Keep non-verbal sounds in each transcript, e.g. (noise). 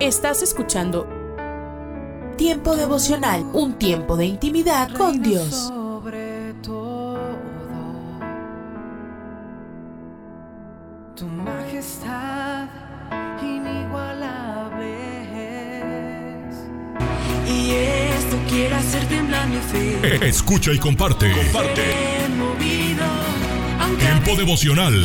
Estás escuchando Tiempo devocional, un tiempo de intimidad con Dios. Sobre todo, tu majestad inigualable es. Y esto quiere hacer temblar mi fe. (laughs) Escucha y comparte. Comparte. Tiempo devocional.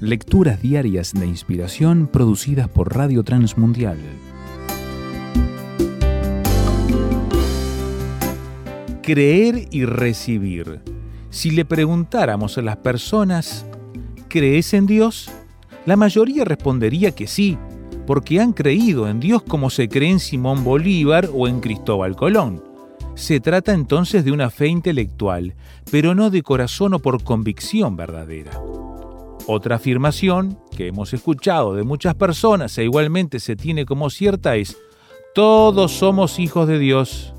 Lecturas diarias de inspiración producidas por Radio Transmundial. Creer y recibir. Si le preguntáramos a las personas, ¿crees en Dios? La mayoría respondería que sí, porque han creído en Dios como se cree en Simón Bolívar o en Cristóbal Colón. Se trata entonces de una fe intelectual, pero no de corazón o por convicción verdadera. Otra afirmación que hemos escuchado de muchas personas e igualmente se tiene como cierta es, todos somos hijos de Dios.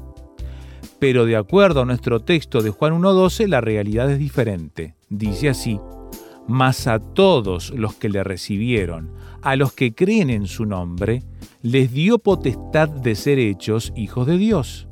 Pero de acuerdo a nuestro texto de Juan 1.12, la realidad es diferente. Dice así, mas a todos los que le recibieron, a los que creen en su nombre, les dio potestad de ser hechos hijos de Dios.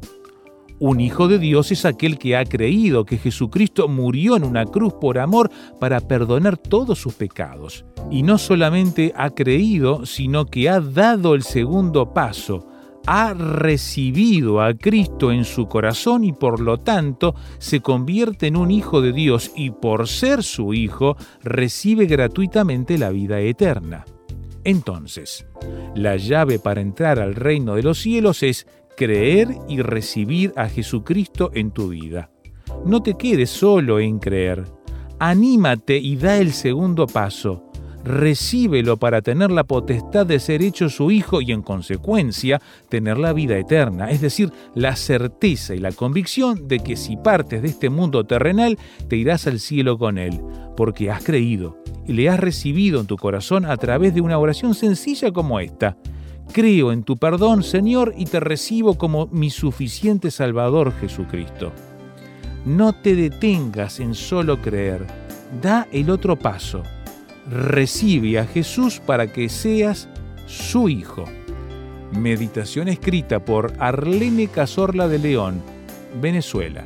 Un hijo de Dios es aquel que ha creído que Jesucristo murió en una cruz por amor para perdonar todos sus pecados. Y no solamente ha creído, sino que ha dado el segundo paso, ha recibido a Cristo en su corazón y por lo tanto se convierte en un hijo de Dios y por ser su hijo recibe gratuitamente la vida eterna. Entonces, la llave para entrar al reino de los cielos es creer y recibir a Jesucristo en tu vida. No te quedes solo en creer. Anímate y da el segundo paso. Recíbelo para tener la potestad de ser hecho su hijo y en consecuencia tener la vida eterna, es decir, la certeza y la convicción de que si partes de este mundo terrenal te irás al cielo con él, porque has creído y le has recibido en tu corazón a través de una oración sencilla como esta. Creo en tu perdón, Señor, y te recibo como mi suficiente Salvador Jesucristo. No te detengas en solo creer, da el otro paso. Recibe a Jesús para que seas su hijo. Meditación escrita por Arlene Cazorla de León, Venezuela.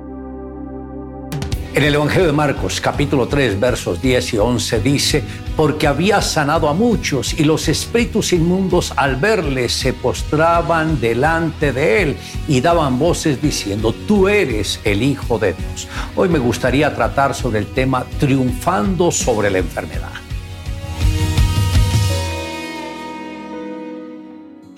En el Evangelio de Marcos, capítulo 3, versos 10 y 11, dice, porque había sanado a muchos y los espíritus inmundos al verle se postraban delante de él y daban voces diciendo, tú eres el Hijo de Dios. Hoy me gustaría tratar sobre el tema triunfando sobre la enfermedad.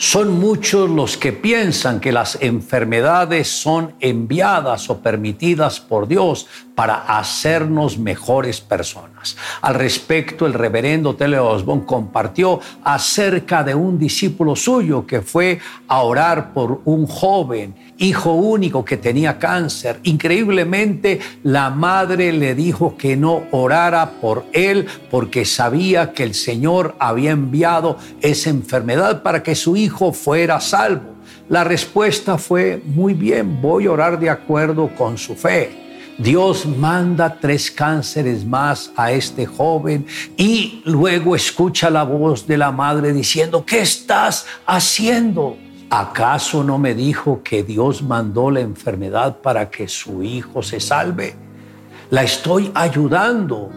Son muchos los que piensan que las enfermedades son enviadas o permitidas por Dios para hacernos mejores personas. Al respecto, el reverendo Tele Osborne compartió acerca de un discípulo suyo que fue a orar por un joven, hijo único que tenía cáncer. Increíblemente, la madre le dijo que no orara por él porque sabía que el Señor había enviado esa enfermedad para que su hijo fuera salvo. La respuesta fue, muy bien, voy a orar de acuerdo con su fe. Dios manda tres cánceres más a este joven y luego escucha la voz de la madre diciendo, ¿qué estás haciendo? ¿Acaso no me dijo que Dios mandó la enfermedad para que su hijo se salve? La estoy ayudando.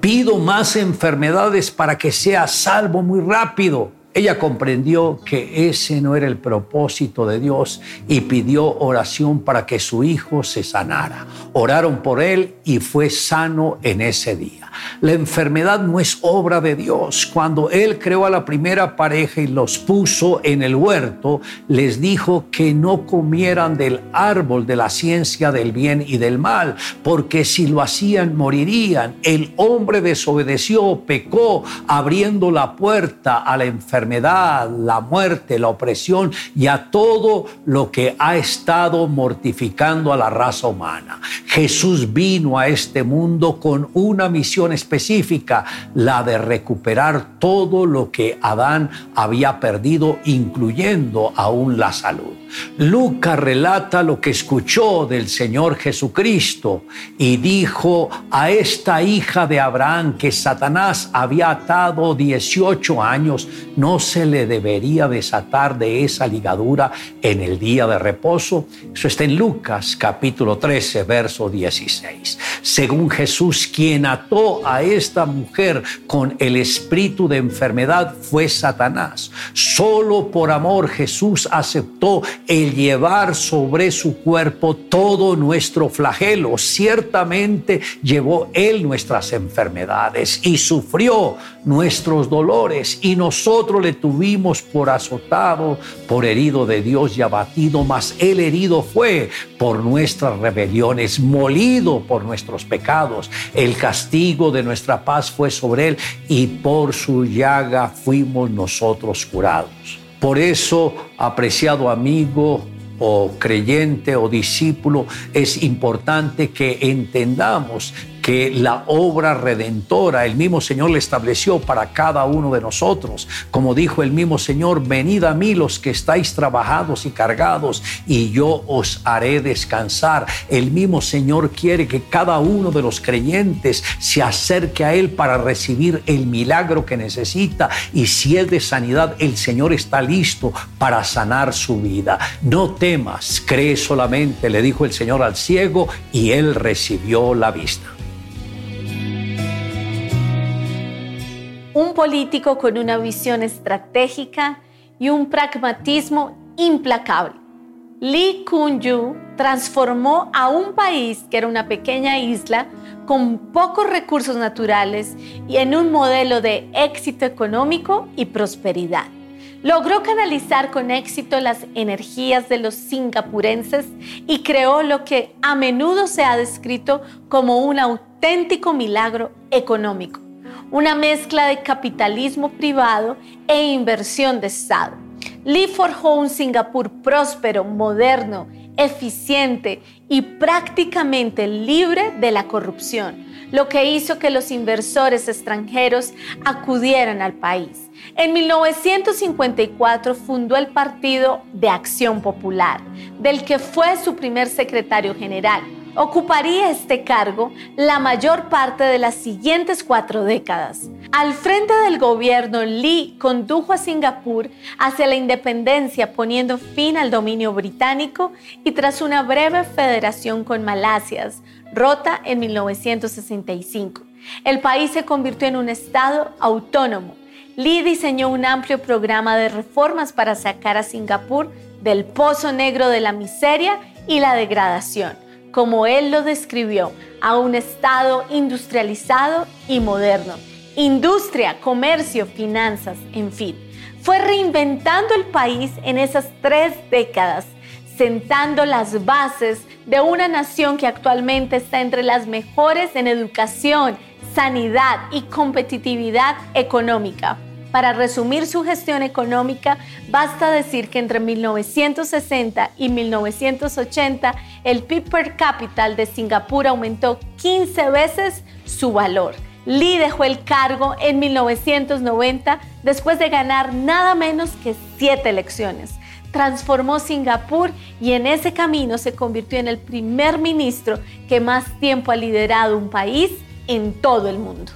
Pido más enfermedades para que sea salvo muy rápido. Ella comprendió que ese no era el propósito de Dios y pidió oración para que su hijo se sanara. Oraron por él y fue sano en ese día. La enfermedad no es obra de Dios. Cuando Él creó a la primera pareja y los puso en el huerto, les dijo que no comieran del árbol de la ciencia del bien y del mal, porque si lo hacían morirían. El hombre desobedeció, pecó, abriendo la puerta a la enfermedad, la muerte, la opresión y a todo lo que ha estado mortificando a la raza humana. Jesús vino a este mundo con una misión específica, la de recuperar todo lo que Adán había perdido, incluyendo aún la salud. Lucas relata lo que escuchó del Señor Jesucristo y dijo a esta hija de Abraham que Satanás había atado 18 años, no se le debería desatar de esa ligadura en el día de reposo. Eso está en Lucas capítulo 13, verso 16. Según Jesús, quien ató a esta mujer con el espíritu de enfermedad fue Satanás. Solo por amor Jesús aceptó el llevar sobre su cuerpo todo nuestro flagelo. Ciertamente llevó Él nuestras enfermedades y sufrió nuestros dolores y nosotros le tuvimos por azotado, por herido de Dios y abatido, mas Él herido fue por nuestras rebeliones, molido por nuestros pecados. El castigo de nuestra paz fue sobre Él y por su llaga fuimos nosotros curados. Por eso, apreciado amigo o creyente o discípulo, es importante que entendamos que la obra redentora el mismo Señor le estableció para cada uno de nosotros. Como dijo el mismo Señor, venid a mí los que estáis trabajados y cargados y yo os haré descansar. El mismo Señor quiere que cada uno de los creyentes se acerque a Él para recibir el milagro que necesita y si es de sanidad, el Señor está listo para sanar su vida. No temas, cree solamente, le dijo el Señor al ciego y él recibió la vista. Un político con una visión estratégica y un pragmatismo implacable. Lee Kuan-yew transformó a un país que era una pequeña isla con pocos recursos naturales y en un modelo de éxito económico y prosperidad. Logró canalizar con éxito las energías de los singapurenses y creó lo que a menudo se ha descrito como un auténtico milagro económico una mezcla de capitalismo privado e inversión de Estado. Lee forjó un Singapur próspero, moderno, eficiente y prácticamente libre de la corrupción, lo que hizo que los inversores extranjeros acudieran al país. En 1954 fundó el Partido de Acción Popular, del que fue su primer secretario general ocuparía este cargo la mayor parte de las siguientes cuatro décadas. Al frente del gobierno, Lee condujo a Singapur hacia la independencia poniendo fin al dominio británico y tras una breve federación con Malasia, rota en 1965. El país se convirtió en un estado autónomo. Lee diseñó un amplio programa de reformas para sacar a Singapur del pozo negro de la miseria y la degradación como él lo describió, a un Estado industrializado y moderno. Industria, comercio, finanzas, en fin. fue reinventando el país en esas tres décadas, sentando las bases de una nación que actualmente está entre las mejores en educación, sanidad y competitividad económica. Para resumir su gestión económica, basta decir que entre 1960 y 1980 el PIB per cápita de Singapur aumentó 15 veces su valor. Lee dejó el cargo en 1990 después de ganar nada menos que siete elecciones. Transformó Singapur y en ese camino se convirtió en el primer ministro que más tiempo ha liderado un país en todo el mundo.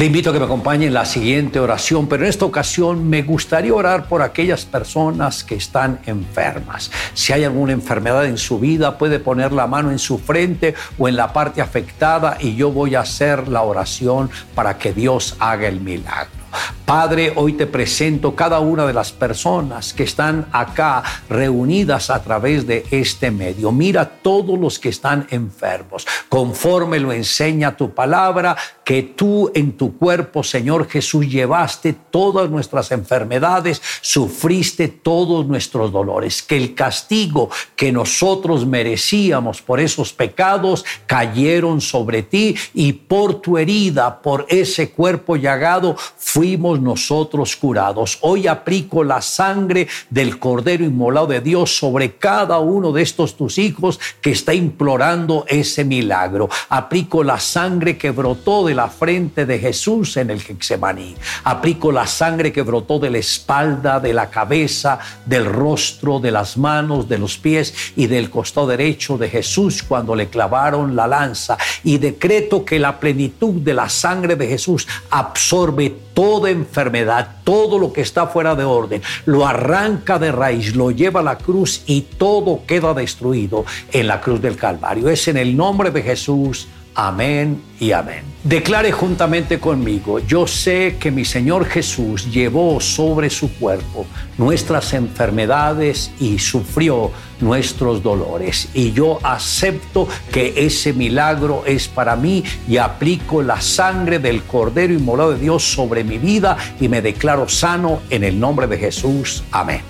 Le invito a que me acompañe en la siguiente oración, pero en esta ocasión me gustaría orar por aquellas personas que están enfermas. Si hay alguna enfermedad en su vida, puede poner la mano en su frente o en la parte afectada y yo voy a hacer la oración para que Dios haga el milagro. Padre, hoy te presento cada una de las personas que están acá reunidas a través de este medio. Mira todos los que están enfermos, conforme lo enseña tu palabra, que tú en tu cuerpo, Señor Jesús, llevaste todas nuestras enfermedades, sufriste todos nuestros dolores, que el castigo que nosotros merecíamos por esos pecados cayeron sobre ti y por tu herida, por ese cuerpo llagado, fuimos nosotros curados. Hoy aplico la sangre del Cordero Inmolado de Dios sobre cada uno de estos tus hijos que está implorando ese milagro. Aplico la sangre que brotó de la frente de Jesús en el Gexemaní. Aplico la sangre que brotó de la espalda, de la cabeza, del rostro, de las manos, de los pies y del costado derecho de Jesús cuando le clavaron la lanza. Y decreto que la plenitud de la sangre de Jesús absorbe toda enfermedad, todo lo que está fuera de orden, lo arranca de raíz, lo lleva a la cruz y todo queda destruido en la cruz del Calvario. Es en el nombre de Jesús. Amén y amén. Declare juntamente conmigo, yo sé que mi Señor Jesús llevó sobre su cuerpo nuestras enfermedades y sufrió nuestros dolores. Y yo acepto que ese milagro es para mí y aplico la sangre del Cordero Inmolado de Dios sobre mi vida y me declaro sano en el nombre de Jesús. Amén.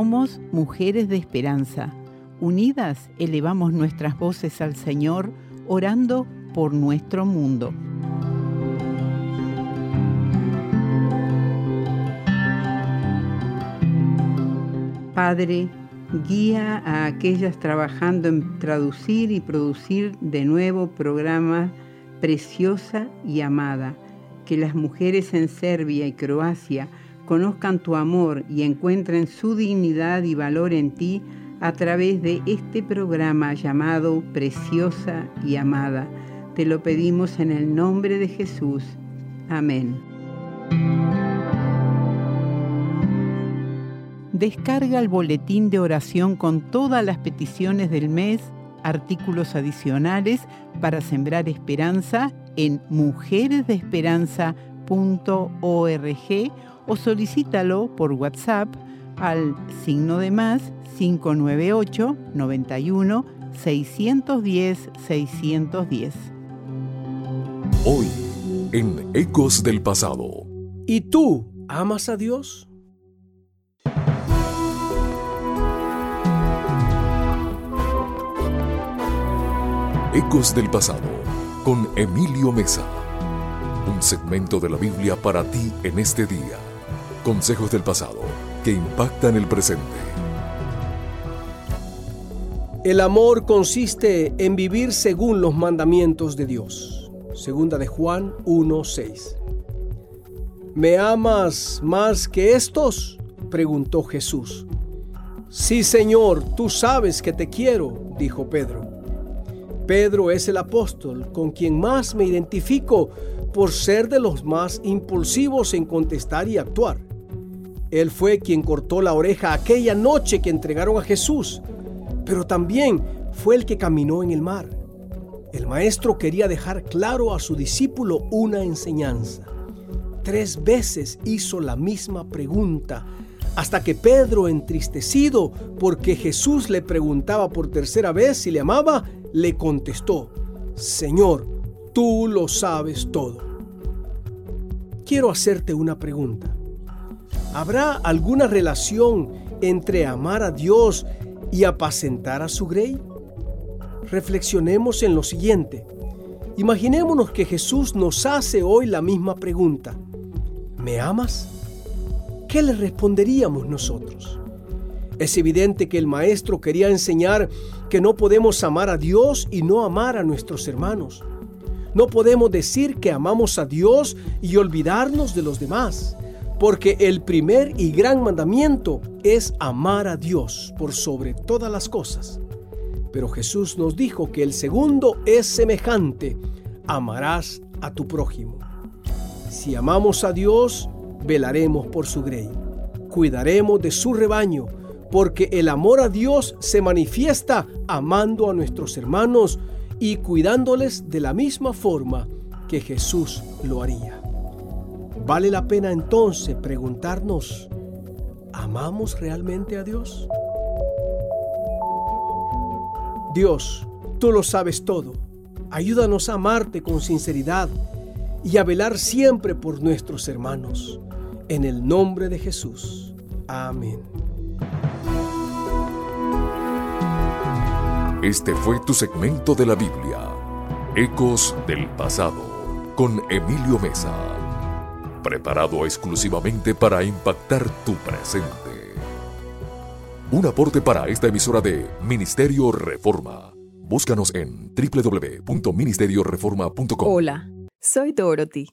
Somos mujeres de esperanza. Unidas elevamos nuestras voces al Señor, orando por nuestro mundo. Padre, guía a aquellas trabajando en traducir y producir de nuevo programas Preciosa y Amada, que las mujeres en Serbia y Croacia conozcan tu amor y encuentren su dignidad y valor en ti a través de este programa llamado Preciosa y Amada. Te lo pedimos en el nombre de Jesús. Amén. Descarga el boletín de oración con todas las peticiones del mes, artículos adicionales para sembrar esperanza en o solicítalo por WhatsApp al signo de más 598 91 610 610. Hoy, en Ecos del Pasado. ¿Y tú amas a Dios? Ecos del Pasado, con Emilio Mesa. Un segmento de la Biblia para ti en este día. Consejos del pasado que impactan el presente. El amor consiste en vivir según los mandamientos de Dios. Segunda de Juan 1:6. ¿Me amas más que estos? preguntó Jesús. Sí, Señor, tú sabes que te quiero, dijo Pedro. Pedro es el apóstol con quien más me identifico por ser de los más impulsivos en contestar y actuar. Él fue quien cortó la oreja aquella noche que entregaron a Jesús, pero también fue el que caminó en el mar. El maestro quería dejar claro a su discípulo una enseñanza. Tres veces hizo la misma pregunta hasta que Pedro, entristecido porque Jesús le preguntaba por tercera vez si le amaba, le contestó, Señor, tú lo sabes todo. Quiero hacerte una pregunta. ¿Habrá alguna relación entre amar a Dios y apacentar a su grey? Reflexionemos en lo siguiente. Imaginémonos que Jesús nos hace hoy la misma pregunta. ¿Me amas? ¿Qué le responderíamos nosotros? Es evidente que el maestro quería enseñar que no podemos amar a Dios y no amar a nuestros hermanos. No podemos decir que amamos a Dios y olvidarnos de los demás, porque el primer y gran mandamiento es amar a Dios por sobre todas las cosas. Pero Jesús nos dijo que el segundo es semejante, amarás a tu prójimo. Si amamos a Dios, velaremos por su grey, cuidaremos de su rebaño, porque el amor a Dios se manifiesta amando a nuestros hermanos y cuidándoles de la misma forma que Jesús lo haría. Vale la pena entonces preguntarnos, ¿amamos realmente a Dios? Dios, tú lo sabes todo. Ayúdanos a amarte con sinceridad y a velar siempre por nuestros hermanos. En el nombre de Jesús. Amén. Este fue tu segmento de la Biblia, Ecos del Pasado, con Emilio Mesa, preparado exclusivamente para impactar tu presente. Un aporte para esta emisora de Ministerio Reforma. Búscanos en www.ministerioreforma.com. Hola, soy Dorothy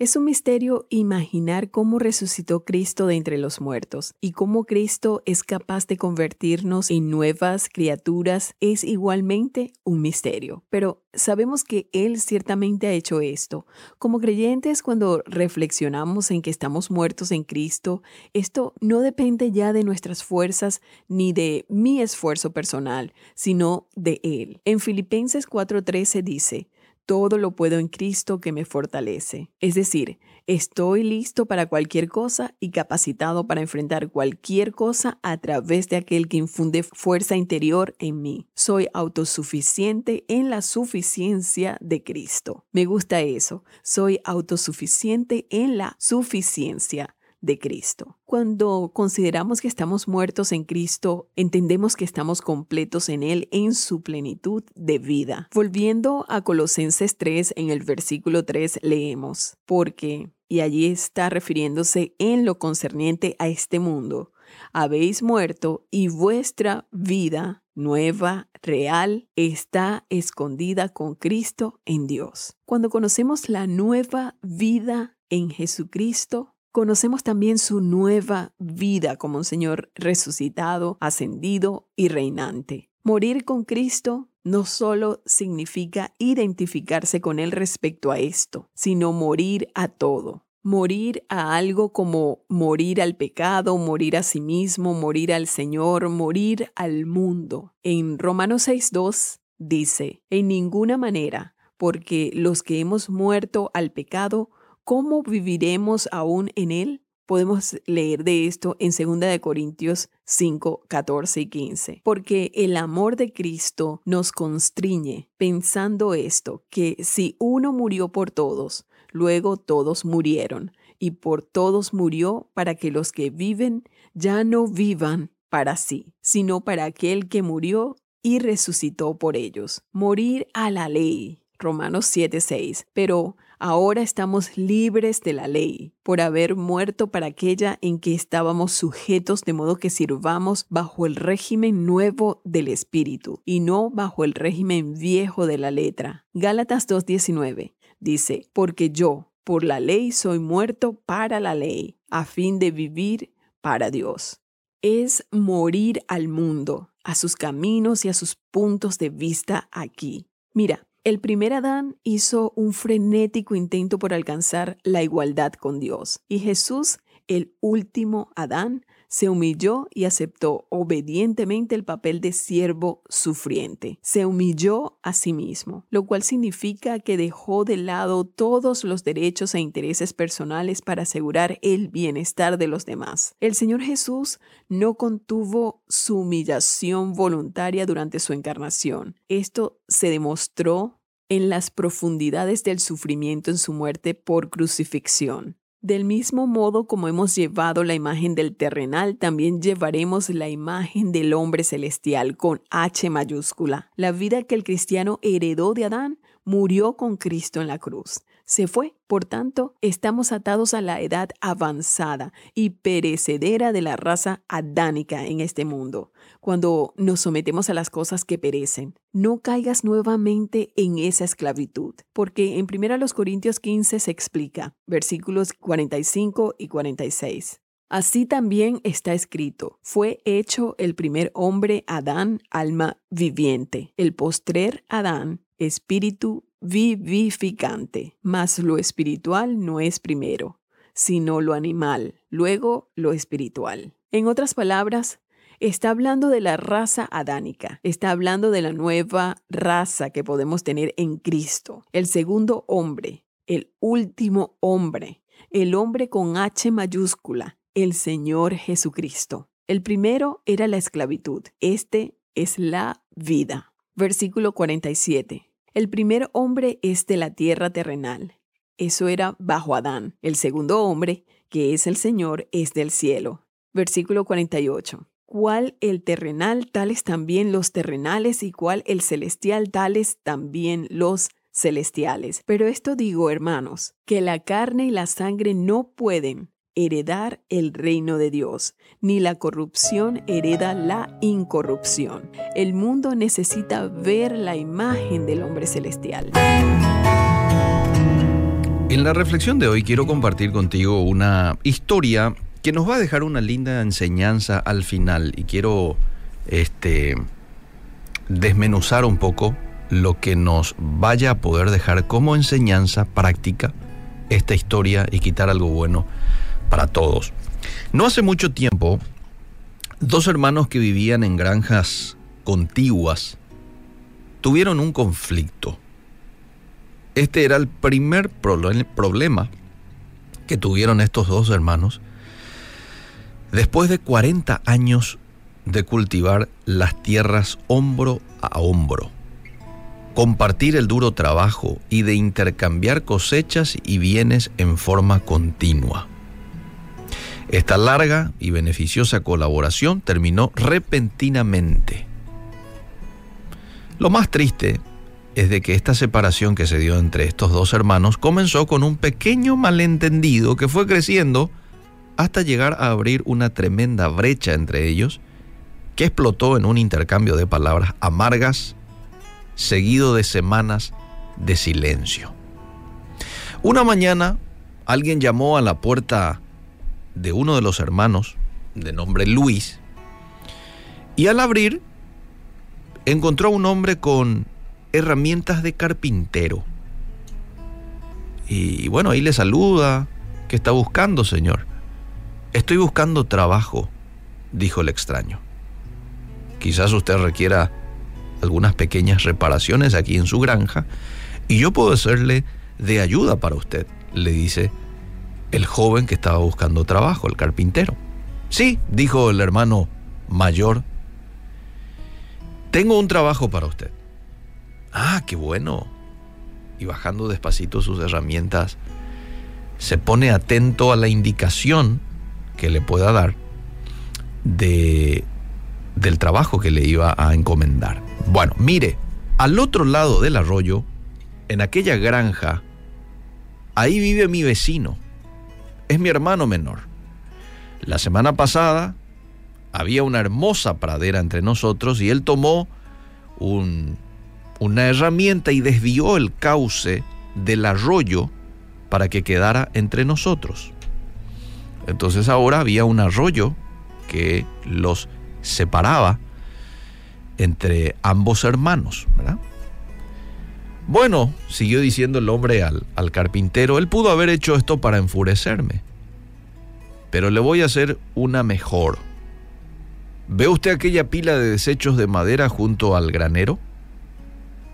es un misterio imaginar cómo resucitó Cristo de entre los muertos y cómo Cristo es capaz de convertirnos en nuevas criaturas es igualmente un misterio. Pero sabemos que Él ciertamente ha hecho esto. Como creyentes, cuando reflexionamos en que estamos muertos en Cristo, esto no depende ya de nuestras fuerzas ni de mi esfuerzo personal, sino de Él. En Filipenses 4:13 dice, todo lo puedo en Cristo que me fortalece. Es decir, estoy listo para cualquier cosa y capacitado para enfrentar cualquier cosa a través de aquel que infunde fuerza interior en mí. Soy autosuficiente en la suficiencia de Cristo. Me gusta eso. Soy autosuficiente en la suficiencia de Cristo. Cuando consideramos que estamos muertos en Cristo, entendemos que estamos completos en Él en su plenitud de vida. Volviendo a Colosenses 3, en el versículo 3 leemos, porque, y allí está refiriéndose en lo concerniente a este mundo, habéis muerto y vuestra vida nueva, real, está escondida con Cristo en Dios. Cuando conocemos la nueva vida en Jesucristo, Conocemos también su nueva vida como un Señor resucitado, ascendido y reinante. Morir con Cristo no solo significa identificarse con Él respecto a esto, sino morir a todo. Morir a algo como morir al pecado, morir a sí mismo, morir al Señor, morir al mundo. En Romanos 6.2 dice, en ninguna manera, porque los que hemos muerto al pecado, ¿cómo viviremos aún en Él? Podemos leer de esto en 2 Corintios 5, 14 y 15. Porque el amor de Cristo nos constriñe pensando esto, que si uno murió por todos, luego todos murieron, y por todos murió para que los que viven ya no vivan para sí, sino para aquel que murió y resucitó por ellos. Morir a la ley. Romanos 7, 6. Pero Ahora estamos libres de la ley por haber muerto para aquella en que estábamos sujetos de modo que sirvamos bajo el régimen nuevo del Espíritu y no bajo el régimen viejo de la letra. Gálatas 2.19 dice, porque yo por la ley soy muerto para la ley, a fin de vivir para Dios. Es morir al mundo, a sus caminos y a sus puntos de vista aquí. Mira, el primer Adán hizo un frenético intento por alcanzar la igualdad con Dios y Jesús, el último Adán, se humilló y aceptó obedientemente el papel de siervo sufriente. Se humilló a sí mismo, lo cual significa que dejó de lado todos los derechos e intereses personales para asegurar el bienestar de los demás. El Señor Jesús no contuvo su humillación voluntaria durante su encarnación. Esto se demostró en las profundidades del sufrimiento en su muerte por crucifixión. Del mismo modo como hemos llevado la imagen del terrenal, también llevaremos la imagen del hombre celestial con H mayúscula. La vida que el cristiano heredó de Adán murió con Cristo en la cruz se fue. Por tanto, estamos atados a la edad avanzada y perecedera de la raza adánica en este mundo, cuando nos sometemos a las cosas que perecen. No caigas nuevamente en esa esclavitud, porque en 1 Corintios 15 se explica, versículos 45 y 46. Así también está escrito, fue hecho el primer hombre Adán, alma viviente, el postrer Adán, espíritu vivificante, mas lo espiritual no es primero, sino lo animal, luego lo espiritual. En otras palabras, está hablando de la raza adánica, está hablando de la nueva raza que podemos tener en Cristo, el segundo hombre, el último hombre, el hombre con H mayúscula, el Señor Jesucristo. El primero era la esclavitud, este es la vida. Versículo 47. El primer hombre es de la tierra terrenal. Eso era bajo Adán. El segundo hombre, que es el Señor, es del cielo. Versículo 48. Cuál el terrenal, tales también los terrenales, y cuál el celestial, tales también los celestiales. Pero esto digo, hermanos, que la carne y la sangre no pueden heredar el reino de Dios, ni la corrupción hereda la incorrupción. El mundo necesita ver la imagen del hombre celestial. En la reflexión de hoy quiero compartir contigo una historia que nos va a dejar una linda enseñanza al final y quiero este desmenuzar un poco lo que nos vaya a poder dejar como enseñanza práctica esta historia y quitar algo bueno para todos. No hace mucho tiempo, dos hermanos que vivían en granjas contiguas tuvieron un conflicto. Este era el primer problema que tuvieron estos dos hermanos después de 40 años de cultivar las tierras hombro a hombro, compartir el duro trabajo y de intercambiar cosechas y bienes en forma continua. Esta larga y beneficiosa colaboración terminó repentinamente. Lo más triste es de que esta separación que se dio entre estos dos hermanos comenzó con un pequeño malentendido que fue creciendo hasta llegar a abrir una tremenda brecha entre ellos que explotó en un intercambio de palabras amargas seguido de semanas de silencio. Una mañana alguien llamó a la puerta de uno de los hermanos, de nombre Luis, y al abrir encontró a un hombre con herramientas de carpintero. Y bueno, ahí le saluda. ¿Qué está buscando, señor? Estoy buscando trabajo, dijo el extraño. Quizás usted requiera algunas pequeñas reparaciones aquí en su granja y yo puedo serle de ayuda para usted, le dice el joven que estaba buscando trabajo, el carpintero. Sí, dijo el hermano mayor, tengo un trabajo para usted. Ah, qué bueno. Y bajando despacito sus herramientas, se pone atento a la indicación que le pueda dar de, del trabajo que le iba a encomendar. Bueno, mire, al otro lado del arroyo, en aquella granja, ahí vive mi vecino es mi hermano menor. La semana pasada había una hermosa pradera entre nosotros y él tomó una herramienta y desvió el cauce del arroyo para que quedara entre nosotros. Entonces ahora había un arroyo que los separaba entre ambos hermanos, Bueno, siguió diciendo el hombre al, al carpintero, él pudo haber hecho esto para enfurecerme. pero le voy a hacer una mejor. ¿Ve usted aquella pila de desechos de madera junto al granero?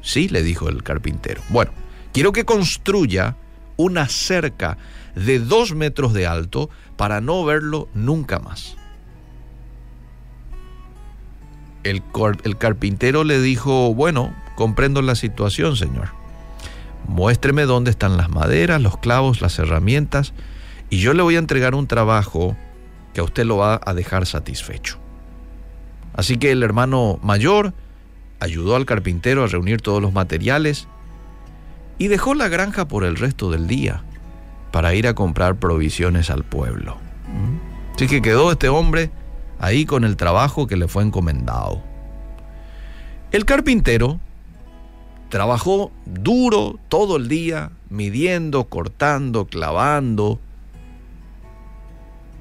Sí, le dijo el carpintero. Bueno, quiero que construya una cerca de dos metros de alto para no verlo nunca más. El, carpintero le dijo, bueno, comprendo la situación, señor. Muéstreme dónde están las maderas, los clavos, las herramientas, y yo le voy a entregar un trabajo que a usted lo va a dejar satisfecho. Así que el hermano mayor ayudó al carpintero a reunir todos los materiales y dejó la granja por el resto del día para ir a comprar provisiones al pueblo. Así que quedó este hombre ahí con el trabajo que le fue encomendado. El carpintero trabajó duro todo el día, midiendo, cortando, clavando.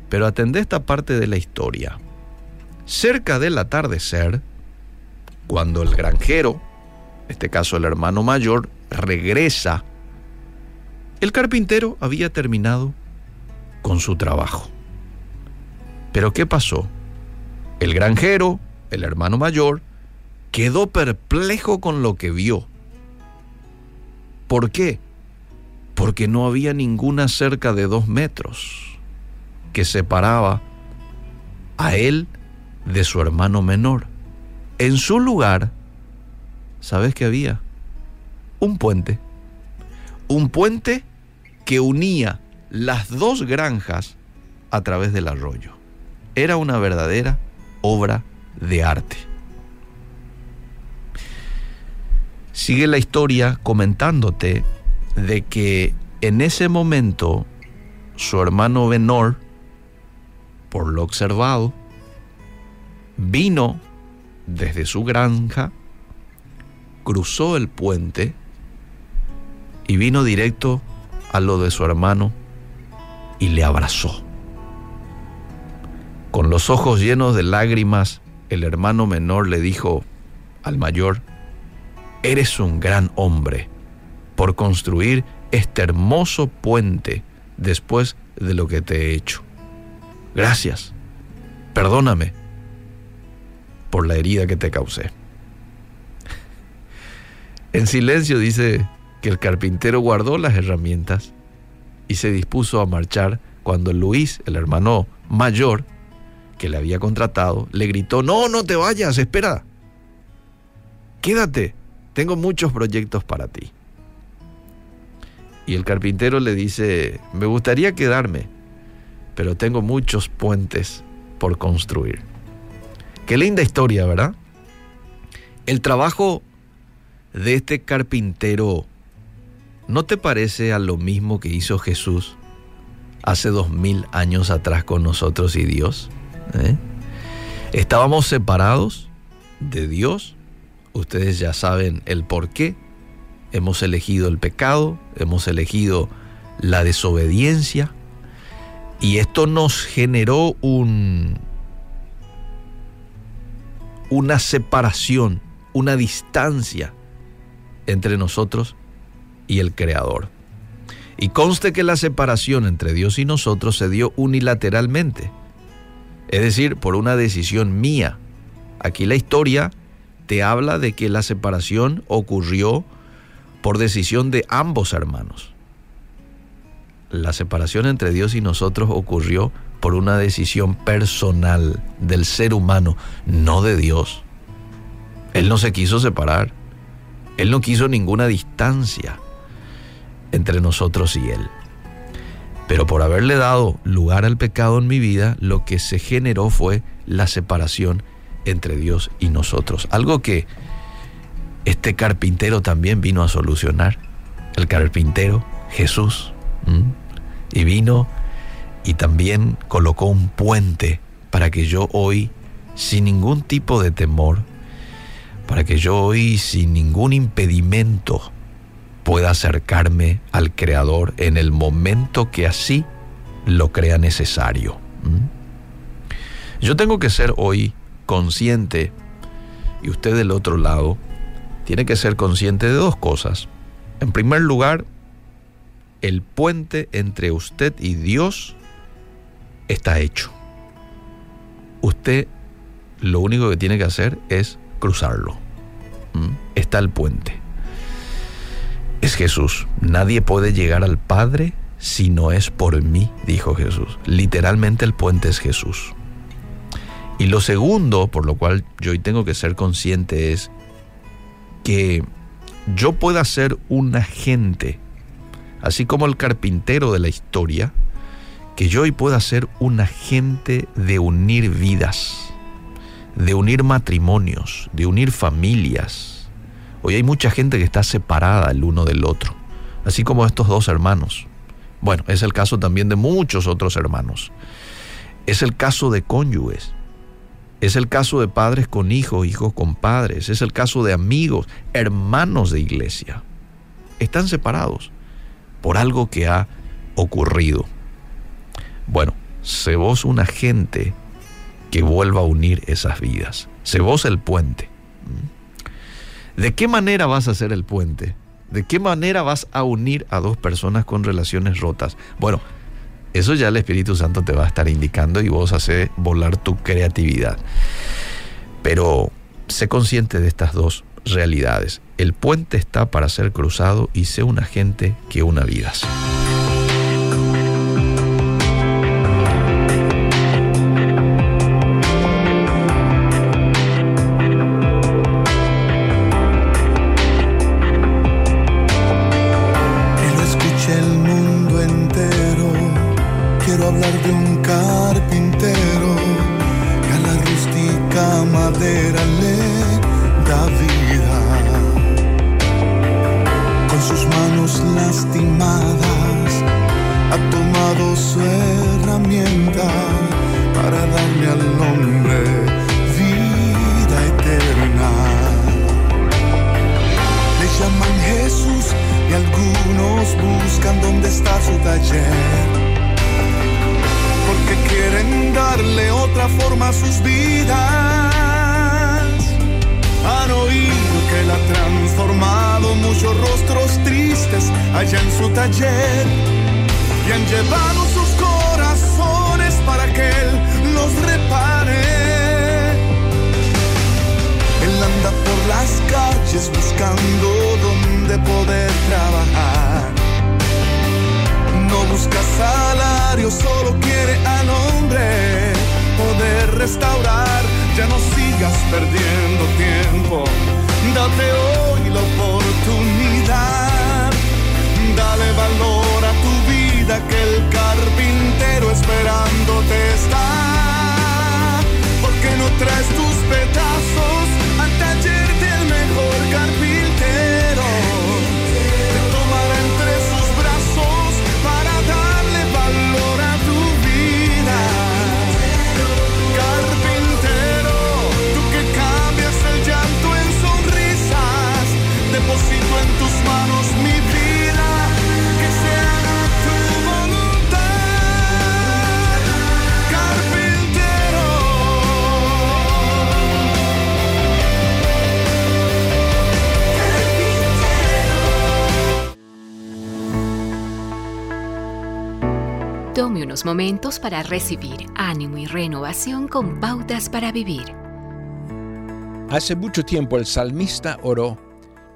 Pero atendé esta parte de la historia. Cerca del atardecer, cuando el granjero, en este caso el hermano mayor, regresa, el carpintero había terminado con su trabajo. Pero ¿qué pasó? El granjero, el hermano mayor, quedó perplejo con lo que vio. ¿Por qué? Porque no había ninguna cerca de dos metros que separaba a él de su hermano menor. En su lugar, ¿sabes qué había? Un puente. Un puente que unía las dos granjas a través del arroyo. Era una verdadera obra de arte. Sigue la historia comentándote de que en ese momento su hermano menor, por lo observado, vino desde su granja, cruzó el puente y vino directo a lo de su hermano y le abrazó. Con los ojos llenos de lágrimas, el hermano menor le dijo al mayor, eres un gran hombre por construir este hermoso puente después de lo que te he hecho. Gracias. Perdóname por la herida que te causé. En silencio dice que el carpintero guardó las herramientas y se dispuso a marchar cuando Luis, el hermano mayor que le había contratado, le gritó, no, no te vayas, espera, quédate, tengo muchos proyectos para ti. Y el carpintero le dice, me gustaría quedarme, pero tengo muchos puentes por construir. Qué linda historia, ¿verdad? El trabajo de este carpintero, ¿no te parece a lo mismo que hizo Jesús hace dos mil años atrás con nosotros y Dios? ¿Eh? Estábamos separados de Dios, ustedes ya saben el por qué. Hemos elegido el pecado, hemos elegido la desobediencia y esto nos generó un, una separación, una distancia entre nosotros y el Creador. Y conste que la separación entre Dios y nosotros se dio unilateralmente, es decir, por una decisión mía. Aquí la historia te habla de que la separación ocurrió por decisión de ambos hermanos. La separación entre Dios y nosotros ocurrió por una decisión personal del ser humano, no de Dios. Él no se quiso separar. Él no quiso ninguna distancia entre nosotros y Él. Pero por haberle dado lugar al pecado en mi vida, lo que se generó fue la separación entre Dios y nosotros. Algo que este carpintero también vino a solucionar. El carpintero, Jesús. Y vino y también colocó un puente para que yo hoy, sin ningún tipo de temor, para que yo hoy, sin ningún impedimento, pueda acercarme al Creador en el momento que así lo crea necesario. Yo tengo que ser hoy consciente, y usted del otro lado, tiene que ser consciente de dos cosas. En primer lugar, el puente entre usted y Dios está hecho. Usted lo único que tiene que hacer es cruzarlo. Está el puente. Es Jesús. Nadie puede llegar al Padre si no es por mí, dijo Jesús. Literalmente el puente es Jesús. Y lo segundo, por lo cual yo hoy tengo que ser consciente, es que yo pueda ser un agente, así como el carpintero de la historia, que yo hoy pueda ser un agente de unir vidas, de unir matrimonios, de unir familias. Hoy hay mucha gente que está separada el uno del otro, así como estos dos hermanos. Bueno, es el caso también de muchos otros hermanos. Es el caso de cónyuges. Es el caso de padres con hijos, hijos con padres. Es el caso de amigos, hermanos de iglesia. Están separados por algo que ha ocurrido. Bueno, sé vos un agente que vuelva a unir esas vidas. Sé vos el puente. ¿De qué manera vas a hacer el puente? ¿De qué manera vas a unir a dos personas con relaciones rotas? Bueno, eso ya el Espíritu Santo te va a estar indicando y vos hace volar tu creatividad. Pero sé consciente de estas dos realidades. El puente está para ser cruzado y sé un agente que una vidas. Momentos para recibir ánimo y renovación con pautas para vivir. Hace mucho tiempo el salmista oró,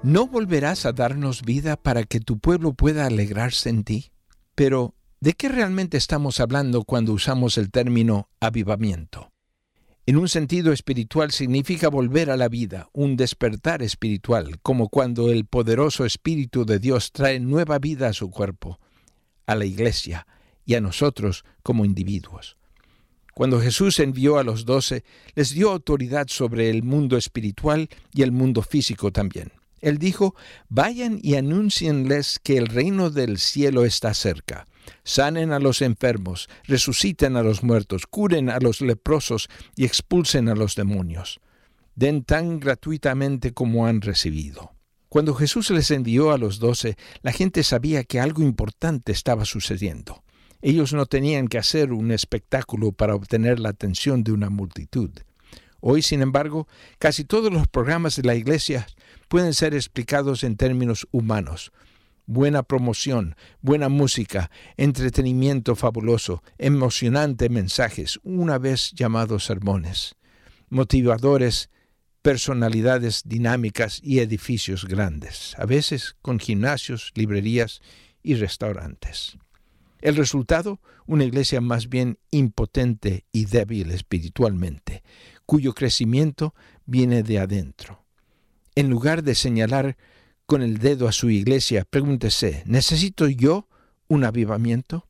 ¿no volverás a darnos vida para que tu pueblo pueda alegrarse en ti? Pero, ¿de qué realmente estamos hablando cuando usamos el término avivamiento? En un sentido espiritual significa volver a la vida, un despertar espiritual, como cuando el poderoso Espíritu de Dios trae nueva vida a su cuerpo, a la iglesia, y a nosotros como individuos. Cuando Jesús envió a los doce, les dio autoridad sobre el mundo espiritual y el mundo físico también. Él dijo, vayan y anúncienles que el reino del cielo está cerca. Sanen a los enfermos, resuciten a los muertos, curen a los leprosos y expulsen a los demonios. Den tan gratuitamente como han recibido. Cuando Jesús les envió a los doce, la gente sabía que algo importante estaba sucediendo. Ellos no tenían que hacer un espectáculo para obtener la atención de una multitud. Hoy, sin embargo, casi todos los programas de la Iglesia pueden ser explicados en términos humanos. buena promoción, buena música, entretenimiento fabuloso, emocionantes mensajes, una vez llamados sermones, motivadores, personalidades dinámicas y edificios grandes, a veces con gimnasios, librerías y restaurantes. El resultado, una iglesia más bien impotente y débil espiritualmente, cuyo crecimiento viene de adentro. En lugar de señalar con el dedo a su iglesia, pregúntese, ¿necesito yo un avivamiento?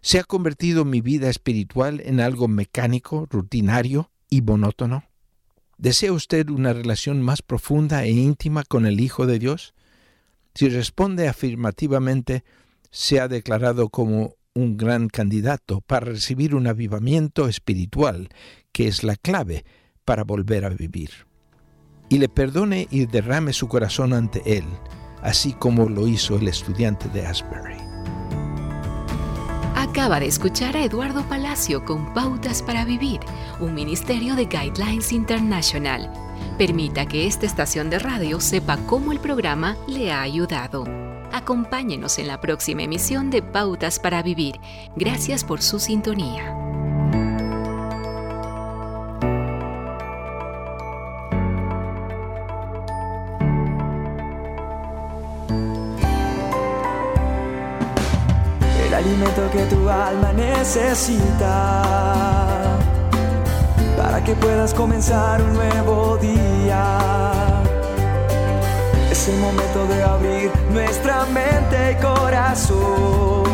¿Se ha convertido mi vida espiritual en algo mecánico, rutinario y monótono? ¿Desea usted una relación más profunda e íntima con el Hijo de Dios? Si responde afirmativamente, se ha declarado como un gran candidato para recibir un avivamiento espiritual, que es la clave para volver a vivir. Y le perdone y derrame su corazón ante Él, así como lo hizo el estudiante de Asbury. Acaba de escuchar a Eduardo Palacio con Pautas para Vivir, un ministerio de Guidelines International. Permita que esta estación de radio sepa cómo el programa le ha ayudado. Acompáñenos en la próxima emisión de Pautas para Vivir. Gracias por su sintonía. El alimento que tu alma necesita para que puedas comenzar un nuevo día es el momento de abrir nuestra mente y corazón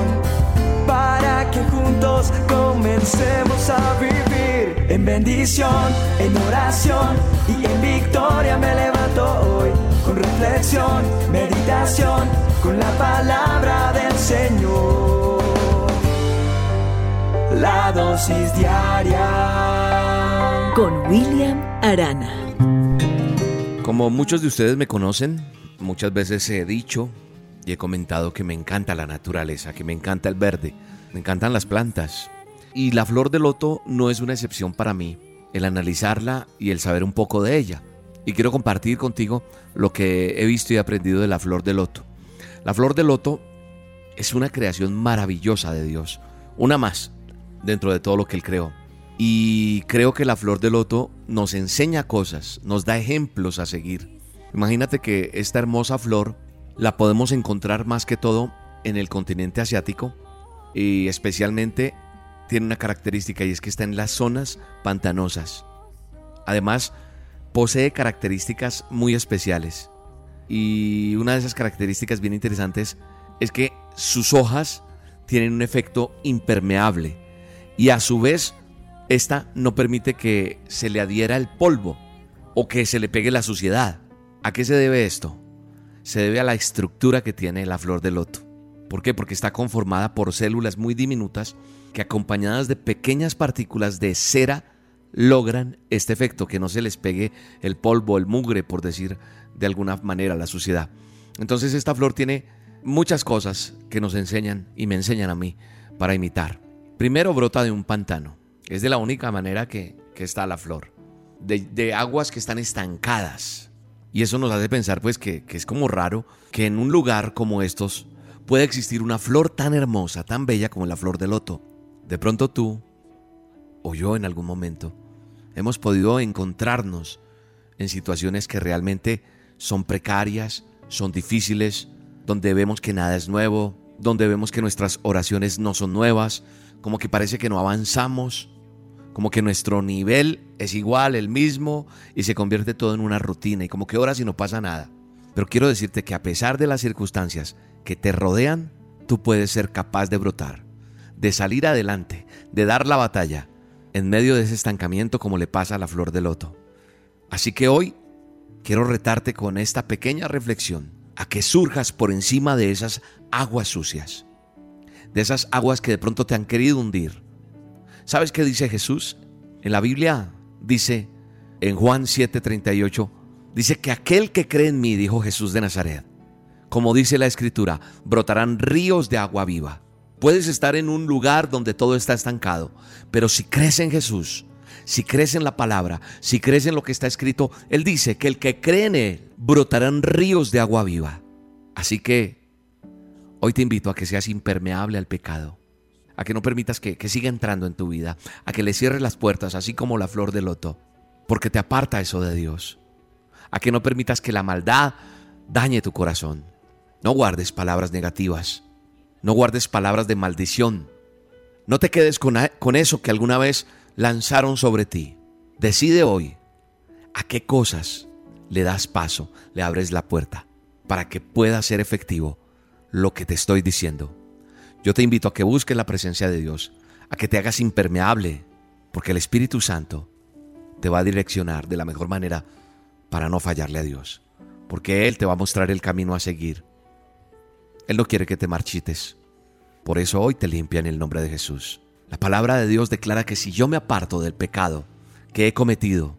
para que juntos comencemos a vivir en bendición, en oración y en victoria me levanto hoy con reflexión, meditación, con la palabra del Señor. La dosis diaria con William Arana. Como muchos de ustedes me conocen, muchas veces he dicho y he comentado que me encanta la naturaleza, que me encanta el verde, me encantan las plantas. Y la flor de loto no es una excepción para mí, el analizarla y el saber un poco de ella. Y quiero compartir contigo lo que he visto y aprendido de la flor de loto. La flor de loto es una creación maravillosa de Dios, una más dentro de todo lo que Él creó. Y creo que la flor de loto nos enseña cosas, nos da ejemplos a seguir. Imagínate que esta hermosa flor la podemos encontrar más que todo en el continente asiático y especialmente tiene una característica y es que está en las zonas pantanosas. Además, posee características muy especiales. Y una de esas características bien interesantes es que sus hojas tienen un efecto impermeable y a su vez esta no permite que se le adhiera el polvo o que se le pegue la suciedad. ¿A qué se debe esto? Se debe a la estructura que tiene la flor de loto. ¿Por qué? Porque está conformada por células muy diminutas que acompañadas de pequeñas partículas de cera logran este efecto, que no se les pegue el polvo, el mugre, por decir de alguna manera, la suciedad. Entonces esta flor tiene muchas cosas que nos enseñan y me enseñan a mí para imitar. Primero brota de un pantano. Es de la única manera que, está la flor. De, aguas que están estancadas. Y eso nos hace pensar pues que, que es como raro que en un lugar como estos pueda existir una flor tan hermosa, tan bella como la flor de loto. De pronto tú, o yo en algún momento, hemos podido encontrarnos en situaciones que realmente son precarias, son difíciles, donde vemos que nada es nuevo, donde vemos que nuestras oraciones no son nuevas, como que parece que no avanzamos, como que nuestro nivel es igual, el mismo, y se convierte todo en una rutina, y como que oras y no pasa nada. Pero quiero decirte que a pesar de las circunstancias que te rodean, tú puedes ser capaz de brotar, de salir adelante, de dar la batalla, en medio de ese estancamiento como le pasa a la flor de loto. Así que hoy quiero retarte con esta pequeña reflexión a que surjas por encima de esas aguas sucias, de esas aguas que de pronto te han querido hundir, ¿Sabes qué dice Jesús? En la Biblia dice, en Juan 7:38, dice que aquel que cree en mí, dijo Jesús de Nazaret, como dice la escritura, brotarán ríos de agua viva. Puedes estar en un lugar donde todo está estancado, pero si crees en Jesús, si crees en la palabra, si crees en lo que está escrito, Él dice que el que cree en Él brotarán ríos de agua viva. Así que Hoy te invito a que seas impermeable al pecado, a que no permitas que, que siga entrando en tu vida, a que le cierres las puertas, así como la flor de loto, porque te aparta eso de Dios, a que no permitas que la maldad dañe tu corazón. No guardes palabras negativas, no guardes palabras de maldición, no te quedes con, con eso que alguna vez lanzaron sobre ti. Decide hoy a qué cosas le das paso, le abres la puerta para que pueda ser efectivo lo que te estoy diciendo. Yo te invito a que busques la presencia de Dios, a que te hagas impermeable, porque el Espíritu Santo te va a direccionar de la mejor manera para no fallarle a Dios, porque Él te va a mostrar el camino a seguir. Él no quiere que te marchites, por eso hoy te limpia en el nombre de Jesús. La palabra de Dios declara que si yo me aparto del pecado que he cometido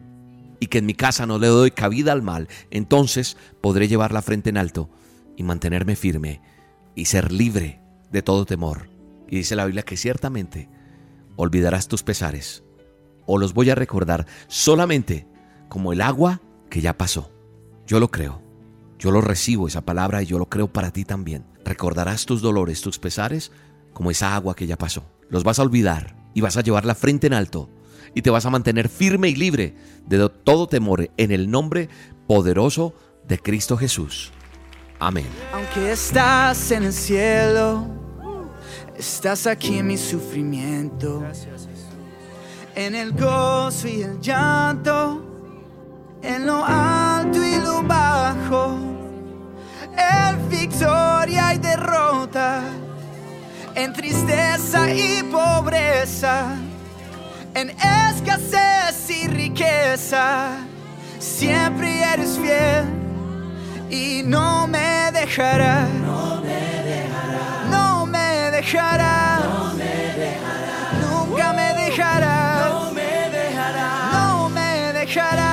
y que en mi casa no le doy cabida al mal, entonces podré llevar la frente en alto y mantenerme firme y ser libre de todo temor. Y dice la Biblia que ciertamente olvidarás tus pesares o los voy a recordar solamente como el agua que ya pasó. Yo lo creo. Yo lo recibo esa palabra y yo lo creo para ti también. Recordarás tus dolores, tus pesares como esa agua que ya pasó. Los vas a olvidar y vas a llevar la frente en alto y te vas a mantener firme y libre de todo temor en el nombre poderoso de Cristo Jesús. Amén. Aunque estás en el cielo, estás aquí en mi sufrimiento, en el gozo y el llanto, en lo alto y lo bajo, en victoria y derrota, en tristeza y pobreza, en escasez y riqueza, siempre eres fiel y no me dejará. No me dejará. No me dejará. Nunca me dejará. No me dejará. No me dejará.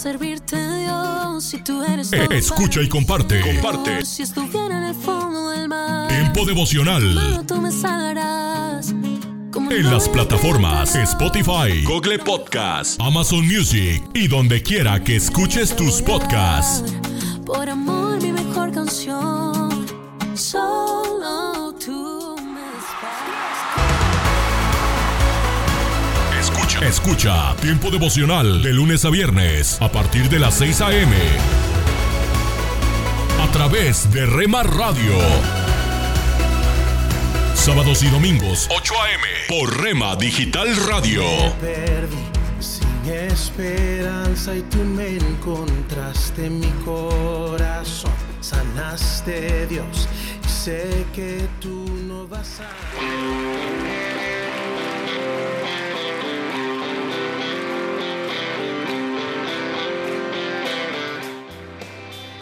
Servirte, Dios, si tú eres Eh, escucha y comparte. Comparte. Si estuviera en el fondo del mar, Tiempo devocional. mano, tú me salvarás. ¿Cómo En no las plataformas? Spotify, Google Podcast, Amazon Music y donde quiera que escuches tus podcasts. Por amor, mi mejor canción. Solo Escucha. Tiempo devocional de lunes a viernes a partir de las 6 a.m. A través de Rema Radio. Sábados y domingos 8 a.m. por Rema Digital Radio. perdí sin esperanza y tú me encontraste en mi corazón. Sanaste Dios y sé que tú no vas a...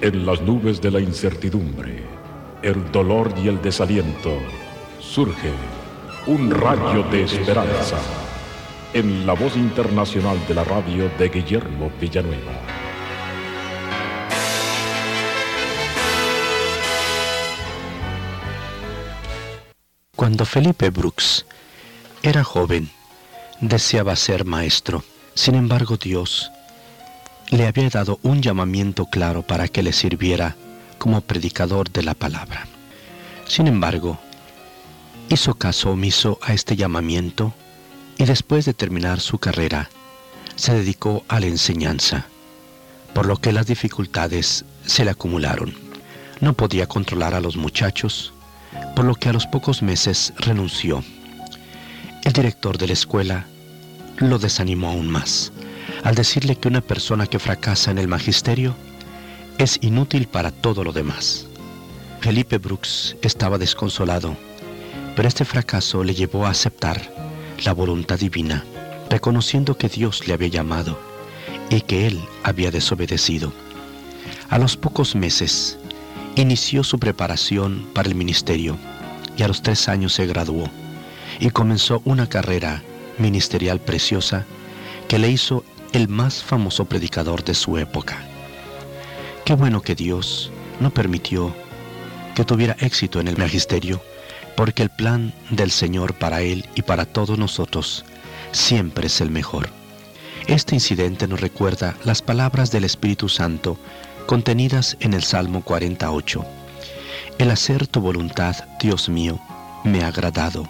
En las nubes de la incertidumbre, el dolor y el desaliento, surge un rayo de esperanza en la voz internacional de la radio de Guillermo Villanueva. Cuando Felipe Brooks era joven, deseaba ser maestro. Sin embargo, Dios le había dado un llamamiento claro para que le sirviera como predicador de la palabra. Sin embargo, hizo caso omiso a este llamamiento y después de terminar su carrera, se dedicó a la enseñanza, por lo que las dificultades se le acumularon. No podía controlar a los muchachos, por lo que a los pocos meses renunció. El director de la escuela lo desanimó aún más, al decirle que una persona que fracasa en el magisterio es inútil para todo lo demás. Felipe Brooks estaba desconsolado, pero este fracaso le llevó a aceptar la voluntad divina, reconociendo que Dios le había llamado y que él había desobedecido. A los pocos meses, inició su preparación para el ministerio y a los tres años se graduó y comenzó una carrera ministerial preciosa que le hizo el más famoso predicador de su época. Qué bueno que Dios no permitió que tuviera éxito en el magisterio, porque el plan del Señor para él y para todos nosotros siempre es el mejor. Este incidente nos recuerda las palabras del Espíritu Santo contenidas en el Salmo 48. El hacer tu voluntad, Dios mío, me ha agradado,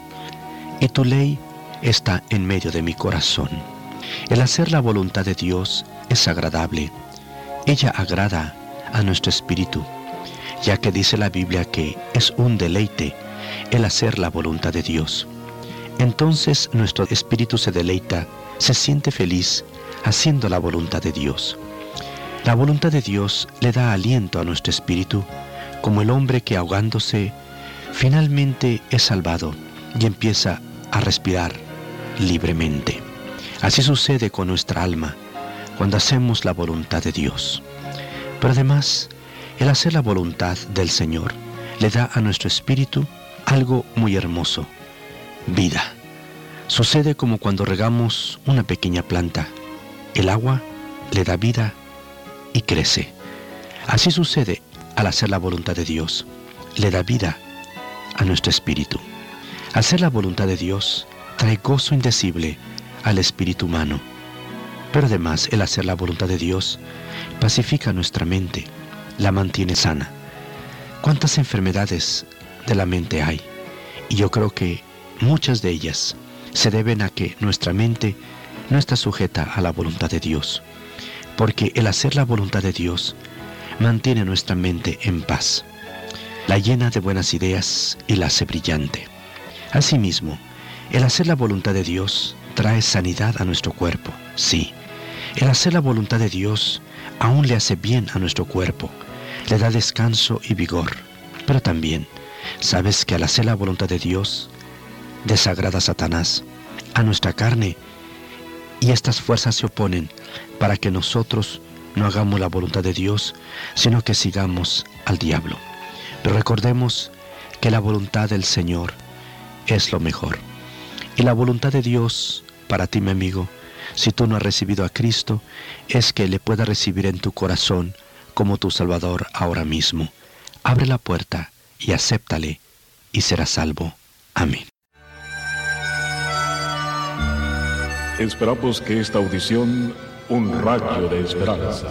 y tu ley está en medio de mi corazón. El hacer la voluntad de Dios es agradable. Ella agrada a nuestro espíritu, ya que dice la Biblia que es un deleite el hacer la voluntad de Dios. Entonces nuestro espíritu se deleita, se siente feliz haciendo la voluntad de Dios. La voluntad de Dios le da aliento a nuestro espíritu, como el hombre que ahogándose finalmente es salvado y empieza a respirar libremente. Así sucede con nuestra alma cuando hacemos la voluntad de Dios. Pero además, el hacer la voluntad del Señor le da a nuestro espíritu algo muy hermoso, vida. Sucede como cuando regamos una pequeña planta. El agua le da vida y crece. Así sucede al hacer la voluntad de Dios. Le da vida a nuestro espíritu. Hacer la voluntad de Dios trae gozo indecible al espíritu humano. Pero además el hacer la voluntad de Dios pacifica nuestra mente, la mantiene sana. ¿Cuántas enfermedades de la mente hay? Y yo creo que muchas de ellas se deben a que nuestra mente no está sujeta a la voluntad de Dios, porque el hacer la voluntad de Dios mantiene nuestra mente en paz, la llena de buenas ideas y la hace brillante. Asimismo, el hacer la voluntad de Dios trae sanidad a nuestro cuerpo, sí. El hacer la voluntad de Dios aún le hace bien a nuestro cuerpo, le da descanso y vigor, pero también sabes que al hacer la voluntad de Dios, desagrada a Satanás, a nuestra carne, y estas fuerzas se oponen para que nosotros no hagamos la voluntad de Dios, sino que sigamos al diablo. Pero recordemos que la voluntad del Señor es lo mejor. Y la voluntad de Dios para ti, mi amigo, si tú no has recibido a Cristo, es que le pueda recibir en tu corazón como tu Salvador ahora mismo. Abre la puerta y acéptale y serás salvo. Amén. Esperamos que esta audición, un rayo de esperanza,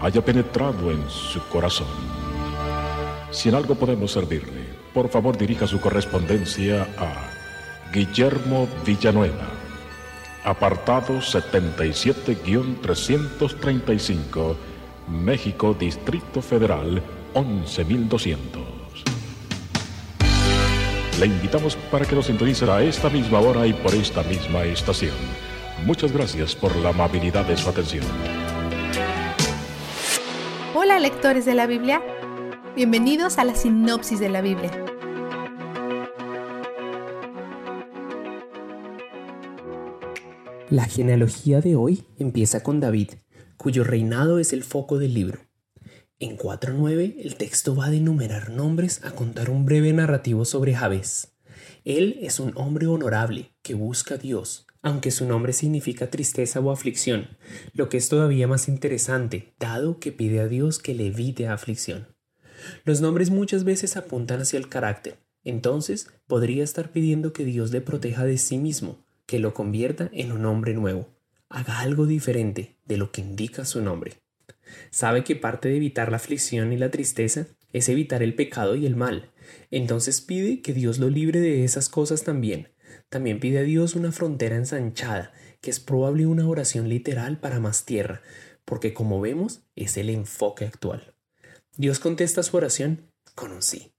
haya penetrado en su corazón. Si en algo podemos servirle, por favor dirija su correspondencia a Guillermo Villanueva, apartado 77-335, México, Distrito Federal, 11200. Le invitamos para que nos sintonice a esta misma hora y por esta misma estación. Muchas gracias por la amabilidad de su atención. Hola lectores de la Biblia, bienvenidos a la sinopsis de la Biblia. La genealogía de hoy empieza con David, cuyo reinado es el foco del libro. En 4.9 el texto va de enumerar nombres a contar un breve narrativo sobre Jabez. Él es un hombre honorable que busca a Dios, aunque su nombre significa tristeza o aflicción, lo que es todavía más interesante, dado que pide a Dios que le evite aflicción. Los nombres muchas veces apuntan hacia el carácter, entonces podría estar pidiendo que Dios le proteja de sí mismo, que lo convierta en un hombre nuevo, haga algo diferente de lo que indica su nombre. Sabe que parte de evitar la aflicción y la tristeza es evitar el pecado y el mal. Entonces pide que Dios lo libre de esas cosas también. También pide a Dios una frontera ensanchada, que es probable una oración literal para más tierra, porque como vemos es el enfoque actual. Dios contesta su oración con un sí.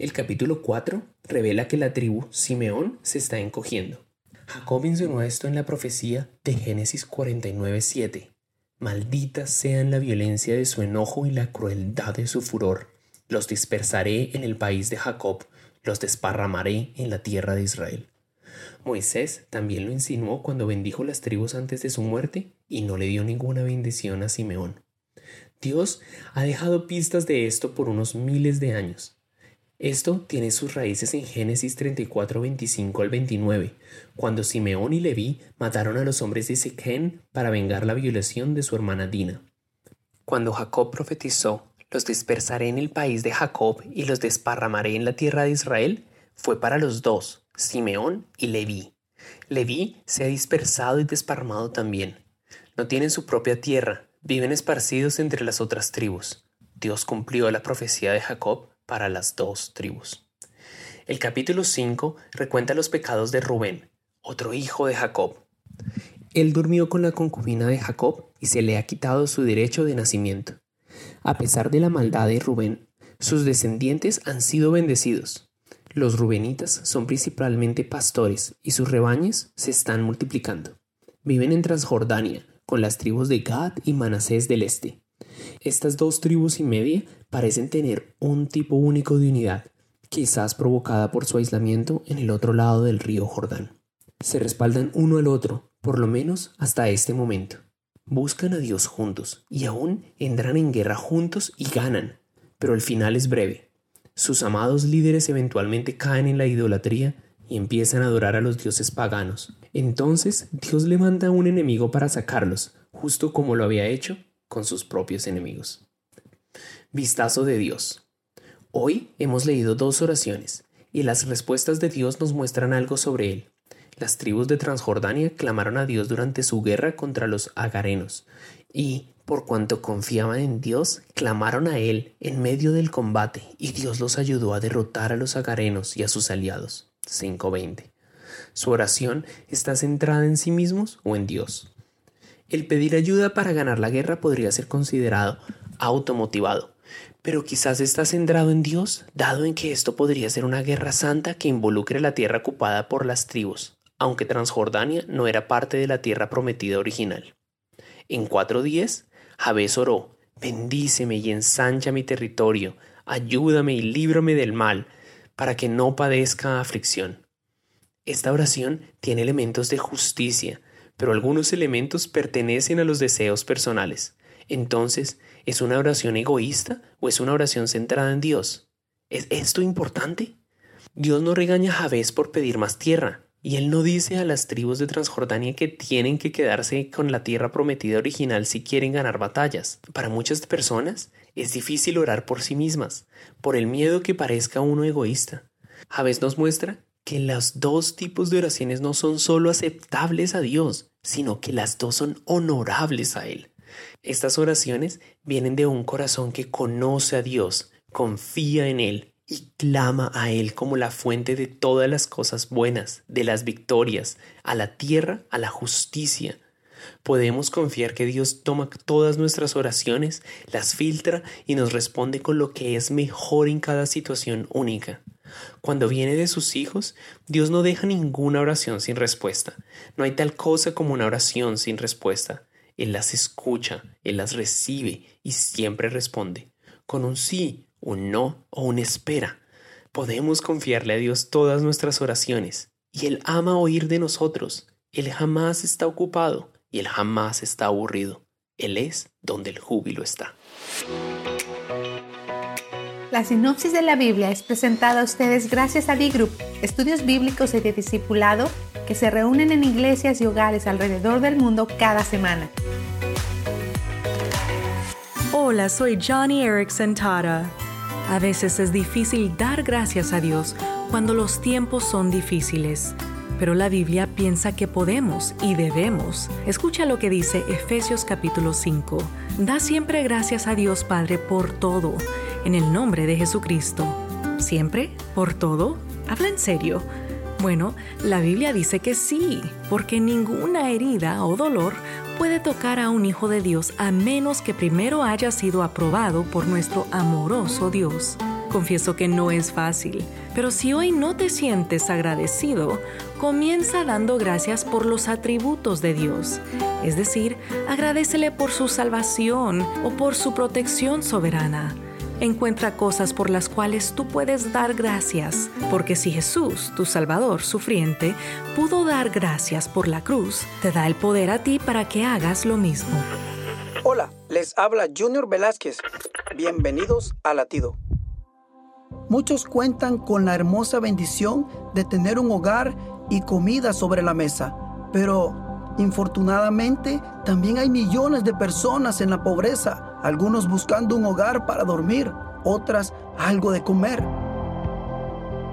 El capítulo 4 revela que la tribu Simeón se está encogiendo. Jacob insinuó esto en la profecía de Génesis 49:7. Maldita sean la violencia de su enojo y la crueldad de su furor. Los dispersaré en el país de Jacob, los desparramaré en la tierra de Israel. Moisés también lo insinuó cuando bendijo las tribus antes de su muerte y no le dio ninguna bendición a Simeón. Dios ha dejado pistas de esto por unos miles de años. Esto tiene sus raíces en Génesis 34, 25 al 29, cuando Simeón y Leví mataron a los hombres de Siquén para vengar la violación de su hermana Dina. Cuando Jacob profetizó, los dispersaré en el país de Jacob y los desparramaré en la tierra de Israel, fue para los dos, Simeón y Leví. Leví se ha dispersado y desparramado también. No tienen su propia tierra, viven esparcidos entre las otras tribus. Dios cumplió la profecía de Jacob para las dos tribus. El capítulo 5 recuenta los pecados de Rubén, otro hijo de Jacob. Él durmió con la concubina de Jacob y se le ha quitado su derecho de nacimiento. A pesar de la maldad de Rubén, sus descendientes han sido bendecidos. Los rubenitas son principalmente pastores y sus rebaños se están multiplicando. Viven en Transjordania, con las tribus de Gad y Manasés del este. Estas dos tribus y media parecen tener un tipo único de unidad, quizás provocada por su aislamiento en el otro lado del río Jordán. Se respaldan uno al otro, por lo menos hasta este momento. Buscan a Dios juntos y aún entran en guerra juntos y ganan, pero el final es breve. Sus amados líderes eventualmente caen en la idolatría y empiezan a adorar a los dioses paganos. Entonces Dios le manda a un enemigo para sacarlos, justo como lo había hecho con sus propios enemigos. Vistazo de Dios. Hoy hemos leído dos oraciones y las respuestas de Dios nos muestran algo sobre él. Las tribus de Transjordania clamaron a Dios durante su guerra contra los agarenos y, por cuanto confiaban en Dios, clamaron a Él en medio del combate y Dios los ayudó a derrotar a los agarenos y a sus aliados. 5.20. Su oración está centrada en sí mismos o en Dios. El pedir ayuda para ganar la guerra podría ser considerado automotivado, pero quizás está centrado en Dios, dado en que esto podría ser una guerra santa que involucre la tierra ocupada por las tribus, aunque Transjordania no era parte de la tierra prometida original. En 4.10, Jabez oró, bendíceme y ensancha mi territorio, ayúdame y líbrame del mal, para que no padezca aflicción. Esta oración tiene elementos de justicia, pero algunos elementos pertenecen a los deseos personales. Entonces, ¿es una oración egoísta o es una oración centrada en Dios? ¿Es esto importante? Dios no regaña a Javés por pedir más tierra, y él no dice a las tribus de Transjordania que tienen que quedarse con la tierra prometida original si quieren ganar batallas. Para muchas personas es difícil orar por sí mismas, por el miedo que parezca uno egoísta. Javés nos muestra que los dos tipos de oraciones no son solo aceptables a Dios, sino que las dos son honorables a Él. Estas oraciones vienen de un corazón que conoce a Dios, confía en Él y clama a Él como la fuente de todas las cosas buenas, de las victorias, a la tierra, a la justicia. Podemos confiar que Dios toma todas nuestras oraciones, las filtra y nos responde con lo que es mejor en cada situación única. Cuando viene de sus hijos, Dios no deja ninguna oración sin respuesta. No hay tal cosa como una oración sin respuesta. Él las escucha, Él las recibe y siempre responde, con un sí, un no o un espera. Podemos confiarle a Dios todas nuestras oraciones, y Él ama oír de nosotros. Él jamás está ocupado y Él jamás está aburrido. Él es donde el júbilo está. La sinopsis de la Biblia es presentada a ustedes gracias a B-Group, estudios bíblicos y de discipulado que se reúnen en iglesias y hogares alrededor del mundo cada semana. Hola, soy Johnny Erickson Tara. A veces es difícil dar gracias a Dios cuando los tiempos son difíciles, pero la Biblia piensa que podemos y debemos. Escucha lo que dice Efesios capítulo 5. Da siempre gracias a Dios Padre por todo, en el nombre de Jesucristo. ¿Siempre? ¿Por todo? Habla en serio. Bueno, la Biblia dice que sí, porque ninguna herida o dolor puede tocar a un hijo de Dios a menos que primero haya sido aprobado por nuestro amoroso Dios. Confieso que no es fácil, pero si hoy no te sientes agradecido, comienza dando gracias por los atributos de Dios. Es decir, agradecele por su salvación o por su protección soberana. Encuentra cosas por las cuales tú puedes dar gracias, porque si Jesús, tu Salvador sufriente, pudo dar gracias por la cruz, te da el poder a ti para que hagas lo mismo. Hola, les habla Junior Velázquez. Bienvenidos a Latido. Muchos cuentan con la hermosa bendición de tener un hogar y comida sobre la mesa, pero infortunadamente también hay millones de personas en la pobreza, algunos buscando un hogar para dormir, otras algo de comer.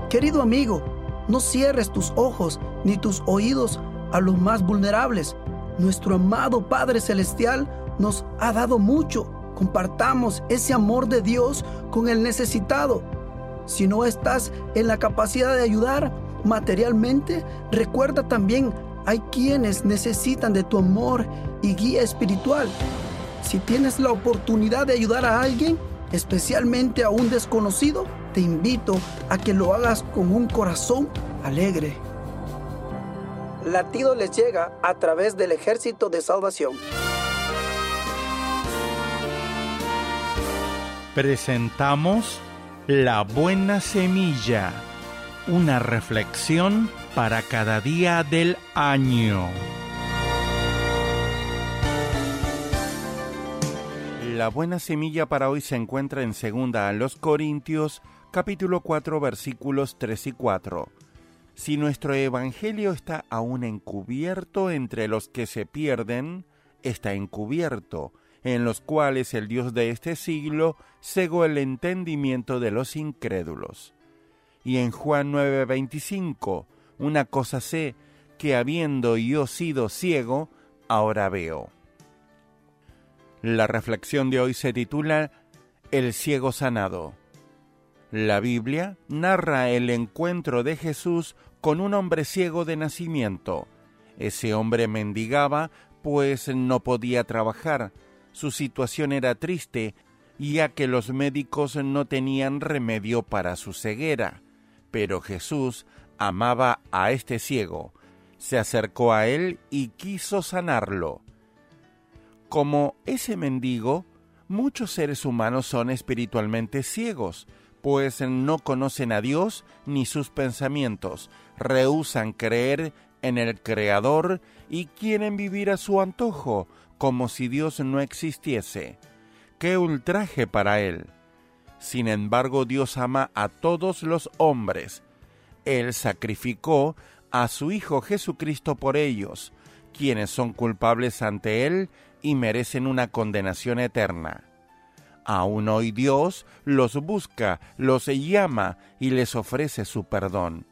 Querido amigo, no cierres tus ojos ni tus oídos a los más vulnerables. Nuestro amado Padre Celestial nos ha dado mucho. Compartamos ese amor de Dios con el necesitado. Si no estás en la capacidad de ayudar materialmente, recuerda también hay quienes necesitan de tu amor y guía espiritual. Si tienes la oportunidad de ayudar a alguien, especialmente a un desconocido, te invito a que lo hagas con un corazón alegre. Latido les llega a través del ejército de salvación. Presentamos La Buena Semilla, una reflexión para cada día del año. La buena semilla para hoy se encuentra en segunda a los Corintios, capítulo 4, versículos 3 y 4. Si nuestro evangelio está aún encubierto entre los que se pierden, está encubierto, en los cuales el Dios de este siglo cegó el entendimiento de los incrédulos. Y en Juan 9:25, una cosa sé, que habiendo yo sido ciego, ahora veo. La reflexión de hoy se titula El ciego sanado. La Biblia narra el encuentro de Jesús con un hombre ciego de nacimiento. Ese hombre mendigaba, pues no podía trabajar. Su situación era triste, ya que los médicos no tenían remedio para su ceguera. Pero Jesús amaba a este ciego, se acercó a él y quiso sanarlo. Como ese mendigo, muchos seres humanos son espiritualmente ciegos, pues no conocen a Dios ni sus pensamientos, rehusan creer en el Creador y quieren vivir a su antojo, como si Dios no existiese. ¡Qué ultraje para Él! Sin embargo, Dios ama a todos los hombres. Él sacrificó a su Hijo Jesucristo por ellos, quienes son culpables ante Él y merecen una condenación eterna. Aún hoy Dios los busca, los llama y les ofrece su perdón.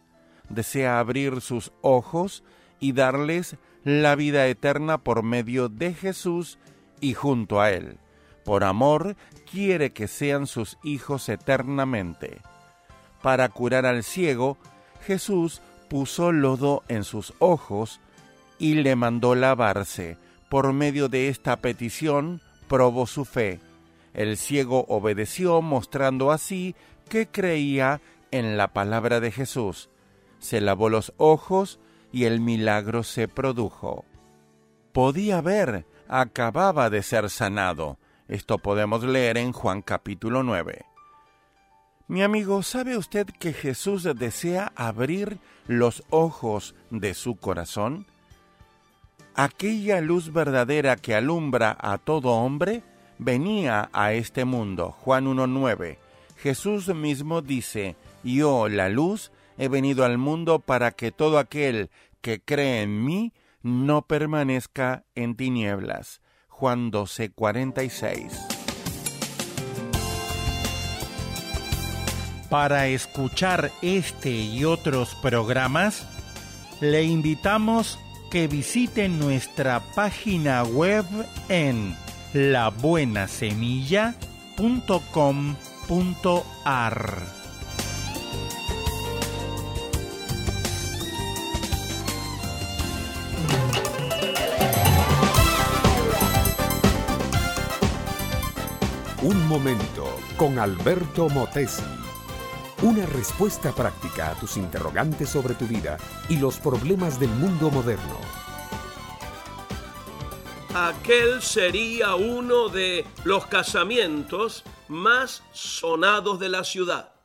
Desea abrir sus ojos y darles la vida eterna por medio de Jesús y junto a Él. Por amor quiere que sean sus hijos eternamente. Para curar al ciego, Jesús puso lodo en sus ojos y le mandó lavarse. Por medio de esta petición probó su fe. El ciego obedeció, mostrando así que creía en la palabra de Jesús. Se lavó los ojos y el milagro se produjo. Podía ver, acababa de ser sanado. Esto podemos leer en Juan capítulo 9. Mi amigo, ¿sabe usted que Jesús desea abrir los ojos de su corazón? Aquella luz verdadera que alumbra a todo hombre venía a este mundo. Juan 1.9. Jesús mismo dice, Yo, la luz, he venido al mundo para que todo aquel que cree en mí no permanezca en tinieblas. Juan 12.46. Para escuchar este y otros programas, le invitamos que visite nuestra página web en labuenasemilla.com.ar. Un momento con Alberto Motesi. Una respuesta práctica a tus interrogantes sobre tu vida y los problemas del mundo moderno. Aquel sería uno de los casamientos más sonados de la ciudad.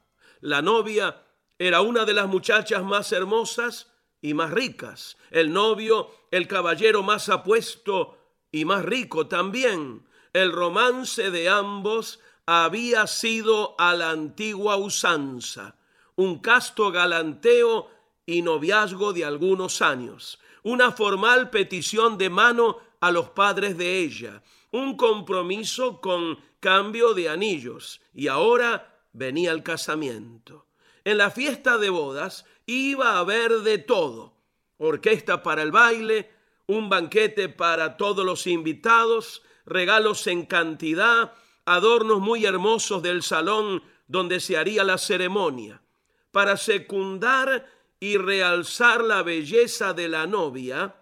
La novia era una de las muchachas más hermosas y más ricas. El novio, el caballero más apuesto y más rico también. El romance de ambos había sido a la antigua usanza, un casto galanteo y noviazgo de algunos años, una formal petición de mano a los padres de ella, un compromiso con cambio de anillos, y ahora venía el casamiento. En la fiesta de bodas iba a haber de todo, orquesta para el baile, un banquete para todos los invitados, regalos en cantidad, adornos muy hermosos del salón donde se haría la ceremonia, para secundar y realzar la belleza de la novia,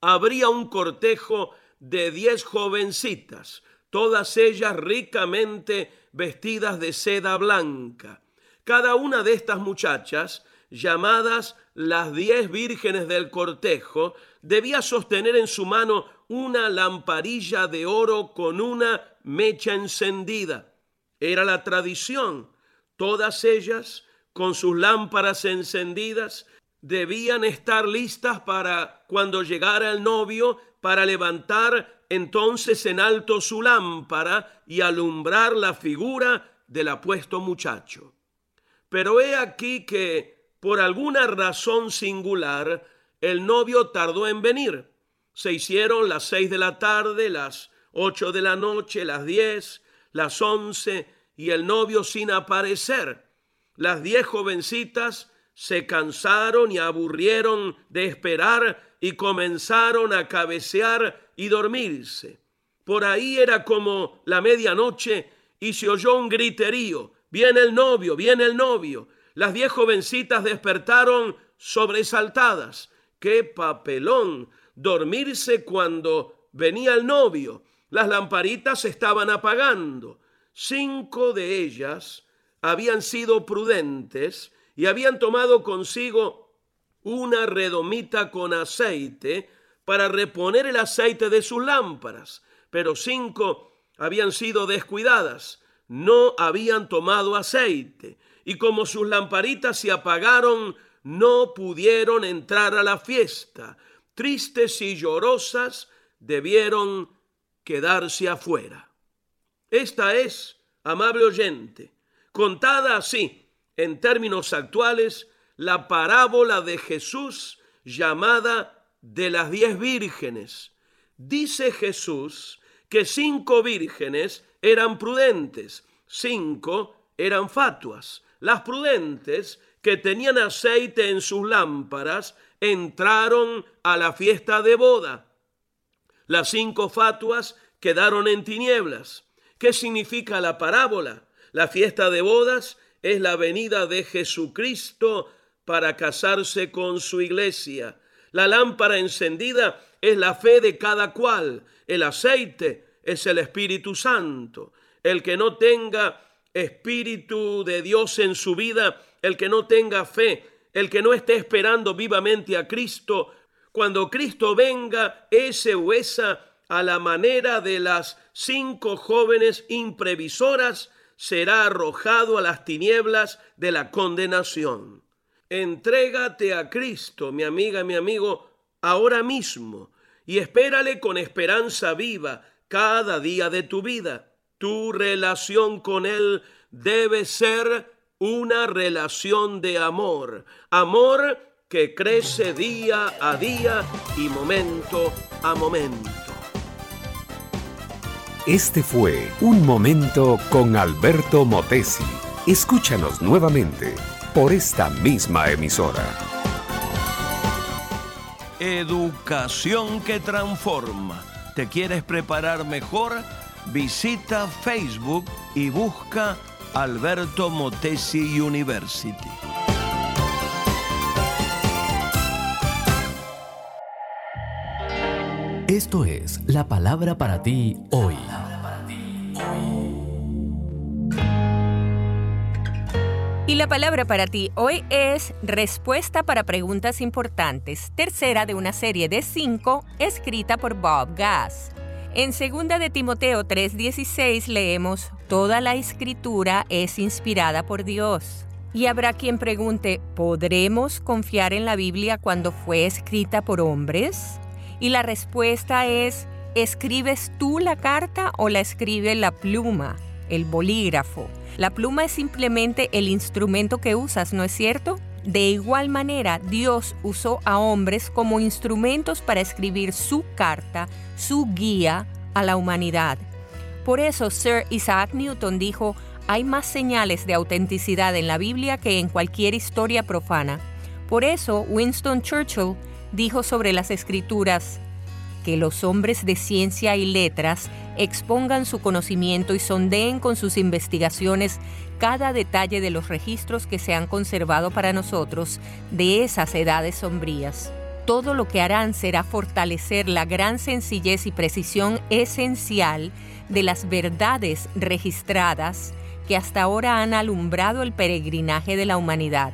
habría un cortejo de diez jovencitas, todas ellas ricamente vestidas de seda blanca. Cada una de estas muchachas, llamadas las diez vírgenes del cortejo, debía sostener en su mano una lamparilla de oro con una mecha encendida. Era la tradición. Todas ellas, con sus lámparas encendidas, debían estar listas para cuando llegara el novio, para levantar entonces en alto su lámpara y alumbrar la figura del apuesto muchacho. Pero he aquí que, por alguna razón singular, el novio tardó en venir. Se hicieron las seis de la tarde, las ocho de la noche, las diez, las once, y el novio sin aparecer. Las diez jovencitas se cansaron y aburrieron de esperar y comenzaron a cabecear y dormirse. Por ahí era como la medianoche y se oyó un griterío. Viene el novio, viene el novio. Las diez jovencitas despertaron sobresaltadas. ¡Qué papelón! Dormirse cuando venía el novio. Las lamparitas se estaban apagando. Cinco de ellas habían sido prudentes y habían tomado consigo una redomita con aceite para reponer el aceite de sus lámparas, pero cinco habían sido descuidadas, no habían tomado aceite, y como sus lamparitas se apagaron, no pudieron entrar a la fiesta. Tristes y llorosas debieron quedarse afuera. Esta es, amable oyente, contada así, en términos actuales, la parábola de Jesús llamada de las diez vírgenes. Dice Jesús que cinco vírgenes eran prudentes, cinco eran fatuas. Las prudentes, que tenían aceite en sus lámparas, entraron a la fiesta de boda. Las cinco fatuas quedaron en tinieblas. ¿Qué significa la parábola? La fiesta de bodas es la venida de Jesucristo para casarse con su iglesia. La lámpara encendida es la fe de cada cual. El aceite es el Espíritu Santo. El que no tenga Espíritu de Dios en su vida, el que no tenga fe, el que no esté esperando vivamente a Cristo, cuando Cristo venga, ese o esa, a la manera de las cinco jóvenes imprevisoras, será arrojado a las tinieblas de la condenación. Entrégate a Cristo, mi amiga, mi amigo, ahora mismo, y espérale con esperanza viva cada día de tu vida. Tu relación con Él debe ser una relación de amor, amor que crece día a día y momento a momento. Este fue Un Momento con Alberto Motesi. Escúchanos nuevamente por esta misma emisora. Educación que transforma. ¿Te quieres preparar mejor? Visita Facebook y busca Alberto Motesi University. Esto es la palabra para ti hoy. Y la palabra para ti hoy es Respuesta para preguntas importantes, tercera de una serie de cinco escrita por Bob Gass. En 2 de Timoteo 3:16 leemos, Toda la escritura es inspirada por Dios. Y habrá quien pregunte, ¿podremos confiar en la Biblia cuando fue escrita por hombres? Y la respuesta es, ¿escribes tú la carta o la escribe la pluma, el bolígrafo? La pluma es simplemente el instrumento que usas, ¿no es cierto? De igual manera, Dios usó a hombres como instrumentos para escribir su carta, su guía a la humanidad. Por eso Sir Isaac Newton dijo, hay más señales de autenticidad en la Biblia que en cualquier historia profana. Por eso Winston Churchill dijo sobre las escrituras, que los hombres de ciencia y letras expongan su conocimiento y sondeen con sus investigaciones cada detalle de los registros que se han conservado para nosotros de esas edades sombrías. Todo lo que harán será fortalecer la gran sencillez y precisión esencial de las verdades registradas que hasta ahora han alumbrado el peregrinaje de la humanidad.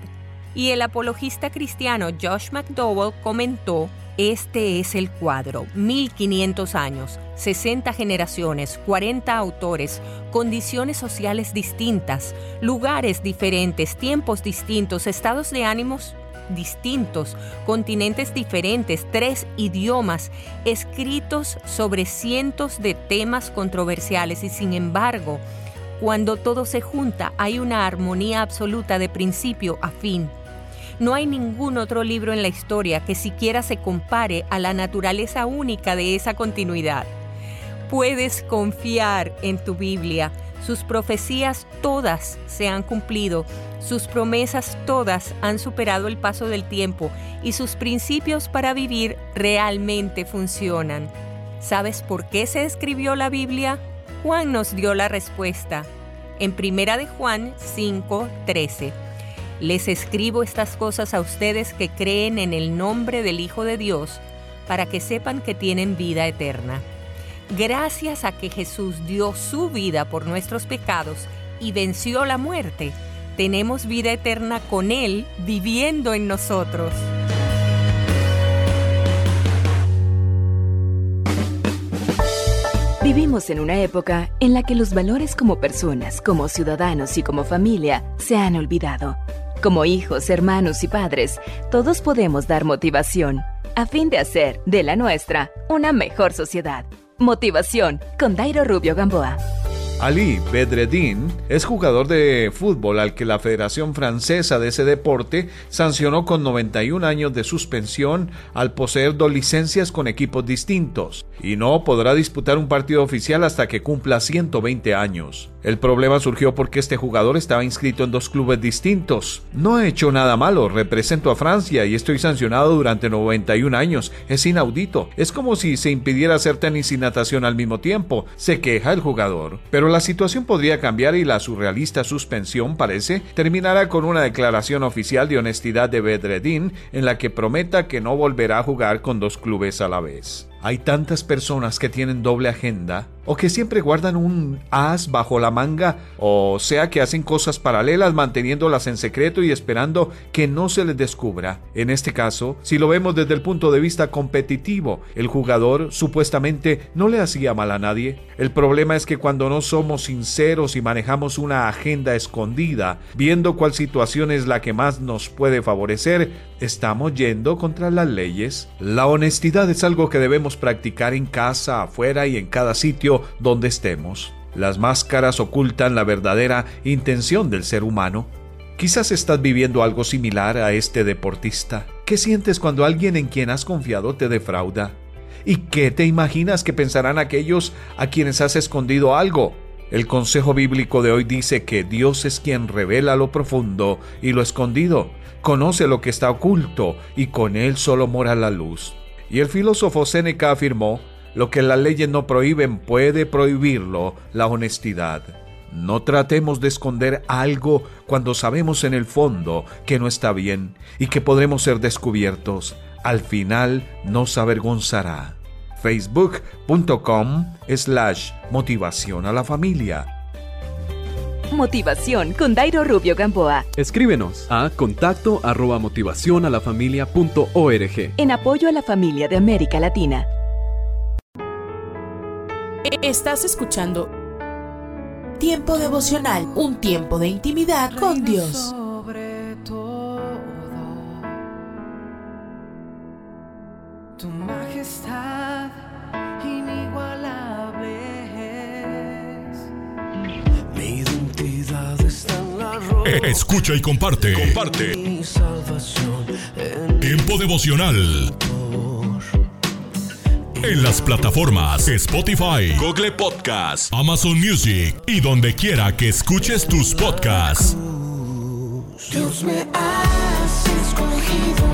Y el apologista cristiano Josh McDowell comentó, este es el cuadro, 1500 años, 60 generaciones, 40 autores, condiciones sociales distintas, lugares diferentes, tiempos distintos, estados de ánimos distintos, continentes diferentes, tres idiomas, escritos sobre cientos de temas controversiales y sin embargo, cuando todo se junta hay una armonía absoluta de principio a fin. No hay ningún otro libro en la historia que siquiera se compare a la naturaleza única de esa continuidad. Puedes confiar en tu Biblia. Sus profecías todas se han cumplido, sus promesas todas han superado el paso del tiempo y sus principios para vivir realmente funcionan. ¿Sabes por qué se escribió la Biblia? Juan nos dio la respuesta. En Primera de Juan 5:13. Les escribo estas cosas a ustedes que creen en el nombre del Hijo de Dios, para que sepan que tienen vida eterna. Gracias a que Jesús dio su vida por nuestros pecados y venció la muerte, tenemos vida eterna con Él viviendo en nosotros. Vivimos en una época en la que los valores como personas, como ciudadanos y como familia se han olvidado. Como hijos, hermanos y padres, todos podemos dar motivación a fin de hacer de la nuestra una mejor sociedad. Motivación con Dairo Rubio Gamboa. Ali Bedreddin es jugador de fútbol al que la Federación Francesa de ese deporte sancionó con 91 años de suspensión al poseer dos licencias con equipos distintos y no podrá disputar un partido oficial hasta que cumpla 120 años. El problema surgió porque este jugador estaba inscrito en dos clubes distintos. No he hecho nada malo, represento a Francia y estoy sancionado durante 91 años. Es inaudito. Es como si se impidiera hacer tenis y natación al mismo tiempo. Se queja el jugador. Pero la situación podría cambiar y la surrealista suspensión, parece, terminará con una declaración oficial de honestidad de Bedreddin en la que prometa que no volverá a jugar con dos clubes a la vez. Hay tantas personas que tienen doble agenda o que siempre guardan un as bajo la manga o sea que hacen cosas paralelas manteniéndolas en secreto y esperando que no se les descubra. En este caso, si lo vemos desde el punto de vista competitivo, el jugador supuestamente no le hacía mal a nadie. El problema es que cuando no somos sinceros y manejamos una agenda escondida, viendo cuál situación es la que más nos puede favorecer, estamos yendo contra las leyes. La honestidad es algo que debemos practicar en casa, afuera y en cada sitio donde estemos. Las máscaras ocultan la verdadera intención del ser humano. Quizás estás viviendo algo similar a este deportista. ¿Qué sientes cuando alguien en quien has confiado te defrauda? ¿Y qué te imaginas que pensarán aquellos a quienes has escondido algo? El consejo bíblico de hoy dice que Dios es quien revela lo profundo y lo escondido, conoce lo que está oculto y con él solo mora la luz. Y el filósofo Séneca afirmó, lo que las leyes no prohíben puede prohibirlo la honestidad. No tratemos de esconder algo cuando sabemos en el fondo que no está bien y que podremos ser descubiertos. Al final nos avergonzará. Facebook.com slash motivación a la familia. Motivación con Dairo Rubio Gamboa. Escríbenos a contacto arroba motivación a la familia punto org. En apoyo a la familia de América Latina. Estás escuchando Tiempo devocional, un tiempo de intimidad con Dios. Escucha y comparte. Comparte. Mi salvación en Tiempo devocional. En las plataformas Spotify, Google Podcast, Amazon Music y donde quiera que escuches tus podcasts. Dios me has escogido,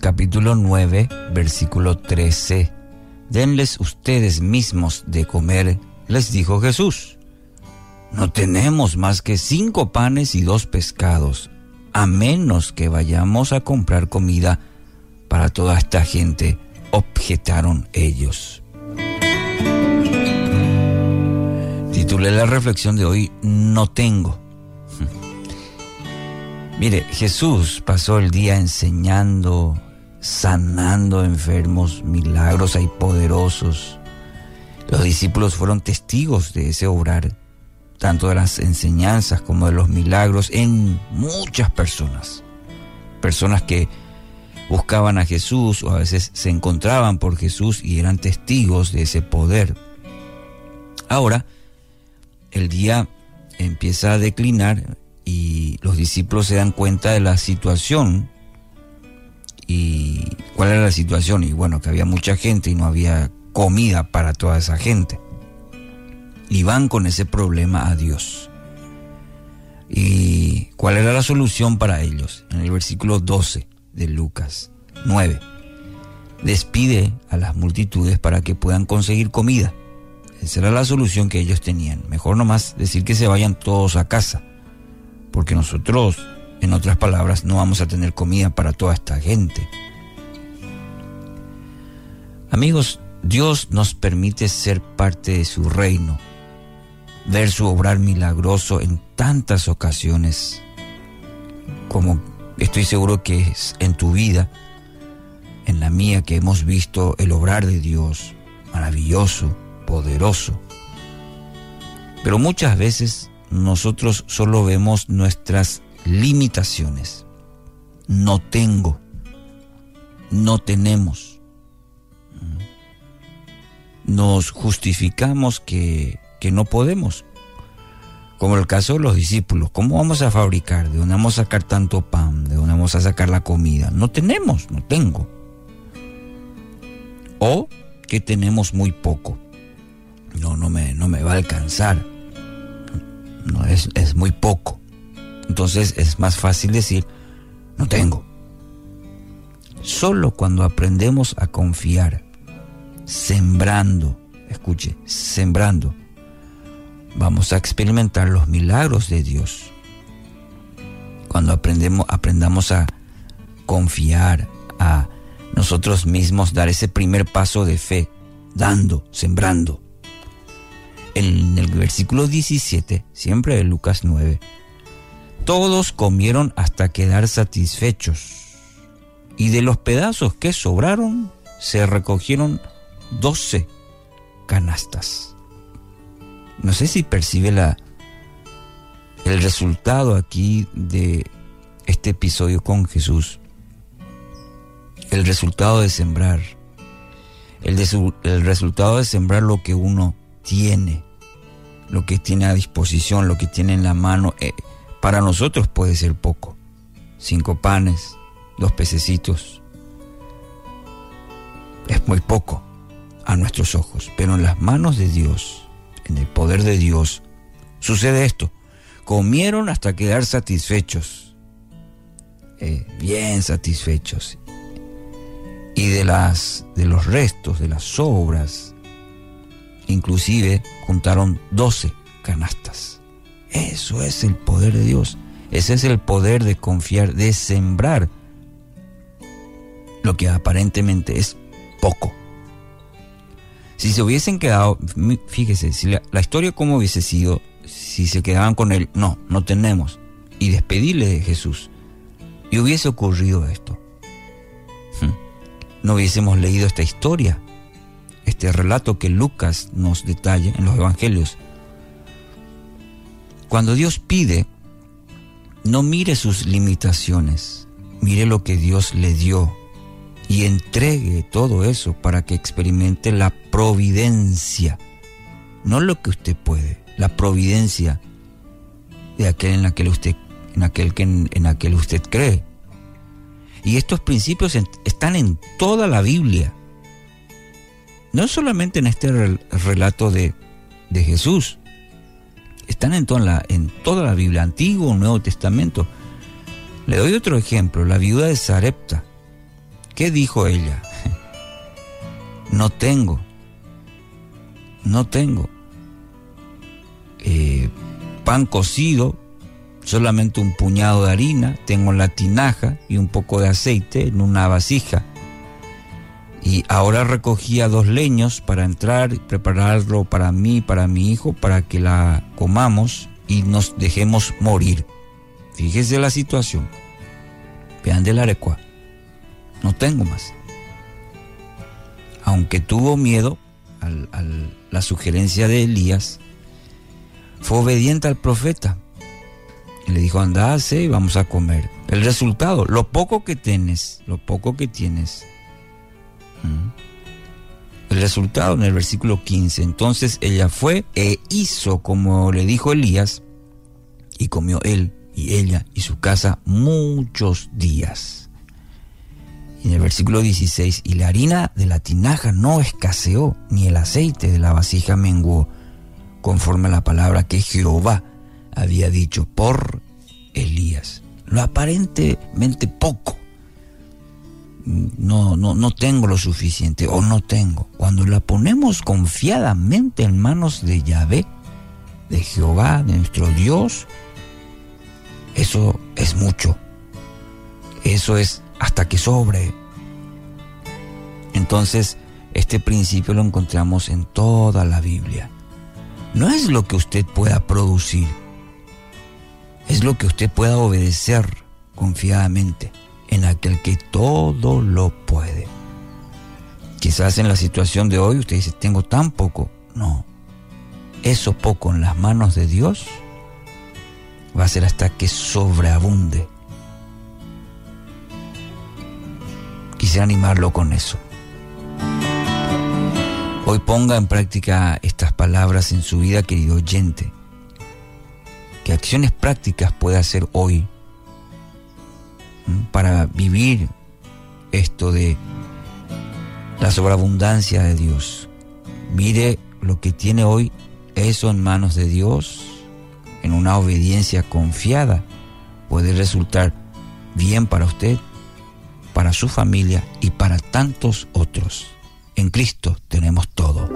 Capítulo 9, versículo 13. Denles ustedes mismos de comer, les dijo Jesús. No tenemos más que cinco panes y dos pescados, a menos que vayamos a comprar comida para toda esta gente, objetaron ellos. Titulé la reflexión de hoy, No tengo. Mire, Jesús pasó el día enseñando, sanando enfermos, milagros hay poderosos. Los discípulos fueron testigos de ese obrar, tanto de las enseñanzas como de los milagros en muchas personas. Personas que buscaban a Jesús o a veces se encontraban por Jesús y eran testigos de ese poder. Ahora, el día empieza a declinar y los discípulos se dan cuenta de la situación. ¿Y cuál era la situación? Y bueno, que había mucha gente y no había comida para toda esa gente. Y van con ese problema a Dios. ¿Y cuál era la solución para ellos? En el versículo 12 de Lucas 9. Despide a las multitudes para que puedan conseguir comida. Esa era la solución que ellos tenían. Mejor nomás decir que se vayan todos a casa porque nosotros, en otras palabras, no vamos a tener comida para toda esta gente. Amigos, Dios nos permite ser parte de su reino, ver su obrar milagroso en tantas ocasiones, como estoy seguro que es en tu vida, en la mía, que hemos visto el obrar de Dios, maravilloso, poderoso. Pero muchas veces nosotros solo vemos nuestras limitaciones. No tengo, no tenemos. Nos justificamos que, que no podemos. Como el caso de los discípulos, ¿cómo vamos a fabricar? ¿De dónde vamos a sacar tanto pan? ¿De dónde vamos a sacar la comida? No tenemos, no tengo. O que tenemos muy poco. No, no me, no me va a alcanzar no es, es muy poco. Entonces es más fácil decir, no tengo. Solo cuando aprendemos a confiar, sembrando, escuche, sembrando, vamos a experimentar los milagros de Dios. Cuando aprendemos, aprendamos a confiar, a nosotros mismos dar ese primer paso de fe, dando, sembrando en el versículo 17, siempre de Lucas 9, todos comieron hasta quedar satisfechos, y de los pedazos que sobraron se recogieron 12 canastas. no sé si percibe la, el resultado aquí de este episodio con Jesús. El resultado de sembrar. El, el resultado de sembrar lo que uno tiene, lo que tiene a disposición, lo que tiene en la mano. Eh, para nosotros puede ser poco. Cinco panes, dos pececitos. Es muy poco a nuestros ojos, pero en las manos de Dios, en el poder de Dios, sucede esto. Comieron hasta quedar satisfechos, eh, bien satisfechos. Y de, las, de los restos, de las sobras, inclusive juntaron doce canastas. Eso es el poder de Dios. Ese es el poder de confiar, de sembrar lo que aparentemente es poco. Si se hubiesen quedado, fíjese, si la, historia cómo hubiese sido, si se quedaban con él, no, no tenemos, y despedirle de Jesús, y hubiese ocurrido esto, hmm, no hubiésemos leído esta historia, este relato que Lucas nos detalla en los evangelios. Cuando Dios pide, no mire sus limitaciones, mire lo que Dios le dio y entregue todo eso para que experimente la providencia, no lo que usted puede, la providencia de aquel en aquel usted, en aquel que en, aquel usted cree. Y estos principios están en toda la Biblia. No solamente en este relato de, de Jesús, están en toda, la, en toda la Biblia, Antiguo, Nuevo Testamento. Le doy otro ejemplo, la viuda de Sarepta. ¿Qué dijo ella? (laughs) No tengo, no tengo eh, pan cocido, solamente un puñado de harina, tengo la tinaja y un poco de aceite en una vasija. Y ahora recogía dos leños para entrar y prepararlo para mí, para mi hijo, para que la comamos y nos dejemos morir. Fíjese la situación. Vean de la arecua no tengo más. Aunque tuvo miedo a la sugerencia de Elías, fue obediente al profeta. Y le dijo, andase y vamos a comer. El resultado, lo poco que tienes, lo poco que tienes. El resultado en el versículo 15. Entonces ella fue e hizo como le dijo Elías, y comió él y ella y su casa muchos días en el versículo 16, y la harina de la tinaja no escaseó, ni el aceite de la vasija menguó, conforme a la palabra que Jehová había dicho por Elías. Lo aparentemente poco. No, no, no tengo lo suficiente o no tengo. Cuando la ponemos confiadamente en manos de Yahvé, de Jehová, de nuestro Dios, eso es mucho. Eso es hasta que sobre. Entonces, este principio lo encontramos en toda la Biblia. No es lo que usted pueda producir, es lo que usted pueda obedecer confiadamente en aquel que todo lo puede. Quizás en la situación de hoy usted dice, tengo tan poco. No, eso poco en las manos de Dios va a ser hasta que sobreabunde Quisiera animarlo con eso. Hoy ponga en práctica estas palabras en su vida, querido oyente. ¿Qué acciones prácticas puede hacer hoy para vivir esto de la sobreabundancia de Dios? Mire lo que tiene hoy, eso en manos de Dios, en una obediencia confiada, puede resultar bien para usted para su familia y para tantos otros. En Cristo tenemos todo.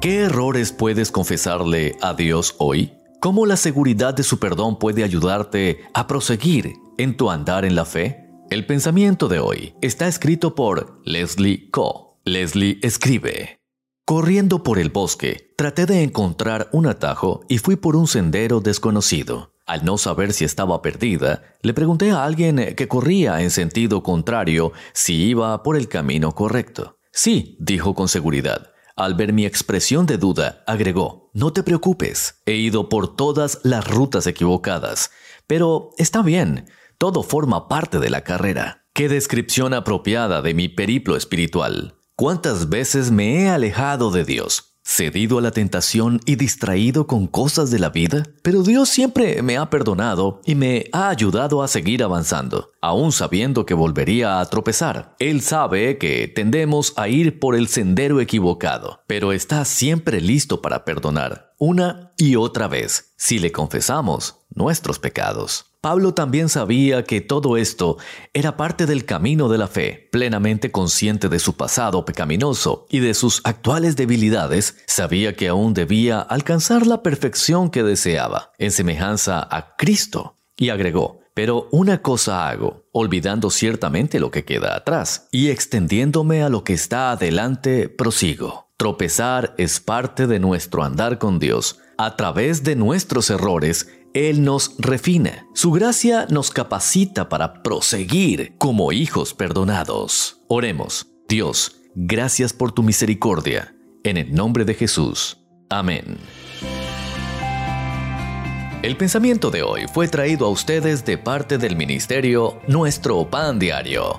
¿Qué errores puedes confesarle a Dios hoy? ¿Cómo la seguridad de su perdón puede ayudarte a proseguir en tu andar en la fe? El pensamiento de hoy está escrito por Leslie Co. Leslie escribe. Corriendo por el bosque, traté de encontrar un atajo y fui por un sendero desconocido. Al no saber si estaba perdida, le pregunté a alguien que corría en sentido contrario si iba por el camino correcto. Sí, dijo con seguridad. Al ver mi expresión de duda, agregó, no te preocupes, he ido por todas las rutas equivocadas, pero está bien, todo forma parte de la carrera. Qué descripción apropiada de mi periplo espiritual. ¿Cuántas veces me he alejado de Dios? Cedido a la tentación y distraído con cosas de la vida, pero Dios siempre me ha perdonado y me ha ayudado a seguir avanzando, aun sabiendo que volvería a tropezar. Él sabe que tendemos a ir por el sendero equivocado, pero está siempre listo para perdonar, una y otra vez, si le confesamos nuestros pecados. Pablo también sabía que todo esto era parte del camino de la fe. Plenamente consciente de su pasado pecaminoso y de sus actuales debilidades, sabía que aún debía alcanzar la perfección que deseaba, en semejanza a Cristo. Y agregó, pero una cosa hago, olvidando ciertamente lo que queda atrás, y extendiéndome a lo que está adelante, prosigo. Tropezar es parte de nuestro andar con Dios. A través de nuestros errores, él nos refina. Su gracia nos capacita para proseguir como hijos perdonados. Oremos. Dios, gracias por tu misericordia. En el nombre de Jesús. Amén. El pensamiento de hoy fue traído a ustedes de parte del ministerio Nuestro Pan Diario.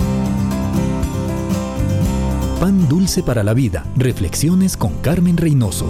Pan dulce para la vida. Reflexiones con Carmen Reynoso.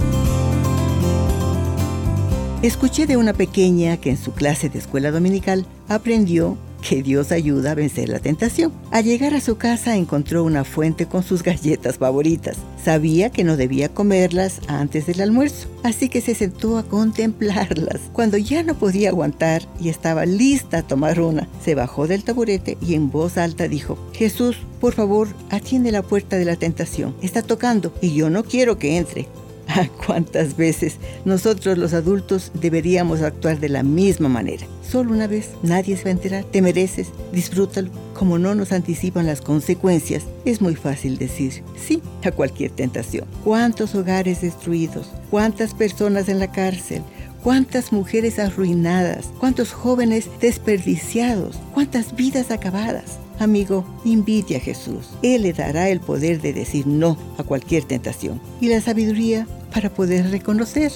Escuché de una pequeña que en su clase de escuela dominical aprendió que Dios ayuda a vencer la tentación. Al llegar a su casa encontró una fuente con sus galletas favoritas. Sabía que no debía comerlas antes del almuerzo, así que se sentó a contemplarlas. Cuando ya no podía aguantar y estaba lista a tomar una, se bajó del taburete y en voz alta dijo, Jesús, por favor, atiende la puerta de la tentación. Está tocando y yo no quiero que entre. (laughs) ¿Cuántas veces nosotros los adultos deberíamos actuar de la misma manera? Solo una vez, nadie se va a enterar, te mereces, disfrútalo. Como no nos anticipan las consecuencias, es muy fácil decir sí a cualquier tentación. ¿Cuántos hogares destruidos? ¿Cuántas personas en la cárcel? cuántas mujeres arruinadas, cuántos jóvenes desperdiciados, cuántas vidas acabadas. Amigo, invite a Jesús. Él le dará el poder de decir no a cualquier tentación y la sabiduría para poder reconocer.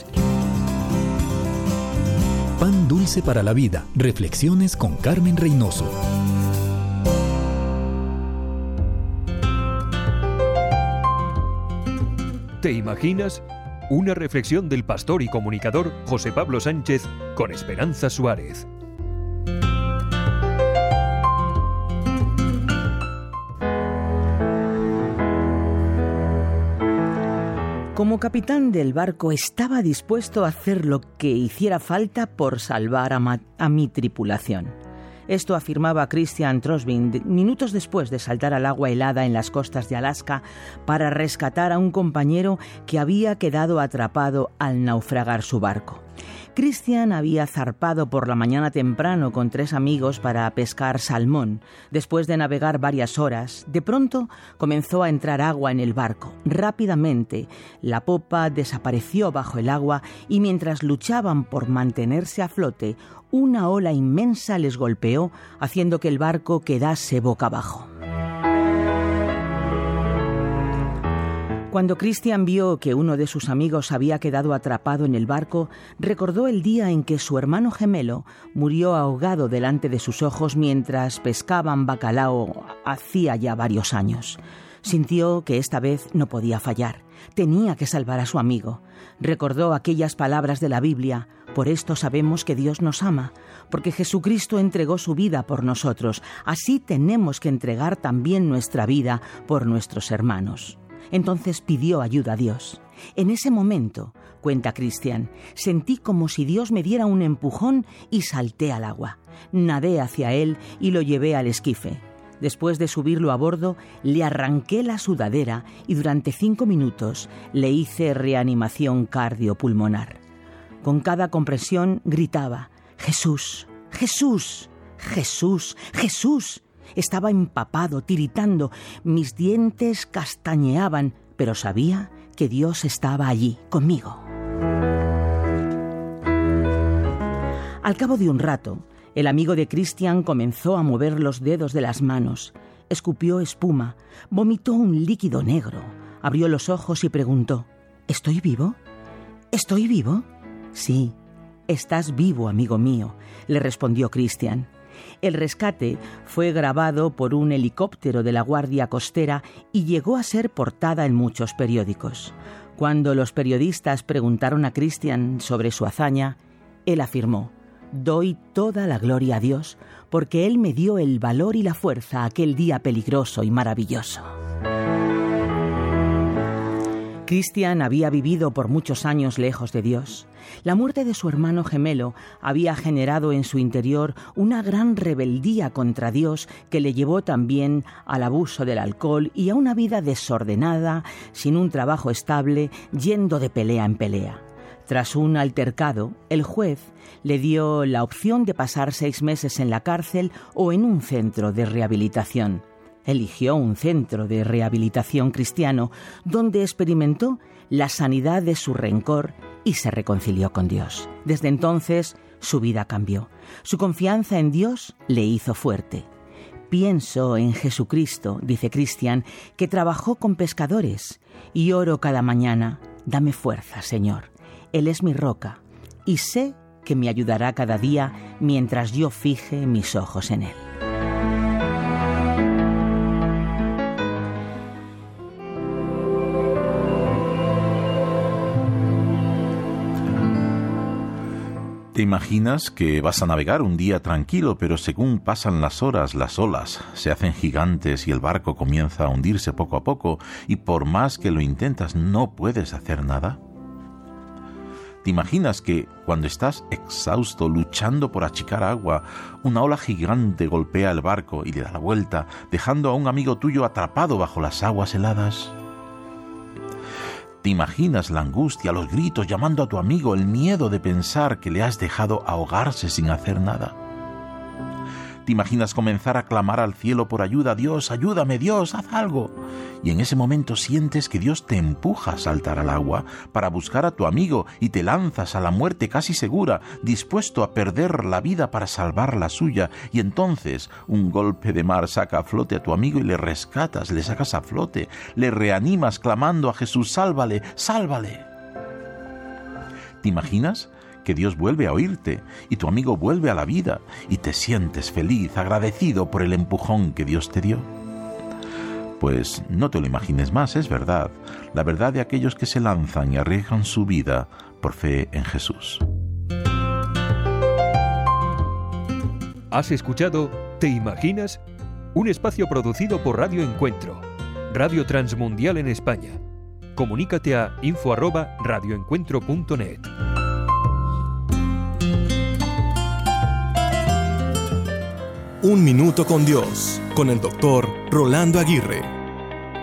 Pan dulce para la vida. Reflexiones con Carmen Reynoso. ¿Te imaginas? Una reflexión del pastor y comunicador José Pablo Sánchez con Esperanza Suárez. Como capitán del barco estaba dispuesto a hacer lo que hiciera falta por salvar a, mi tripulación. Esto afirmaba Christian Trosvin minutos después de saltar al agua helada en las costas de Alaska para rescatar a un compañero que había quedado atrapado al naufragar su barco. Christian había zarpado por la mañana temprano con tres amigos para pescar salmón. Después de navegar varias horas, de pronto comenzó a entrar agua en el barco. Rápidamente, la popa desapareció bajo el agua y mientras luchaban por mantenerse a flote, una ola inmensa les golpeó, haciendo que el barco quedase boca abajo. Cuando Christian vio que uno de sus amigos había quedado atrapado en el barco, recordó el día en que su hermano gemelo murió ahogado delante de sus ojos mientras pescaban bacalao hacía ya varios años. Sintió que esta vez no podía fallar. Tenía que salvar a su amigo. Recordó aquellas palabras de la Biblia. Por esto sabemos que Dios nos ama, porque Jesucristo entregó su vida por nosotros. Así tenemos que entregar también nuestra vida por nuestros hermanos. Entonces pidió ayuda a Dios. En ese momento, cuenta Cristian, sentí como si Dios me diera un empujón y salté al agua. Nadé hacia él y lo llevé al esquife. Después de subirlo a bordo, le arranqué la sudadera y durante cinco minutos le hice reanimación cardiopulmonar. Con cada compresión gritaba, Jesús, Jesús, Jesús, Jesús. Estaba empapado, tiritando, mis dientes castañeaban, pero sabía que Dios estaba allí, conmigo. Al cabo de un rato, el amigo de Christian comenzó a mover los dedos de las manos, escupió espuma, vomitó un líquido negro, abrió los ojos y preguntó, ¿Estoy vivo? ¿Estoy vivo? Sí, estás vivo, amigo mío, le respondió Cristian. El rescate fue grabado por un helicóptero de la Guardia Costera y llegó a ser portada en muchos periódicos. Cuando los periodistas preguntaron a Christian sobre su hazaña, él afirmó, Doy toda la gloria a Dios porque Él me dio el valor y la fuerza aquel día peligroso y maravilloso. Christian había vivido por muchos años lejos de Dios. La muerte de su hermano gemelo había generado en su interior una gran rebeldía contra Dios que le llevó también al abuso del alcohol y a una vida desordenada, sin un trabajo estable, yendo de pelea en pelea. Tras un altercado, el juez le dio la opción de pasar seis meses en la cárcel o en un centro de rehabilitación eligió un centro de rehabilitación cristiano donde experimentó la sanidad de su rencor y se reconcilió con Dios. Desde entonces su vida cambió. Su confianza en Dios le hizo fuerte. Pienso en Jesucristo, dice Cristian, que trabajó con pescadores y oro cada mañana. Dame fuerza, Señor. Él es mi roca y sé que me ayudará cada día mientras yo fije mis ojos en Él. Te imaginas que vas a navegar un día tranquilo, pero según pasan las horas, las olas se hacen gigantes y el barco comienza a hundirse poco a poco y por más que lo intentas no puedes hacer nada? ¿Te imaginas que cuando estás exhausto luchando por achicar agua, una ola gigante golpea el barco y le da la vuelta, dejando a un amigo tuyo atrapado bajo las aguas heladas? ¿Te imaginas la angustia, los gritos llamando a tu amigo, el miedo de pensar que le has dejado ahogarse sin hacer nada? ¿Te imaginas comenzar a clamar al cielo por ayuda? Dios, ayúdame, Dios, haz algo. Y en ese momento sientes que Dios te empuja a saltar al agua para buscar a tu amigo y te lanzas a la muerte casi segura, dispuesto a perder la vida para salvar la suya. Y entonces un golpe de mar saca a flote a tu amigo y le rescatas, le sacas a flote, le reanimas clamando a Jesús, sálvale, sálvale. ¿Te imaginas? Que Dios vuelve a oírte y tu amigo vuelve a la vida y te sientes feliz, agradecido por el empujón que Dios te dio? Pues no te lo imagines más, es verdad, la verdad de aquellos que se lanzan y arriesgan su vida por fe en Jesús. ¿Has escuchado ¿Te imaginas? Un espacio producido por Radio Encuentro, Radio Transmundial en España. Comunícate a info@radioencuentro.net. Un Minuto con Dios, con el doctor Rolando Aguirre.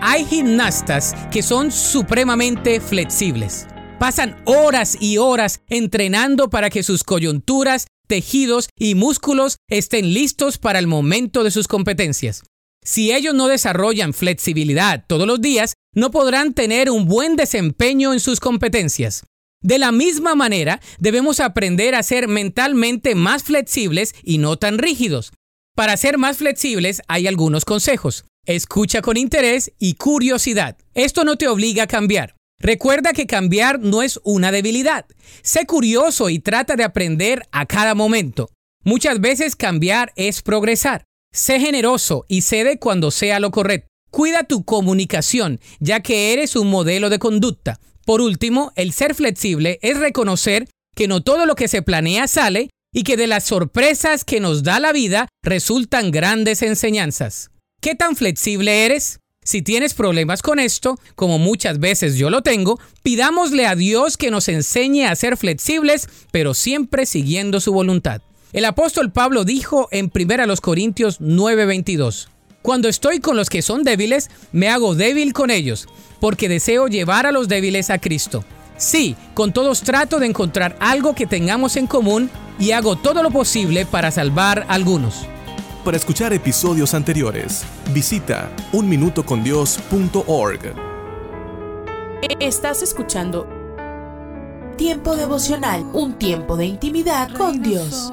Hay gimnastas que son supremamente flexibles. Pasan horas y horas entrenando para que sus coyunturas, tejidos y músculos estén listos para el momento de sus competencias. Si ellos no desarrollan flexibilidad todos los días, no podrán tener un buen desempeño en sus competencias. De la misma manera, debemos aprender a ser mentalmente más flexibles y no tan rígidos. Para ser más flexibles hay algunos consejos. Escucha con interés y curiosidad. Esto no te obliga a cambiar. Recuerda que cambiar no es una debilidad. Sé curioso y trata de aprender a cada momento. Muchas veces cambiar es progresar. Sé generoso y cede cuando sea lo correcto. Cuida tu comunicación, ya que eres un modelo de conducta. Por último, el ser flexible es reconocer que no todo lo que se planea sale y que de las sorpresas que nos da la vida resultan grandes enseñanzas. ¿Qué tan flexible eres? Si tienes problemas con esto, como muchas veces yo lo tengo, pidámosle a Dios que nos enseñe a ser flexibles, pero siempre siguiendo su voluntad. El apóstol Pablo dijo en 1 Corintios 9:22, Cuando estoy con los que son débiles, me hago débil con ellos, porque deseo llevar a los débiles a Cristo. Sí, con todos trato de encontrar algo que tengamos en común y hago todo lo posible para salvar a algunos. Para escuchar episodios anteriores, visita unminutocondios.org. Estás escuchando Tiempo devocional, un tiempo de intimidad con Dios.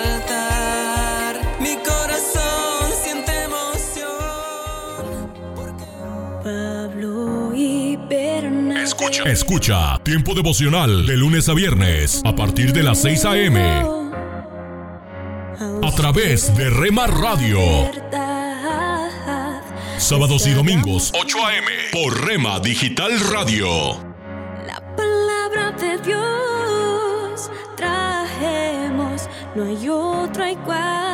Escucha. Escucha Tiempo devocional de lunes a viernes a partir de las 6 a.m. A través de Rema Radio. Sábados y domingos, 8 a.m. por Rema Digital Radio. Palabra de Dios trajemos, no hay otro igual.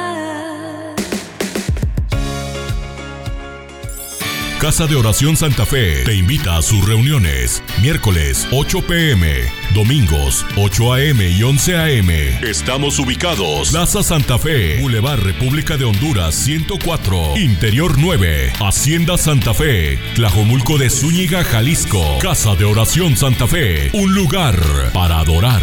Casa de Oración Santa Fe te invita a sus reuniones. Miércoles 8 pm, domingos 8 am y 11 am. Estamos ubicados. Plaza Santa Fe, Boulevard República de Honduras 104, Interior 9, Hacienda Santa Fe, Tlajomulco de Zúñiga, Jalisco. Casa de Oración Santa Fe, un lugar para adorar.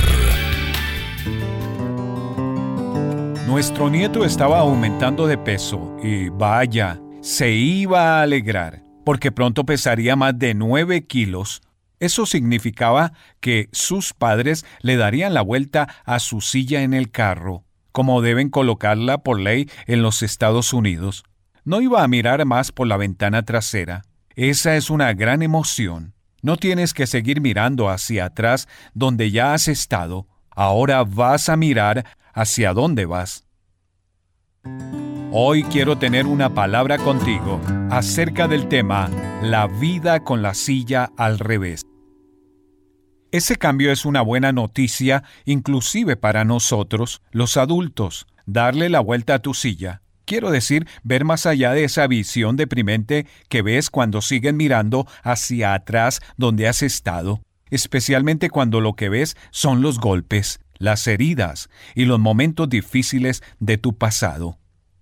Nuestro nieto estaba aumentando de peso y vaya, se iba a alegrar, porque pronto pesaría más de 9 kilos. Eso significaba que sus padres le darían la vuelta a su silla en el carro, como deben colocarla por ley en los Estados Unidos. No iba a mirar más por la ventana trasera. Esa es una gran emoción. No tienes que seguir mirando hacia atrás donde ya has estado. Ahora vas a mirar hacia dónde vas. Hoy quiero tener una palabra contigo acerca del tema La vida con la silla al revés. Ese cambio es una buena noticia inclusive para nosotros, los adultos, darle la vuelta a tu silla. Quiero decir, ver más allá de esa visión deprimente que ves cuando sigues mirando hacia atrás donde has estado, especialmente cuando lo que ves son los golpes, las heridas y los momentos difíciles de tu pasado.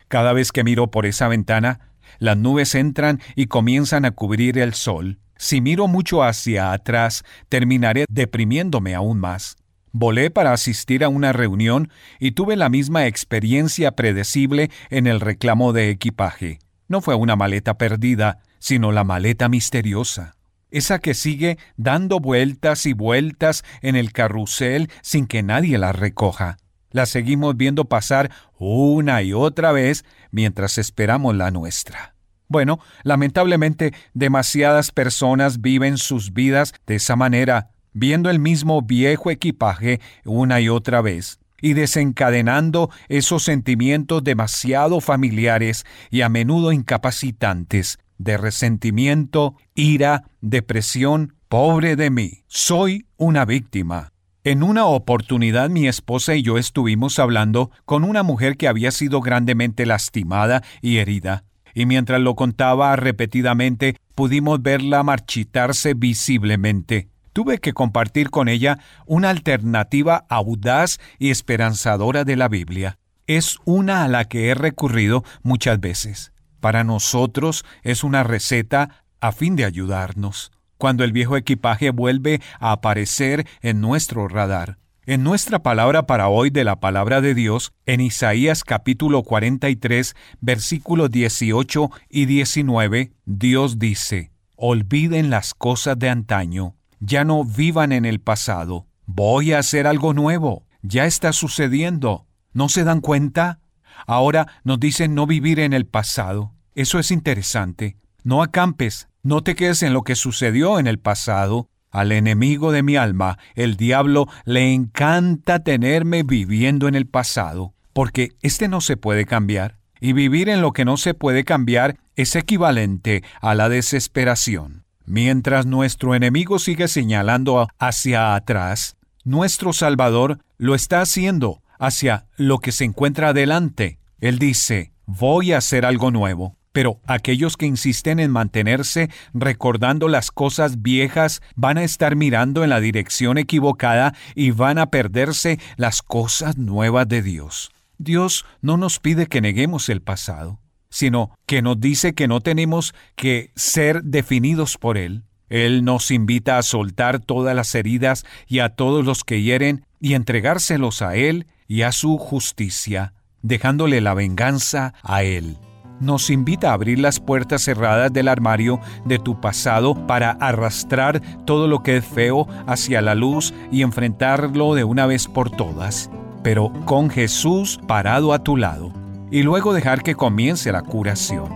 Cada vez que miro por esa ventana, las nubes entran y comienzan a cubrir el sol. Si miro mucho hacia atrás, terminaré deprimiéndome aún más. Volé para asistir a una reunión y tuve la misma experiencia predecible en el reclamo de equipaje. No fue una maleta perdida, sino la maleta misteriosa. Esa que sigue dando vueltas y vueltas en el carrusel sin que nadie la recoja. La seguimos viendo pasar una y otra vez mientras esperamos la nuestra. Bueno, lamentablemente demasiadas personas viven sus vidas de esa manera, viendo el mismo viejo equipaje una y otra vez, y desencadenando esos sentimientos demasiado familiares y a menudo incapacitantes de resentimiento, ira, depresión. Pobre de mí, soy una víctima. En una oportunidad mi esposa y yo estuvimos hablando con una mujer que había sido grandemente lastimada y herida, y mientras lo contaba repetidamente pudimos verla marchitarse visiblemente. Tuve que compartir con ella una alternativa audaz y esperanzadora de la Biblia. Es una a la que he recurrido muchas veces. Para nosotros es una receta a fin de ayudarnos. Cuando el viejo equipaje vuelve a aparecer en nuestro radar. En nuestra palabra para hoy de la palabra de Dios, en Isaías capítulo 43, versículos 18 y 19, Dios dice, Olviden las cosas de antaño, ya no vivan en el pasado, voy a hacer algo nuevo, ya está sucediendo, ¿no se dan cuenta? Ahora nos dicen no vivir en el pasado. Eso es interesante. No acampes, no te quedes en lo que sucedió en el pasado. Al enemigo de mi alma, el diablo, le encanta tenerme viviendo en el pasado, porque este no se puede cambiar. Y vivir en lo que no se puede cambiar es equivalente a la desesperación. Mientras nuestro enemigo sigue señalando hacia atrás, nuestro Salvador lo está haciendo hacia lo que se encuentra adelante. Él dice, voy a hacer algo nuevo. Pero aquellos que insisten en mantenerse recordando las cosas viejas van a estar mirando en la dirección equivocada y van a perderse las cosas nuevas de Dios. Dios no nos pide que neguemos el pasado, sino que nos dice que no tenemos que ser definidos por Él. Él nos invita a soltar todas las heridas y a todos los que hieren y entregárselos a Él y a su justicia, dejándole la venganza a Él. Nos invita a abrir las puertas cerradas del armario de tu pasado para arrastrar todo lo que es feo hacia la luz y enfrentarlo de una vez por todas, pero con Jesús parado a tu lado, y luego dejar que comience la curación.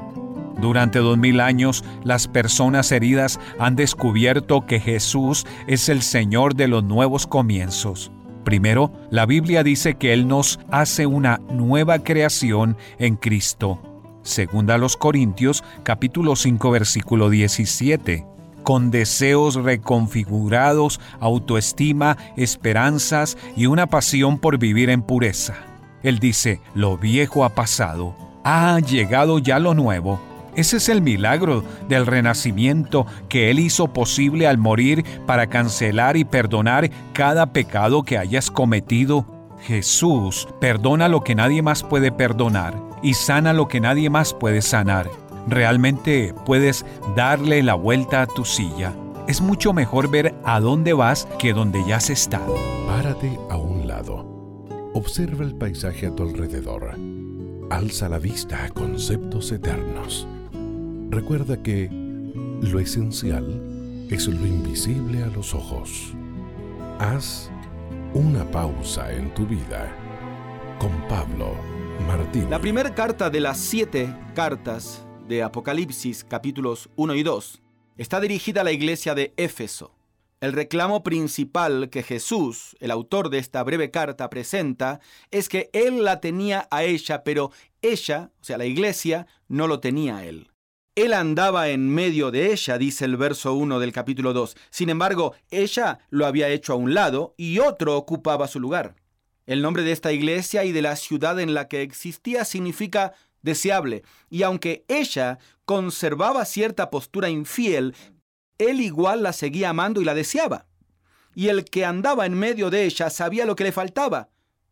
Durante dos mil años, las personas heridas han descubierto que Jesús es el Señor de los nuevos comienzos. Primero, la Biblia dice que Él nos hace una nueva creación en Cristo. Segunda a los Corintios, capítulo 5, versículo 17. Con deseos reconfigurados, autoestima, esperanzas y una pasión por vivir en pureza. Él dice, lo viejo ha pasado, ha llegado ya lo nuevo. Ese es el milagro del renacimiento que Él hizo posible al morir para cancelar y perdonar cada pecado que hayas cometido. Jesús perdona lo que nadie más puede perdonar y sana lo que nadie más puede sanar. Realmente puedes darle la vuelta a tu silla. Es mucho mejor ver a dónde vas que donde ya has estado. Párate a un lado. Observa el paisaje a tu alrededor. Alza la vista a conceptos eternos. Recuerda que lo esencial es lo invisible a los ojos. Haz una pausa en tu vida con Pablo Martín. La primera carta de las siete cartas de Apocalipsis, capítulos 1 y 2, está dirigida a la iglesia de Éfeso. El reclamo principal que Jesús, el autor de esta breve carta, presenta es que él la tenía a ella, pero ella, o sea, la iglesia, no lo tenía a él. Él andaba en medio de ella, dice el verso 1 del capítulo 2. Sin embargo, ella lo había hecho a un lado y otro ocupaba su lugar. El nombre de esta iglesia y de la ciudad en la que existía significa deseable, y aunque ella conservaba cierta postura infiel, él igual la seguía amando y la deseaba. Y el que andaba en medio de ella sabía lo que le faltaba.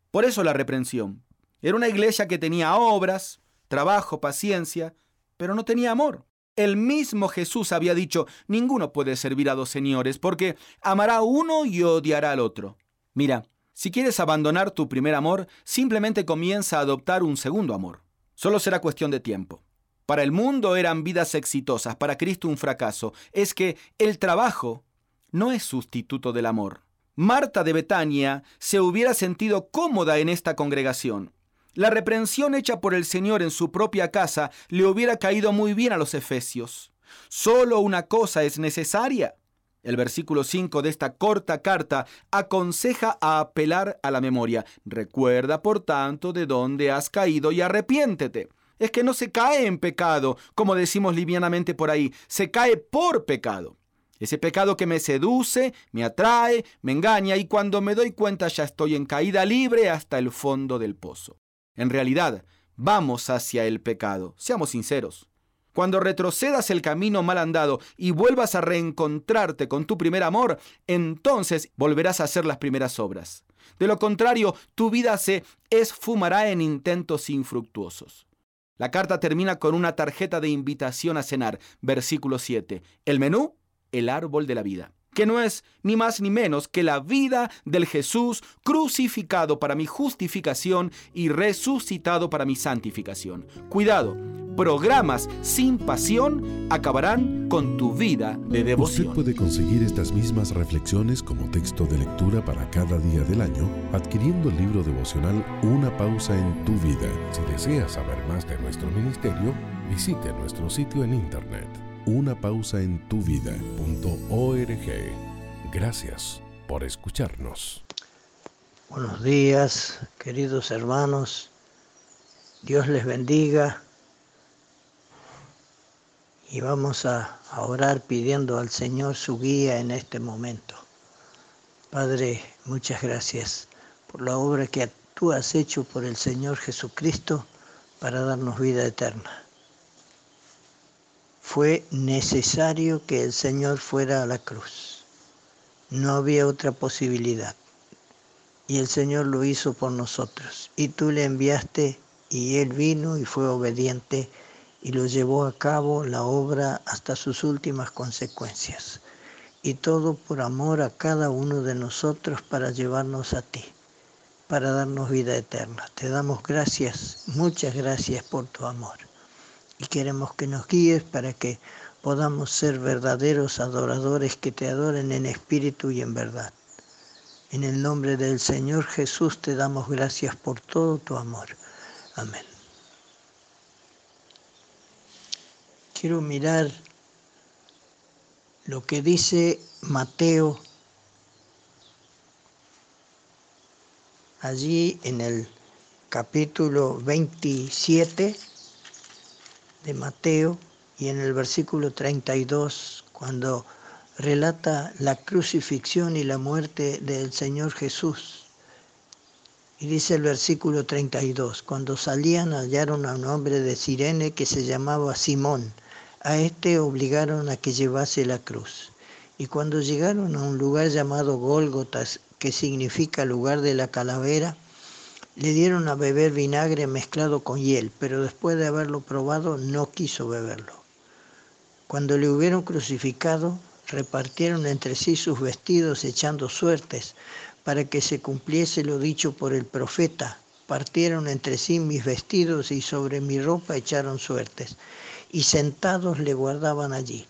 Por eso la reprensión. Era una iglesia que tenía obras, trabajo, paciencia, pero no tenía amor. El mismo Jesús había dicho, ninguno puede servir a dos señores, porque amará a uno y odiará al otro. Mira, si quieres abandonar tu primer amor, simplemente comienza a adoptar un segundo amor. Solo será cuestión de tiempo. Para el mundo eran vidas exitosas, para Cristo un fracaso. Es que el trabajo no es sustituto del amor. Marta de Betania se hubiera sentido cómoda en esta congregación. La reprensión hecha por el Señor en su propia casa le hubiera caído muy bien a los efesios. Solo una cosa es necesaria. El versículo 5 de esta corta carta aconseja a apelar a la memoria. Recuerda, por tanto, de dónde has caído y arrepiéntete. Es que no se cae en pecado, como decimos livianamente por ahí, se cae por pecado. Ese pecado que me seduce, me atrae, me engaña y cuando me doy cuenta ya estoy en caída libre hasta el fondo del pozo. En realidad, vamos hacia el pecado. Seamos sinceros. Cuando retrocedas el camino mal andado y vuelvas a reencontrarte con tu primer amor, entonces volverás a hacer las primeras obras. De lo contrario, tu vida se esfumará en intentos infructuosos. La carta termina con una tarjeta de invitación a cenar, versículo 7. El menú, el árbol de la vida que no es ni más ni menos que la vida del Jesús crucificado para mi justificación y resucitado para mi santificación. Cuidado, programas sin pasión acabarán con tu vida de devoción. Usted puede conseguir estas mismas reflexiones como texto de lectura para cada día del año adquiriendo el libro devocional Una pausa en tu vida. Si desea saber más de nuestro ministerio, visite nuestro sitio en internet una pausa en tu vida.org. Gracias por escucharnos. Buenos días, queridos hermanos. Dios les bendiga. Y vamos a, orar pidiendo al Señor su guía en este momento. Padre, muchas gracias por la obra que tú has hecho por el Señor Jesucristo para darnos vida eterna fue necesario que el Señor fuera a la cruz. No había otra posibilidad. Y el Señor lo hizo por nosotros. Y tú le enviaste y Él vino y fue obediente y lo llevó a cabo la obra hasta sus últimas consecuencias. Y todo por amor a cada uno de nosotros para llevarnos a ti. para darnos vida eterna. Te damos gracias, muchas gracias por tu amor. Y queremos que nos guíes para que podamos ser verdaderos adoradores que te adoren en espíritu y en verdad. En el nombre del Señor Jesús te damos gracias por todo tu amor. Amén. Quiero mirar lo que dice Mateo allí en el capítulo 27 de Mateo y en el versículo 32, cuando relata la crucifixión y la muerte del Señor Jesús. Y dice el versículo 32, cuando salían hallaron a un hombre de Sirene que se llamaba Simón. A este obligaron a que llevase la cruz. Y cuando llegaron a un lugar llamado Gólgotas, que significa lugar de la calavera, le dieron a beber vinagre mezclado con hiel, pero después de haberlo probado no quiso beberlo. Cuando le hubieron crucificado, repartieron entre sí sus vestidos echando suertes, para que se cumpliese lo dicho por el profeta. Partieron entre sí mis vestidos y sobre mi ropa echaron suertes, y sentados le guardaban allí.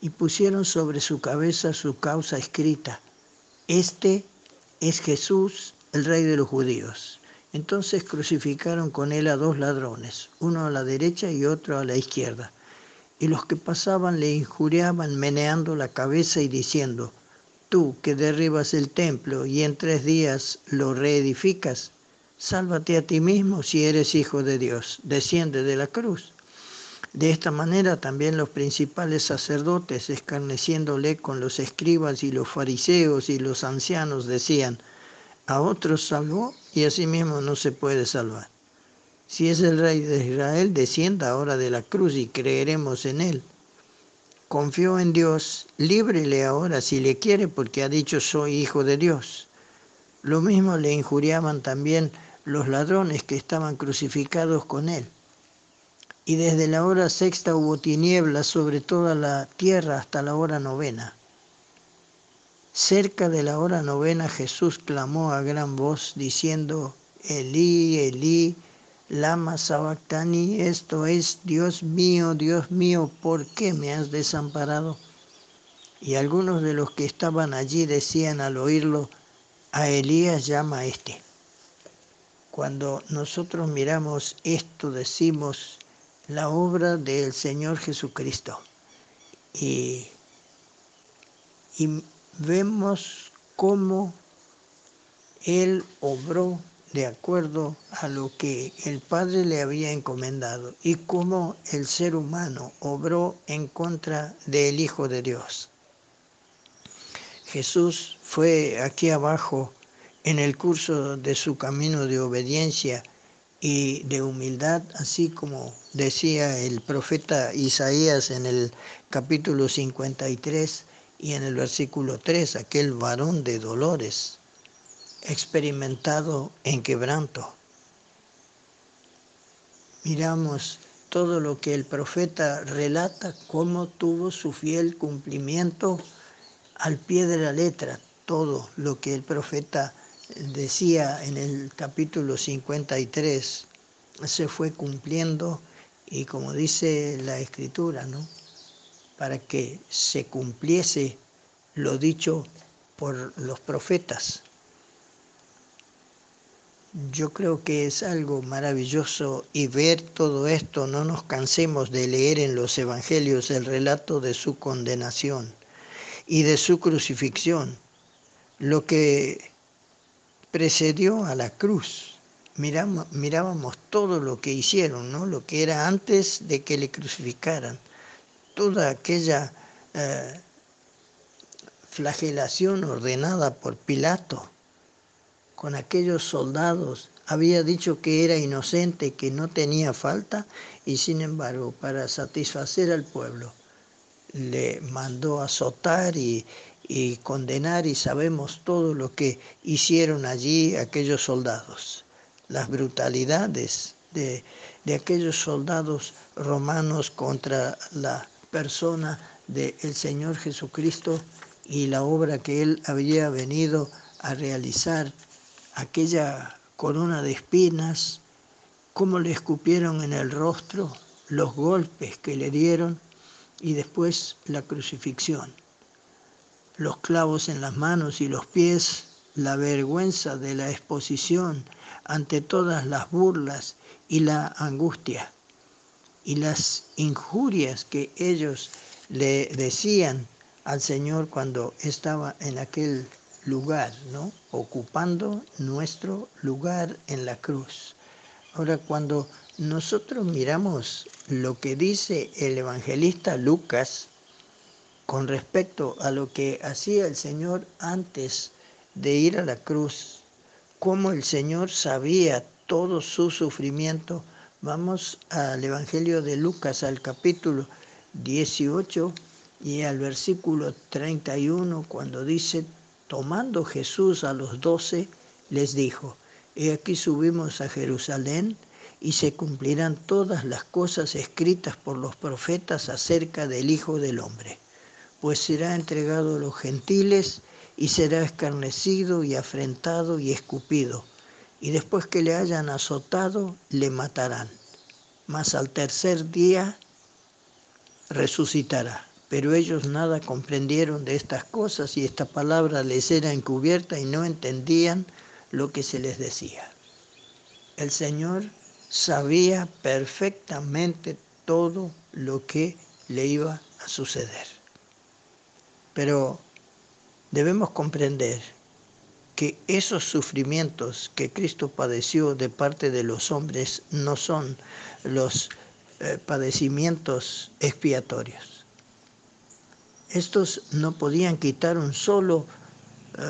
Y pusieron sobre su cabeza su causa escrita, Este es Jesús, el rey de los judíos. Entonces crucificaron con él a dos ladrones, uno a la derecha y otro a la izquierda y los que pasaban le injuriaban meneando la cabeza y diciendo, tú que derribas el templo y en tres días lo reedificas, sálvate a ti mismo si eres hijo de Dios, desciende de la cruz. De esta manera también los principales sacerdotes, escarneciéndole con los escribas y los fariseos y los ancianos, decían, a otros salvó y a sí mismo no se puede salvar. Si es el rey de Israel, descienda ahora de la cruz y creeremos en él. Confió en Dios, líbrele ahora si le quiere, porque ha dicho soy hijo de Dios. Lo mismo le injuriaban también los ladrones que estaban crucificados con él. Y desde la hora sexta hubo tinieblas sobre toda la tierra hasta la hora novena. Cerca de la hora novena Jesús clamó a gran voz diciendo, Elí, Elí, Lama Sabactani, esto es, Dios mío, Dios mío, ¿por qué me has desamparado? Y algunos de los que estaban allí decían al oírlo, a Elías llama a este. Cuando nosotros miramos esto, decimos la obra del Señor Jesucristo. Y, y vemos cómo Él obró de acuerdo a lo que el Padre le había encomendado y cómo el ser humano obró en contra del Hijo de Dios. Jesús fue aquí abajo en el curso de su camino de obediencia y de humildad, así como decía el profeta Isaías en el capítulo 53 y en el versículo 3, aquel varón de dolores, experimentado en quebranto. Miramos todo lo que el profeta relata, cómo tuvo su fiel cumplimiento al pie de la letra, todo lo que el profeta decía en el capítulo 53 se fue cumpliendo y como dice la escritura, ¿no? Para que se cumpliese lo dicho por los profetas. Yo creo que es algo maravilloso y ver todo esto, no nos cansemos de leer en los evangelios el relato de su condenación y de su crucifixión, lo que precedió a la cruz. Miramos, mirábamos todo lo que hicieron, ¿no? lo que era antes de que le crucificaran, toda aquella eh, flagelación ordenada por Pilato con aquellos soldados, había dicho que era inocente, que no tenía falta, y sin embargo, para satisfacer al pueblo, le mandó azotar y, y condenar, y sabemos todo lo que hicieron allí aquellos soldados, las brutalidades de, de aquellos soldados romanos contra la persona del Señor Jesucristo y la obra que él había venido a realizar aquella corona de espinas, cómo le escupieron en el rostro, los golpes que le dieron y después la crucifixión. Los clavos en las manos y los pies, la vergüenza de la exposición ante todas las burlas y la angustia y las injurias que ellos le decían al Señor cuando estaba en aquel lugar, ¿no? Ocupando nuestro lugar en la cruz. Ahora, cuando nosotros miramos lo que dice el evangelista Lucas con respecto a lo que hacía el Señor antes de ir a la cruz, cómo el Señor sabía todo su sufrimiento, vamos al Evangelio de Lucas, al capítulo 18 y al versículo 31, cuando dice, tomando Jesús a los doce, les dijo, He aquí subimos a Jerusalén y se cumplirán todas las cosas escritas por los profetas acerca del Hijo del Hombre, pues será entregado a los gentiles y será escarnecido y afrentado y escupido, y después que le hayan azotado, le matarán. Mas al tercer día resucitará. Pero ellos nada comprendieron de estas cosas y esta palabra les era encubierta y no entendían lo que se les decía. El Señor sabía perfectamente todo lo que le iba a suceder. Pero debemos comprender que esos sufrimientos que Cristo padeció de parte de los hombres no son los eh, padecimientos expiatorios. Estos no podían quitar un solo eh,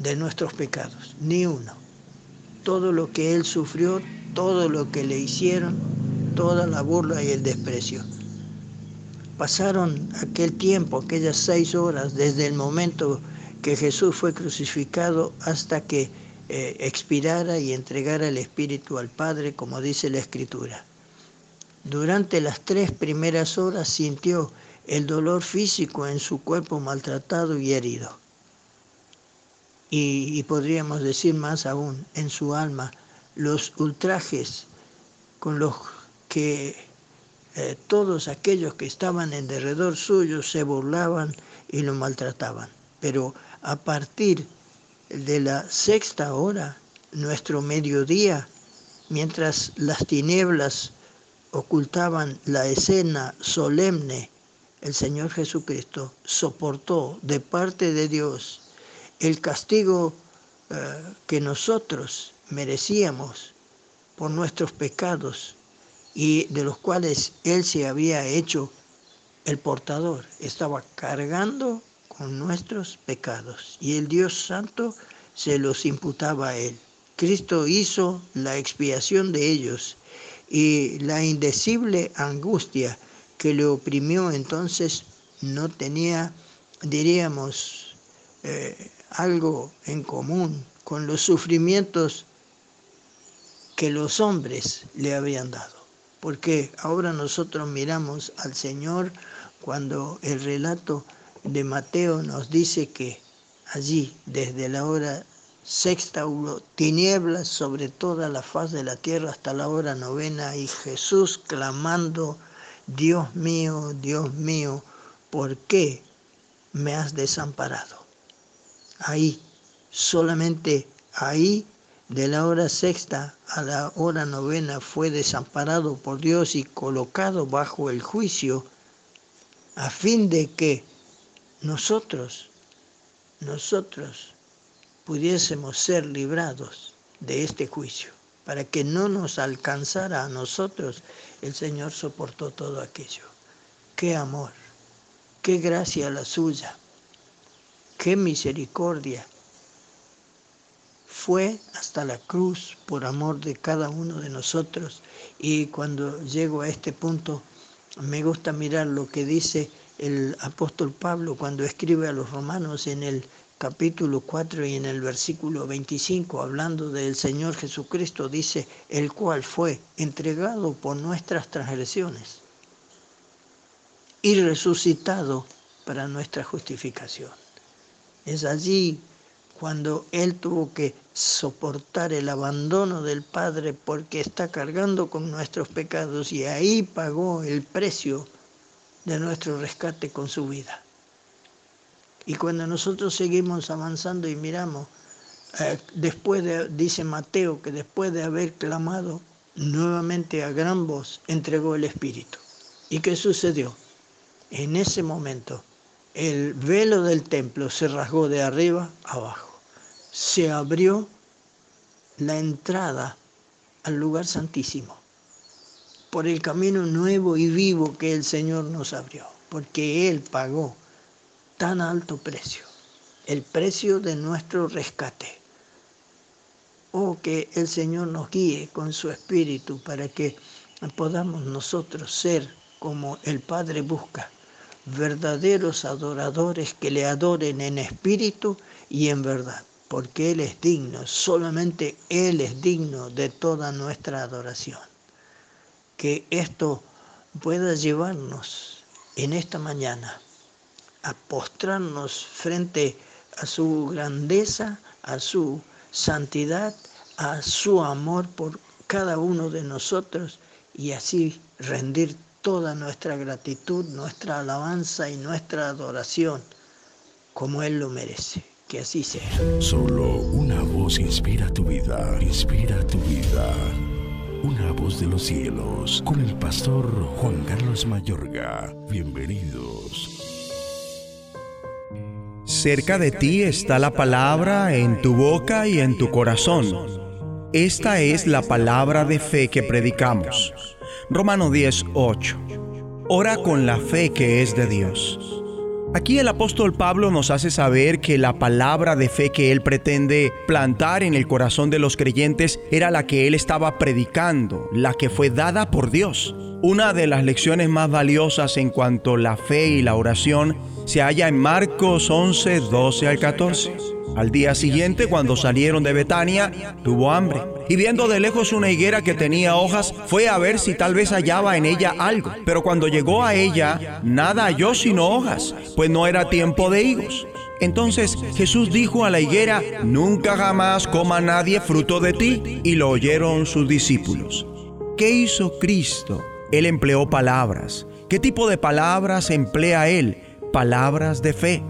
de nuestros pecados, ni uno. Todo lo que Él sufrió, todo lo que le hicieron, toda la burla y el desprecio. Pasaron aquel tiempo, aquellas seis horas, desde el momento que Jesús fue crucificado hasta que eh, expirara y entregara el Espíritu al Padre, como dice la Escritura. Durante las tres primeras horas sintió el dolor físico en su cuerpo maltratado y herido. Y, podríamos decir más aún, en su alma, los ultrajes con los que eh, todos aquellos que estaban en derredor suyo se burlaban y lo maltrataban. Pero a partir de la sexta hora, nuestro mediodía, mientras las tinieblas ocultaban la escena solemne el Señor Jesucristo soportó de parte de Dios el castigo eh, que nosotros merecíamos por nuestros pecados y de los cuales Él se había hecho el portador. Estaba cargando con nuestros pecados y el Dios Santo se los imputaba a Él. Cristo hizo la expiación de ellos y la indecible angustia que le oprimió entonces no tenía, diríamos, eh, algo en común con los sufrimientos que los hombres le habían dado. Porque ahora nosotros miramos al Señor cuando el relato de Mateo nos dice que allí, desde la hora sexta, hubo tinieblas sobre toda la faz de la tierra hasta la hora novena y Jesús clamando Dios mío, Dios mío, ¿por qué me has desamparado? Ahí, solamente ahí, de la hora sexta a la hora novena, fue desamparado por Dios y colocado bajo el juicio, a fin de que nosotros, nosotros pudiésemos ser librados de este juicio para que no nos alcanzara a nosotros, el Señor soportó todo aquello. Qué amor, qué gracia la suya, qué misericordia. Fue hasta la cruz por amor de cada uno de nosotros y cuando llego a este punto me gusta mirar lo que dice el apóstol Pablo cuando escribe a los romanos en el capítulo 4 y en el versículo 25, hablando del Señor Jesucristo, dice, el cual fue entregado por nuestras transgresiones y resucitado para nuestra justificación. Es allí cuando Él tuvo que soportar el abandono del Padre porque está cargando con nuestros pecados y ahí pagó el precio de nuestro rescate con su vida. Y cuando nosotros seguimos avanzando y miramos, eh, después de, dice Mateo, que después de haber clamado nuevamente a gran voz, entregó el Espíritu. ¿Y qué sucedió? En ese momento, el velo del templo se rasgó de arriba abajo. Se abrió la entrada al lugar santísimo por el camino nuevo y vivo que el Señor nos abrió, porque Él pagó tan alto precio, el precio de nuestro rescate. Oh, que el Señor nos guíe con su Espíritu para que podamos nosotros ser como el Padre busca, verdaderos adoradores que le adoren en espíritu y en verdad, porque Él es digno, solamente Él es digno de toda nuestra adoración. Que esto pueda llevarnos en esta mañana a postrarnos frente a su grandeza, a su santidad, a su amor por cada uno de nosotros y así rendir toda nuestra gratitud, nuestra alabanza y nuestra adoración como Él lo merece. Que así sea. Solo una voz inspira tu vida, inspira tu vida. Una voz de los cielos, con el pastor Juan Carlos Mayorga. Bienvenidos. Cerca de ti está la palabra en tu boca y en tu corazón. Esta es la palabra de fe que predicamos. Romano 10:8. Ora con la fe que es de Dios. Aquí el apóstol Pablo nos hace saber que la palabra de fe que él pretende plantar en el corazón de los creyentes era la que él estaba predicando, la que fue dada por Dios. Una de las lecciones más valiosas en cuanto a la fe y la oración se halla en Marcos 11, 12 al 14. Al día siguiente, cuando salieron de Betania, tuvo hambre. Y viendo de lejos una higuera que tenía hojas, fue a ver si tal vez hallaba en ella algo. Pero cuando llegó a ella, nada halló sino hojas, pues no era tiempo de higos. Entonces Jesús dijo a la higuera, nunca jamás coma nadie fruto de ti. Y lo oyeron sus discípulos. ¿Qué hizo Cristo? Él empleó palabras. ¿Qué tipo de palabras emplea Él? Palabras de fe.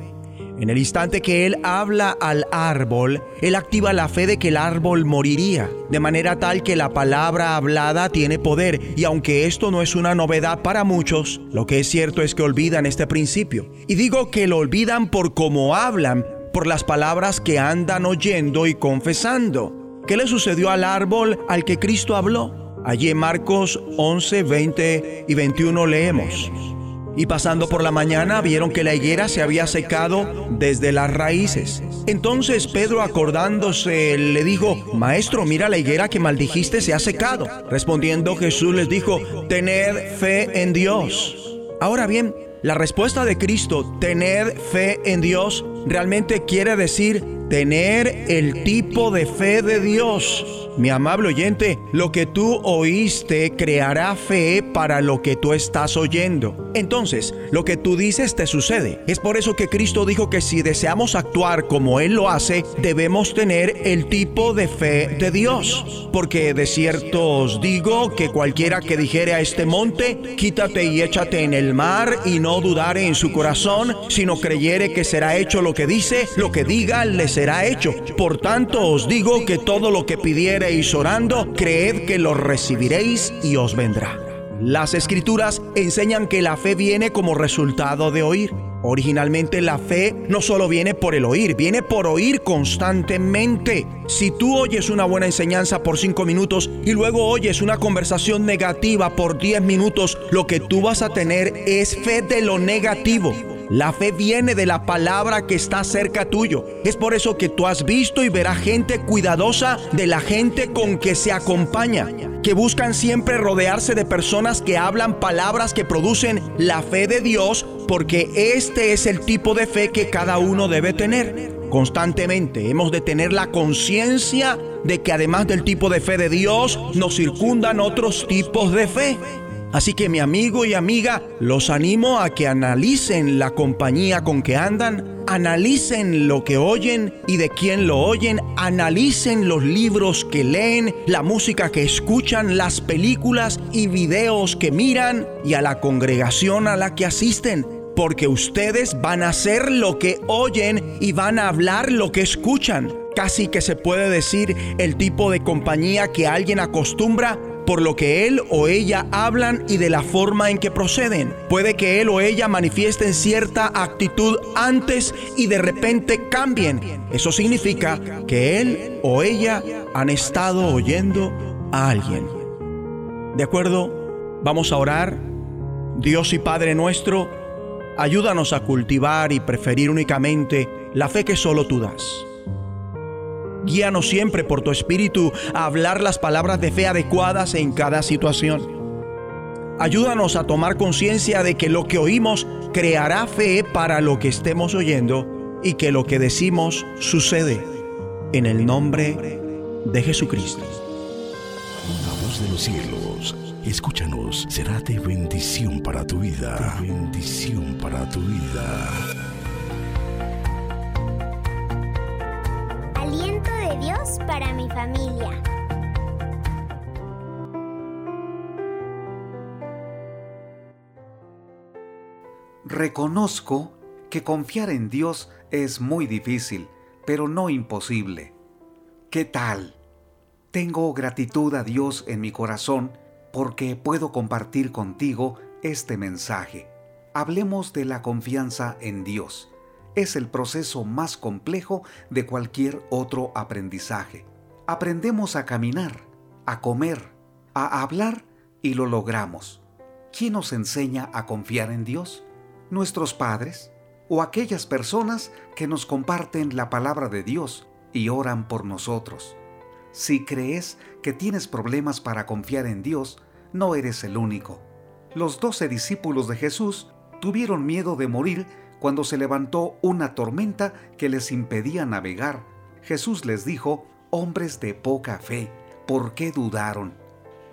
En el instante que Él habla al árbol, Él activa la fe de que el árbol moriría, de manera tal que la palabra hablada tiene poder, y aunque esto no es una novedad para muchos, lo que es cierto es que olvidan este principio. Y digo que lo olvidan por cómo hablan, por las palabras que andan oyendo y confesando. ¿Qué le sucedió al árbol al que Cristo habló? Allí en Marcos 11, 20 y 21 leemos. Y pasando por la mañana vieron que la higuera se había secado desde las raíces. Entonces Pedro acordándose le dijo, Maestro, mira la higuera que maldijiste se ha secado. Respondiendo Jesús les dijo, Tened fe en Dios. Ahora bien, la respuesta de Cristo, tener fe en Dios, realmente quiere decir tener el tipo de fe de Dios. Mi amable oyente, lo que tú oíste creará fe para lo que tú estás oyendo. Entonces, lo que tú dices te sucede. Es por eso que Cristo dijo que si deseamos actuar como Él lo hace, debemos tener el tipo de fe de Dios. Porque de cierto os digo que cualquiera que dijere a este monte, quítate y échate en el mar, y no dudare en su corazón, sino creyere que será hecho lo que dice, lo que diga le será hecho. Por tanto os digo que todo lo que pidiere orando, creed que lo recibiréis y os vendrá. Las escrituras enseñan que la fe viene como resultado de oír. Originalmente la fe no solo viene por el oír, viene por oír constantemente. Si tú oyes una buena enseñanza por cinco minutos y luego oyes una conversación negativa por diez minutos, lo que tú vas a tener es fe de lo negativo. La fe viene de la palabra que está cerca tuyo. Es por eso que tú has visto y verás gente cuidadosa de la gente con que se acompaña, que buscan siempre rodearse de personas que hablan palabras que producen la fe de Dios, porque este es el tipo de fe que cada uno debe tener. Constantemente hemos de tener la conciencia de que además del tipo de fe de Dios, nos circundan otros tipos de fe. Así que mi amigo y amiga, los animo a que analicen la compañía con que andan, analicen lo que oyen y de quién lo oyen, analicen los libros que leen, la música que escuchan, las películas y videos que miran y a la congregación a la que asisten porque ustedes van a hacer lo que oyen y van a hablar lo que escuchan. Casi que se puede decir el tipo de compañía que alguien acostumbra por lo que él o ella hablan y de la forma en que proceden. Puede que él o ella manifiesten cierta actitud antes y de repente cambien. Eso significa que él o ella han estado oyendo a alguien. ¿De acuerdo? Vamos a orar. Dios y Padre nuestro, ayúdanos a cultivar y preferir únicamente la fe que solo tú das. Guíanos siempre por tu espíritu a hablar las palabras de fe adecuadas en cada situación. Ayúdanos a tomar conciencia de que lo que oímos creará fe para lo que estemos oyendo y que lo que decimos sucede. En el nombre de Jesucristo. La voz de los cielos, escúchanos, será de bendición para tu vida. De bendición para tu vida. Aliento Dios para mi familia. Reconozco que confiar en Dios es muy difícil, pero no imposible. ¿Qué tal? Tengo gratitud a Dios en mi corazón porque puedo compartir contigo este mensaje. Hablemos de la confianza en Dios. Es el proceso más complejo de cualquier otro aprendizaje. Aprendemos a caminar, a comer, a hablar y lo logramos. ¿Quién nos enseña a confiar en Dios? ¿Nuestros padres? ¿O aquellas personas que nos comparten la palabra de Dios y oran por nosotros? Si crees que tienes problemas para confiar en Dios, no eres el único. Los doce discípulos de Jesús tuvieron miedo de morir cuando se levantó una tormenta que les impedía navegar. Jesús les dijo, hombres de poca fe, ¿por qué dudaron?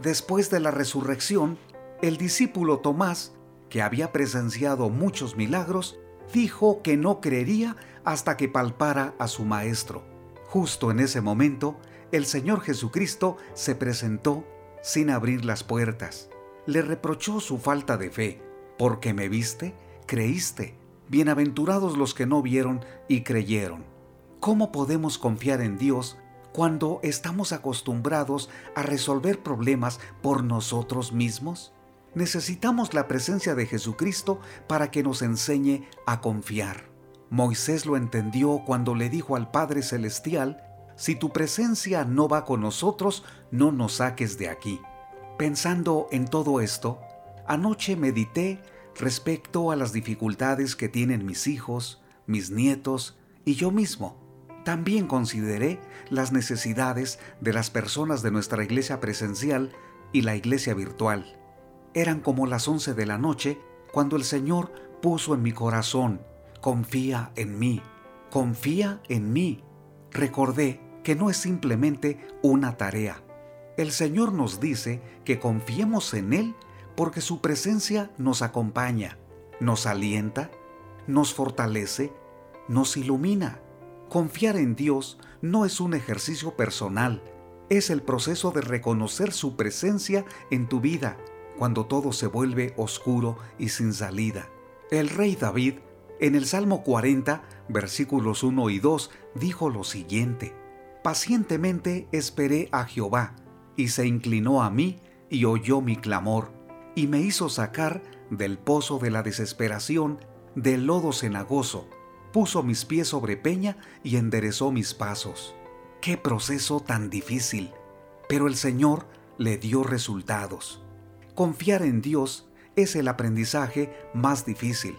Después de la resurrección, el discípulo Tomás, que había presenciado muchos milagros, dijo que no creería hasta que palpara a su maestro. Justo en ese momento, el Señor Jesucristo se presentó sin abrir las puertas. Le reprochó su falta de fe. Porque me viste, creíste. Bienaventurados los que no vieron y creyeron. ¿Cómo podemos confiar en Dios cuando estamos acostumbrados a resolver problemas por nosotros mismos? Necesitamos la presencia de Jesucristo para que nos enseñe a confiar. Moisés lo entendió cuando le dijo al Padre Celestial, si tu presencia no va con nosotros, no nos saques de aquí. Pensando en todo esto, anoche medité respecto a las dificultades que tienen mis hijos, mis nietos y yo mismo. También consideré las necesidades de las personas de nuestra iglesia presencial y la iglesia virtual. Eran como las once de la noche cuando el Señor puso en mi corazón, confía en mí, confía en mí. Recordé que no es simplemente una tarea. El Señor nos dice que confiemos en Él porque su presencia nos acompaña, nos alienta, nos fortalece, nos ilumina. Confiar en Dios no es un ejercicio personal, es el proceso de reconocer su presencia en tu vida cuando todo se vuelve oscuro y sin salida. El rey David, en el Salmo 40, versículos 1 y 2, dijo lo siguiente, Pacientemente esperé a Jehová, y se inclinó a mí y oyó mi clamor y me hizo sacar del pozo de la desesperación, del lodo cenagoso, puso mis pies sobre peña y enderezó mis pasos. Qué proceso tan difícil, pero el Señor le dio resultados. Confiar en Dios es el aprendizaje más difícil,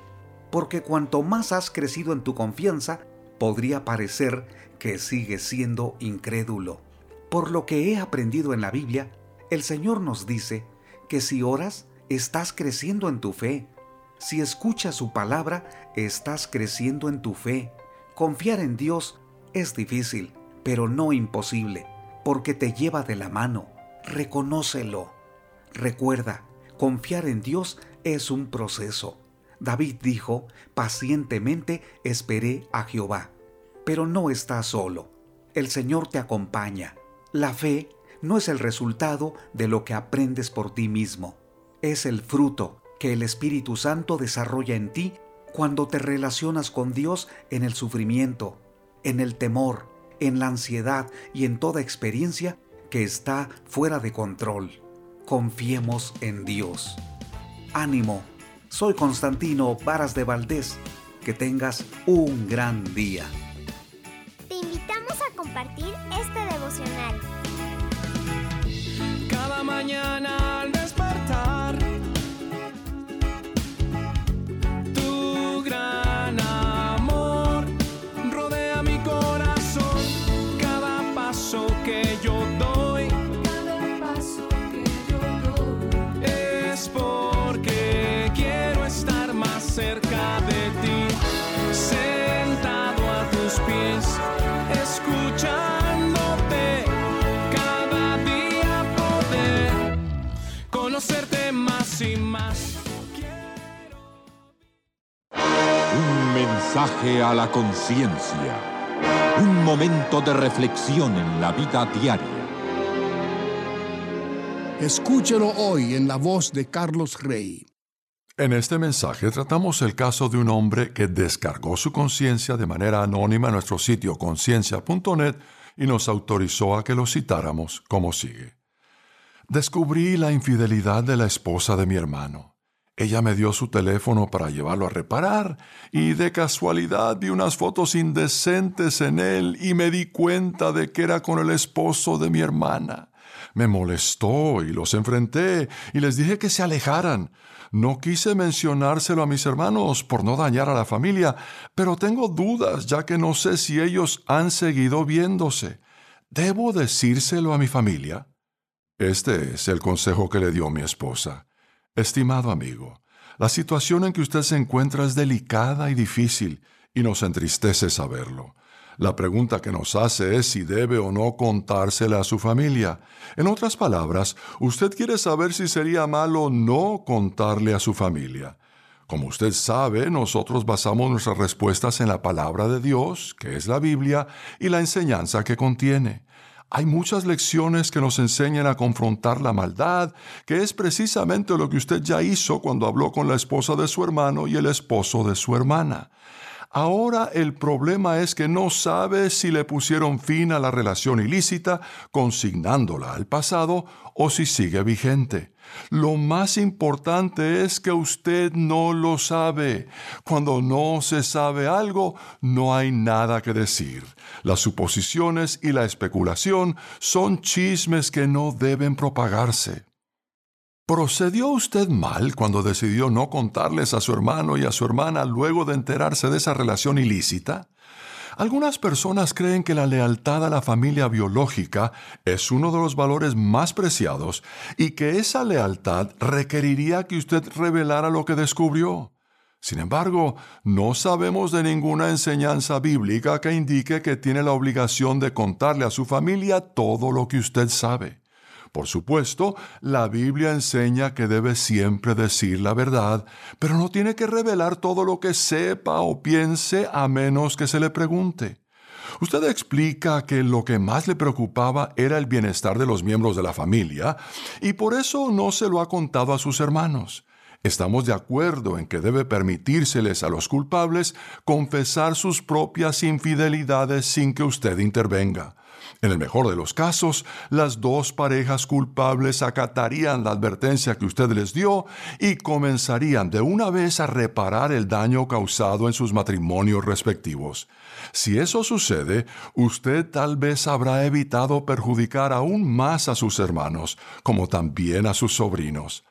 porque cuanto más has crecido en tu confianza, podría parecer que sigues siendo incrédulo. Por lo que he aprendido en la Biblia, el Señor nos dice que si oras, estás creciendo en tu fe. Si escuchas su palabra, estás creciendo en tu fe. Confiar en Dios es difícil, pero no imposible, porque te lleva de la mano. Reconócelo. Recuerda, confiar en Dios es un proceso. David dijo, pacientemente esperé a Jehová. Pero no estás solo. El Señor te acompaña. La fe no es el resultado de lo que aprendes por ti mismo. Es el fruto que el Espíritu Santo desarrolla en ti cuando te relacionas con Dios en el sufrimiento, en el temor, en la ansiedad y en toda experiencia que está fuera de control. Confiemos en Dios. Ánimo, soy Constantino Varas de Valdés. Que tengas un gran día. Te invitamos a compartir este devocional. Cada mañana mensaje a la conciencia. Un momento de reflexión en la vida diaria. Escúchelo hoy en la voz de Carlos Rey. En este mensaje tratamos el caso de un hombre que descargó su conciencia de manera anónima en nuestro sitio conciencia.net y nos autorizó a que lo citáramos como sigue. Descubrí la infidelidad de la esposa de mi hermano. Ella me dio su teléfono para llevarlo a reparar y de casualidad vi unas fotos indecentes en él y me di cuenta de que era con el esposo de mi hermana. Me molestó y los enfrenté y les dije que se alejaran. No quise mencionárselo a mis hermanos por no dañar a la familia, pero tengo dudas ya que no sé si ellos han seguido viéndose. ¿Debo decírselo a mi familia? Este es el consejo que le dio mi esposa. Estimado amigo, la situación en que usted se encuentra es delicada y difícil y nos entristece saberlo. La pregunta que nos hace es si debe o no contársela a su familia. En otras palabras, usted quiere saber si sería malo no contarle a su familia. Como usted sabe, nosotros basamos nuestras respuestas en la palabra de Dios, que es la Biblia, y la enseñanza que contiene. Hay muchas lecciones que nos enseñan a confrontar la maldad, que es precisamente lo que usted ya hizo cuando habló con la esposa de su hermano y el esposo de su hermana. Ahora el problema es que no sabe si le pusieron fin a la relación ilícita consignándola al pasado o si sigue vigente. Lo más importante es que usted no lo sabe. Cuando no se sabe algo, no hay nada que decir. Las suposiciones y la especulación son chismes que no deben propagarse. ¿Procedió usted mal cuando decidió no contarles a su hermano y a su hermana luego de enterarse de esa relación ilícita? Algunas personas creen que la lealtad a la familia biológica es uno de los valores más preciados y que esa lealtad requeriría que usted revelara lo que descubrió. Sin embargo, no sabemos de ninguna enseñanza bíblica que indique que tiene la obligación de contarle a su familia todo lo que usted sabe. Por supuesto, la Biblia enseña que debe siempre decir la verdad, pero no tiene que revelar todo lo que sepa o piense a menos que se le pregunte. Usted explica que lo que más le preocupaba era el bienestar de los miembros de la familia y por eso no se lo ha contado a sus hermanos. Estamos de acuerdo en que debe permitírseles a los culpables confesar sus propias infidelidades sin que usted intervenga. En el mejor de los casos, las dos parejas culpables acatarían la advertencia que usted les dio y comenzarían de una vez a reparar el daño causado en sus matrimonios respectivos. Si eso sucede, usted tal vez habrá evitado perjudicar aún más a sus hermanos, como también a sus sobrinos.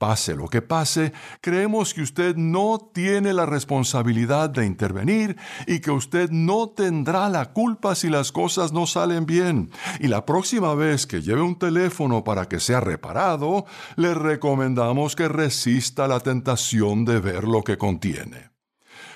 Pase lo que pase, creemos que usted no tiene la responsabilidad de intervenir y que usted no tendrá la culpa si las cosas no salen bien. Y la próxima vez que lleve un teléfono para que sea reparado, le recomendamos que resista la tentación de ver lo que contiene.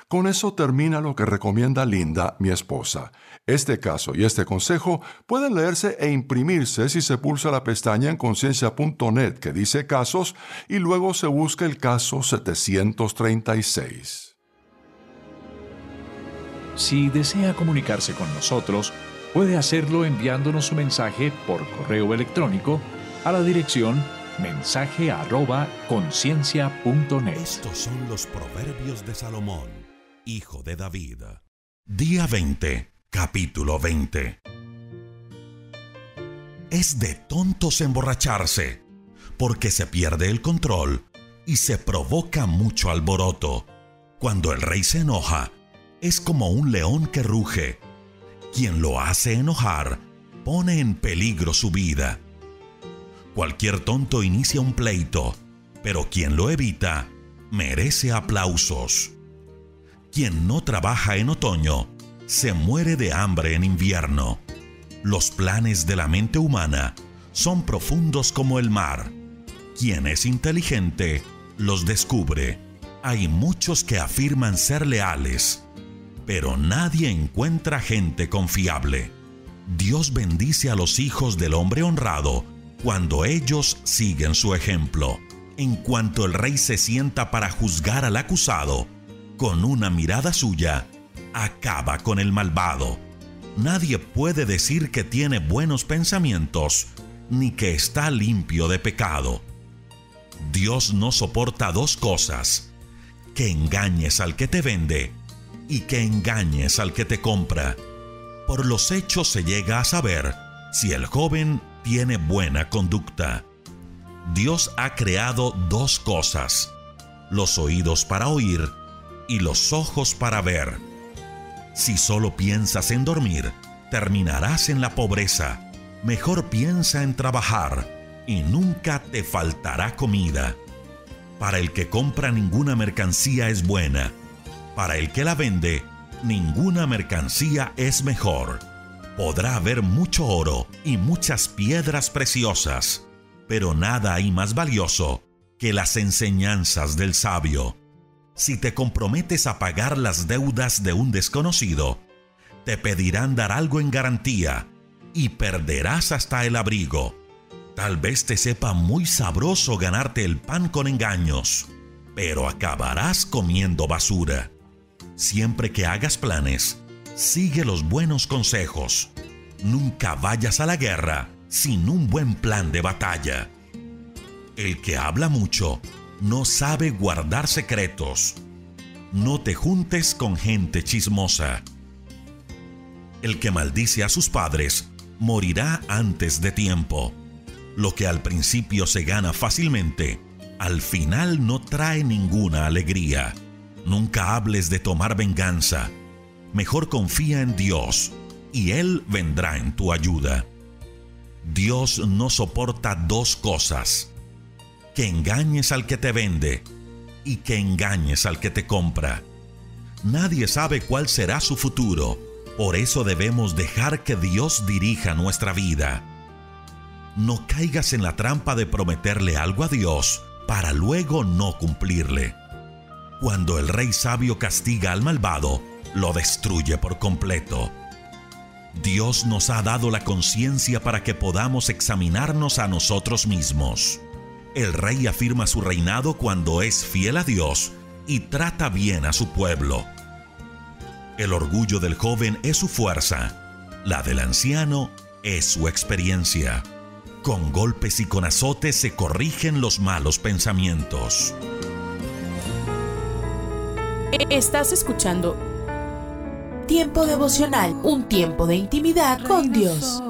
Con eso termina lo que recomienda Linda, mi esposa. Este caso y este consejo pueden leerse e imprimirse si se pulsa la pestaña en conciencia.net que dice casos y luego se busca el caso 736. Si desea comunicarse con nosotros, puede hacerlo enviándonos su mensaje por correo electrónico a la dirección mensaje arroba conciencia.net. Estos son los proverbios de Salomón, hijo de David. Día 20, capítulo 20. Es de tontos emborracharse, porque se pierde el control y se provoca mucho alboroto. Cuando el rey se enoja, es como un león que ruge. Quien lo hace enojar pone en peligro su vida. Cualquier tonto inicia un pleito, pero quien lo evita merece aplausos. Quien no trabaja en otoño se muere de hambre en invierno. Los planes de la mente humana son profundos como el mar. Quien es inteligente los descubre. Hay muchos que afirman ser leales, pero nadie encuentra gente confiable. Dios bendice a los hijos del hombre honrado cuando ellos siguen su ejemplo. En cuanto el rey se sienta para juzgar al acusado, con una mirada suya, acaba con el malvado. Nadie puede decir que tiene buenos pensamientos, ni que está limpio de pecado. Dios no soporta dos cosas, que engañes al que te vende y que engañes al que te compra. Por los hechos se llega a saber si el joven tiene buena conducta. Dios ha creado dos cosas, los oídos para oír y los ojos para ver. Si solo piensas en dormir, terminarás en la pobreza. Mejor piensa en trabajar y nunca te faltará comida. Para el que compra ninguna mercancía es buena. Para el que la vende, ninguna mercancía es mejor podrá haber mucho oro y muchas piedras preciosas, pero nada hay más valioso que las enseñanzas del sabio. Si te comprometes a pagar las deudas de un desconocido, te pedirán dar algo en garantía y perderás hasta el abrigo. Tal vez te sepa muy sabroso ganarte el pan con engaños, pero acabarás comiendo basura. Siempre que hagas planes, Sigue los buenos consejos. Nunca vayas a la guerra sin un buen plan de batalla. El que habla mucho no sabe guardar secretos. No te juntes con gente chismosa. El que maldice a sus padres morirá antes de tiempo. Lo que al principio se gana fácilmente, al final no trae ninguna alegría. Nunca hables de tomar venganza mejor confía en Dios y Él vendrá en tu ayuda. Dios no soporta dos cosas, que engañes al que te vende y que engañes al que te compra. Nadie sabe cuál será su futuro, por eso debemos dejar que Dios dirija nuestra vida. No caigas en la trampa de prometerle algo a Dios para luego no cumplirle. Cuando el rey sabio castiga al malvado, lo destruye por completo. Dios nos ha dado la conciencia para que podamos examinarnos a nosotros mismos. El rey afirma su reinado cuando es fiel a Dios y trata bien a su pueblo. El orgullo del joven es su fuerza, la del anciano es su experiencia. Con golpes y con azotes se corrigen los malos pensamientos. Estás escuchando Tiempo devocional, un tiempo de intimidad con Dios.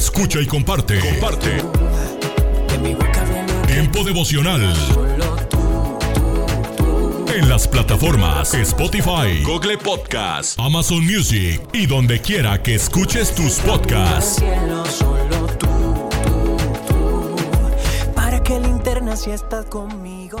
Escucha y comparte. Comparte. Tiempo devocional en las plataformas Spotify, Google Podcast, Amazon Music y donde quiera que escuches tus podcasts. Para que linterna si estás conmigo.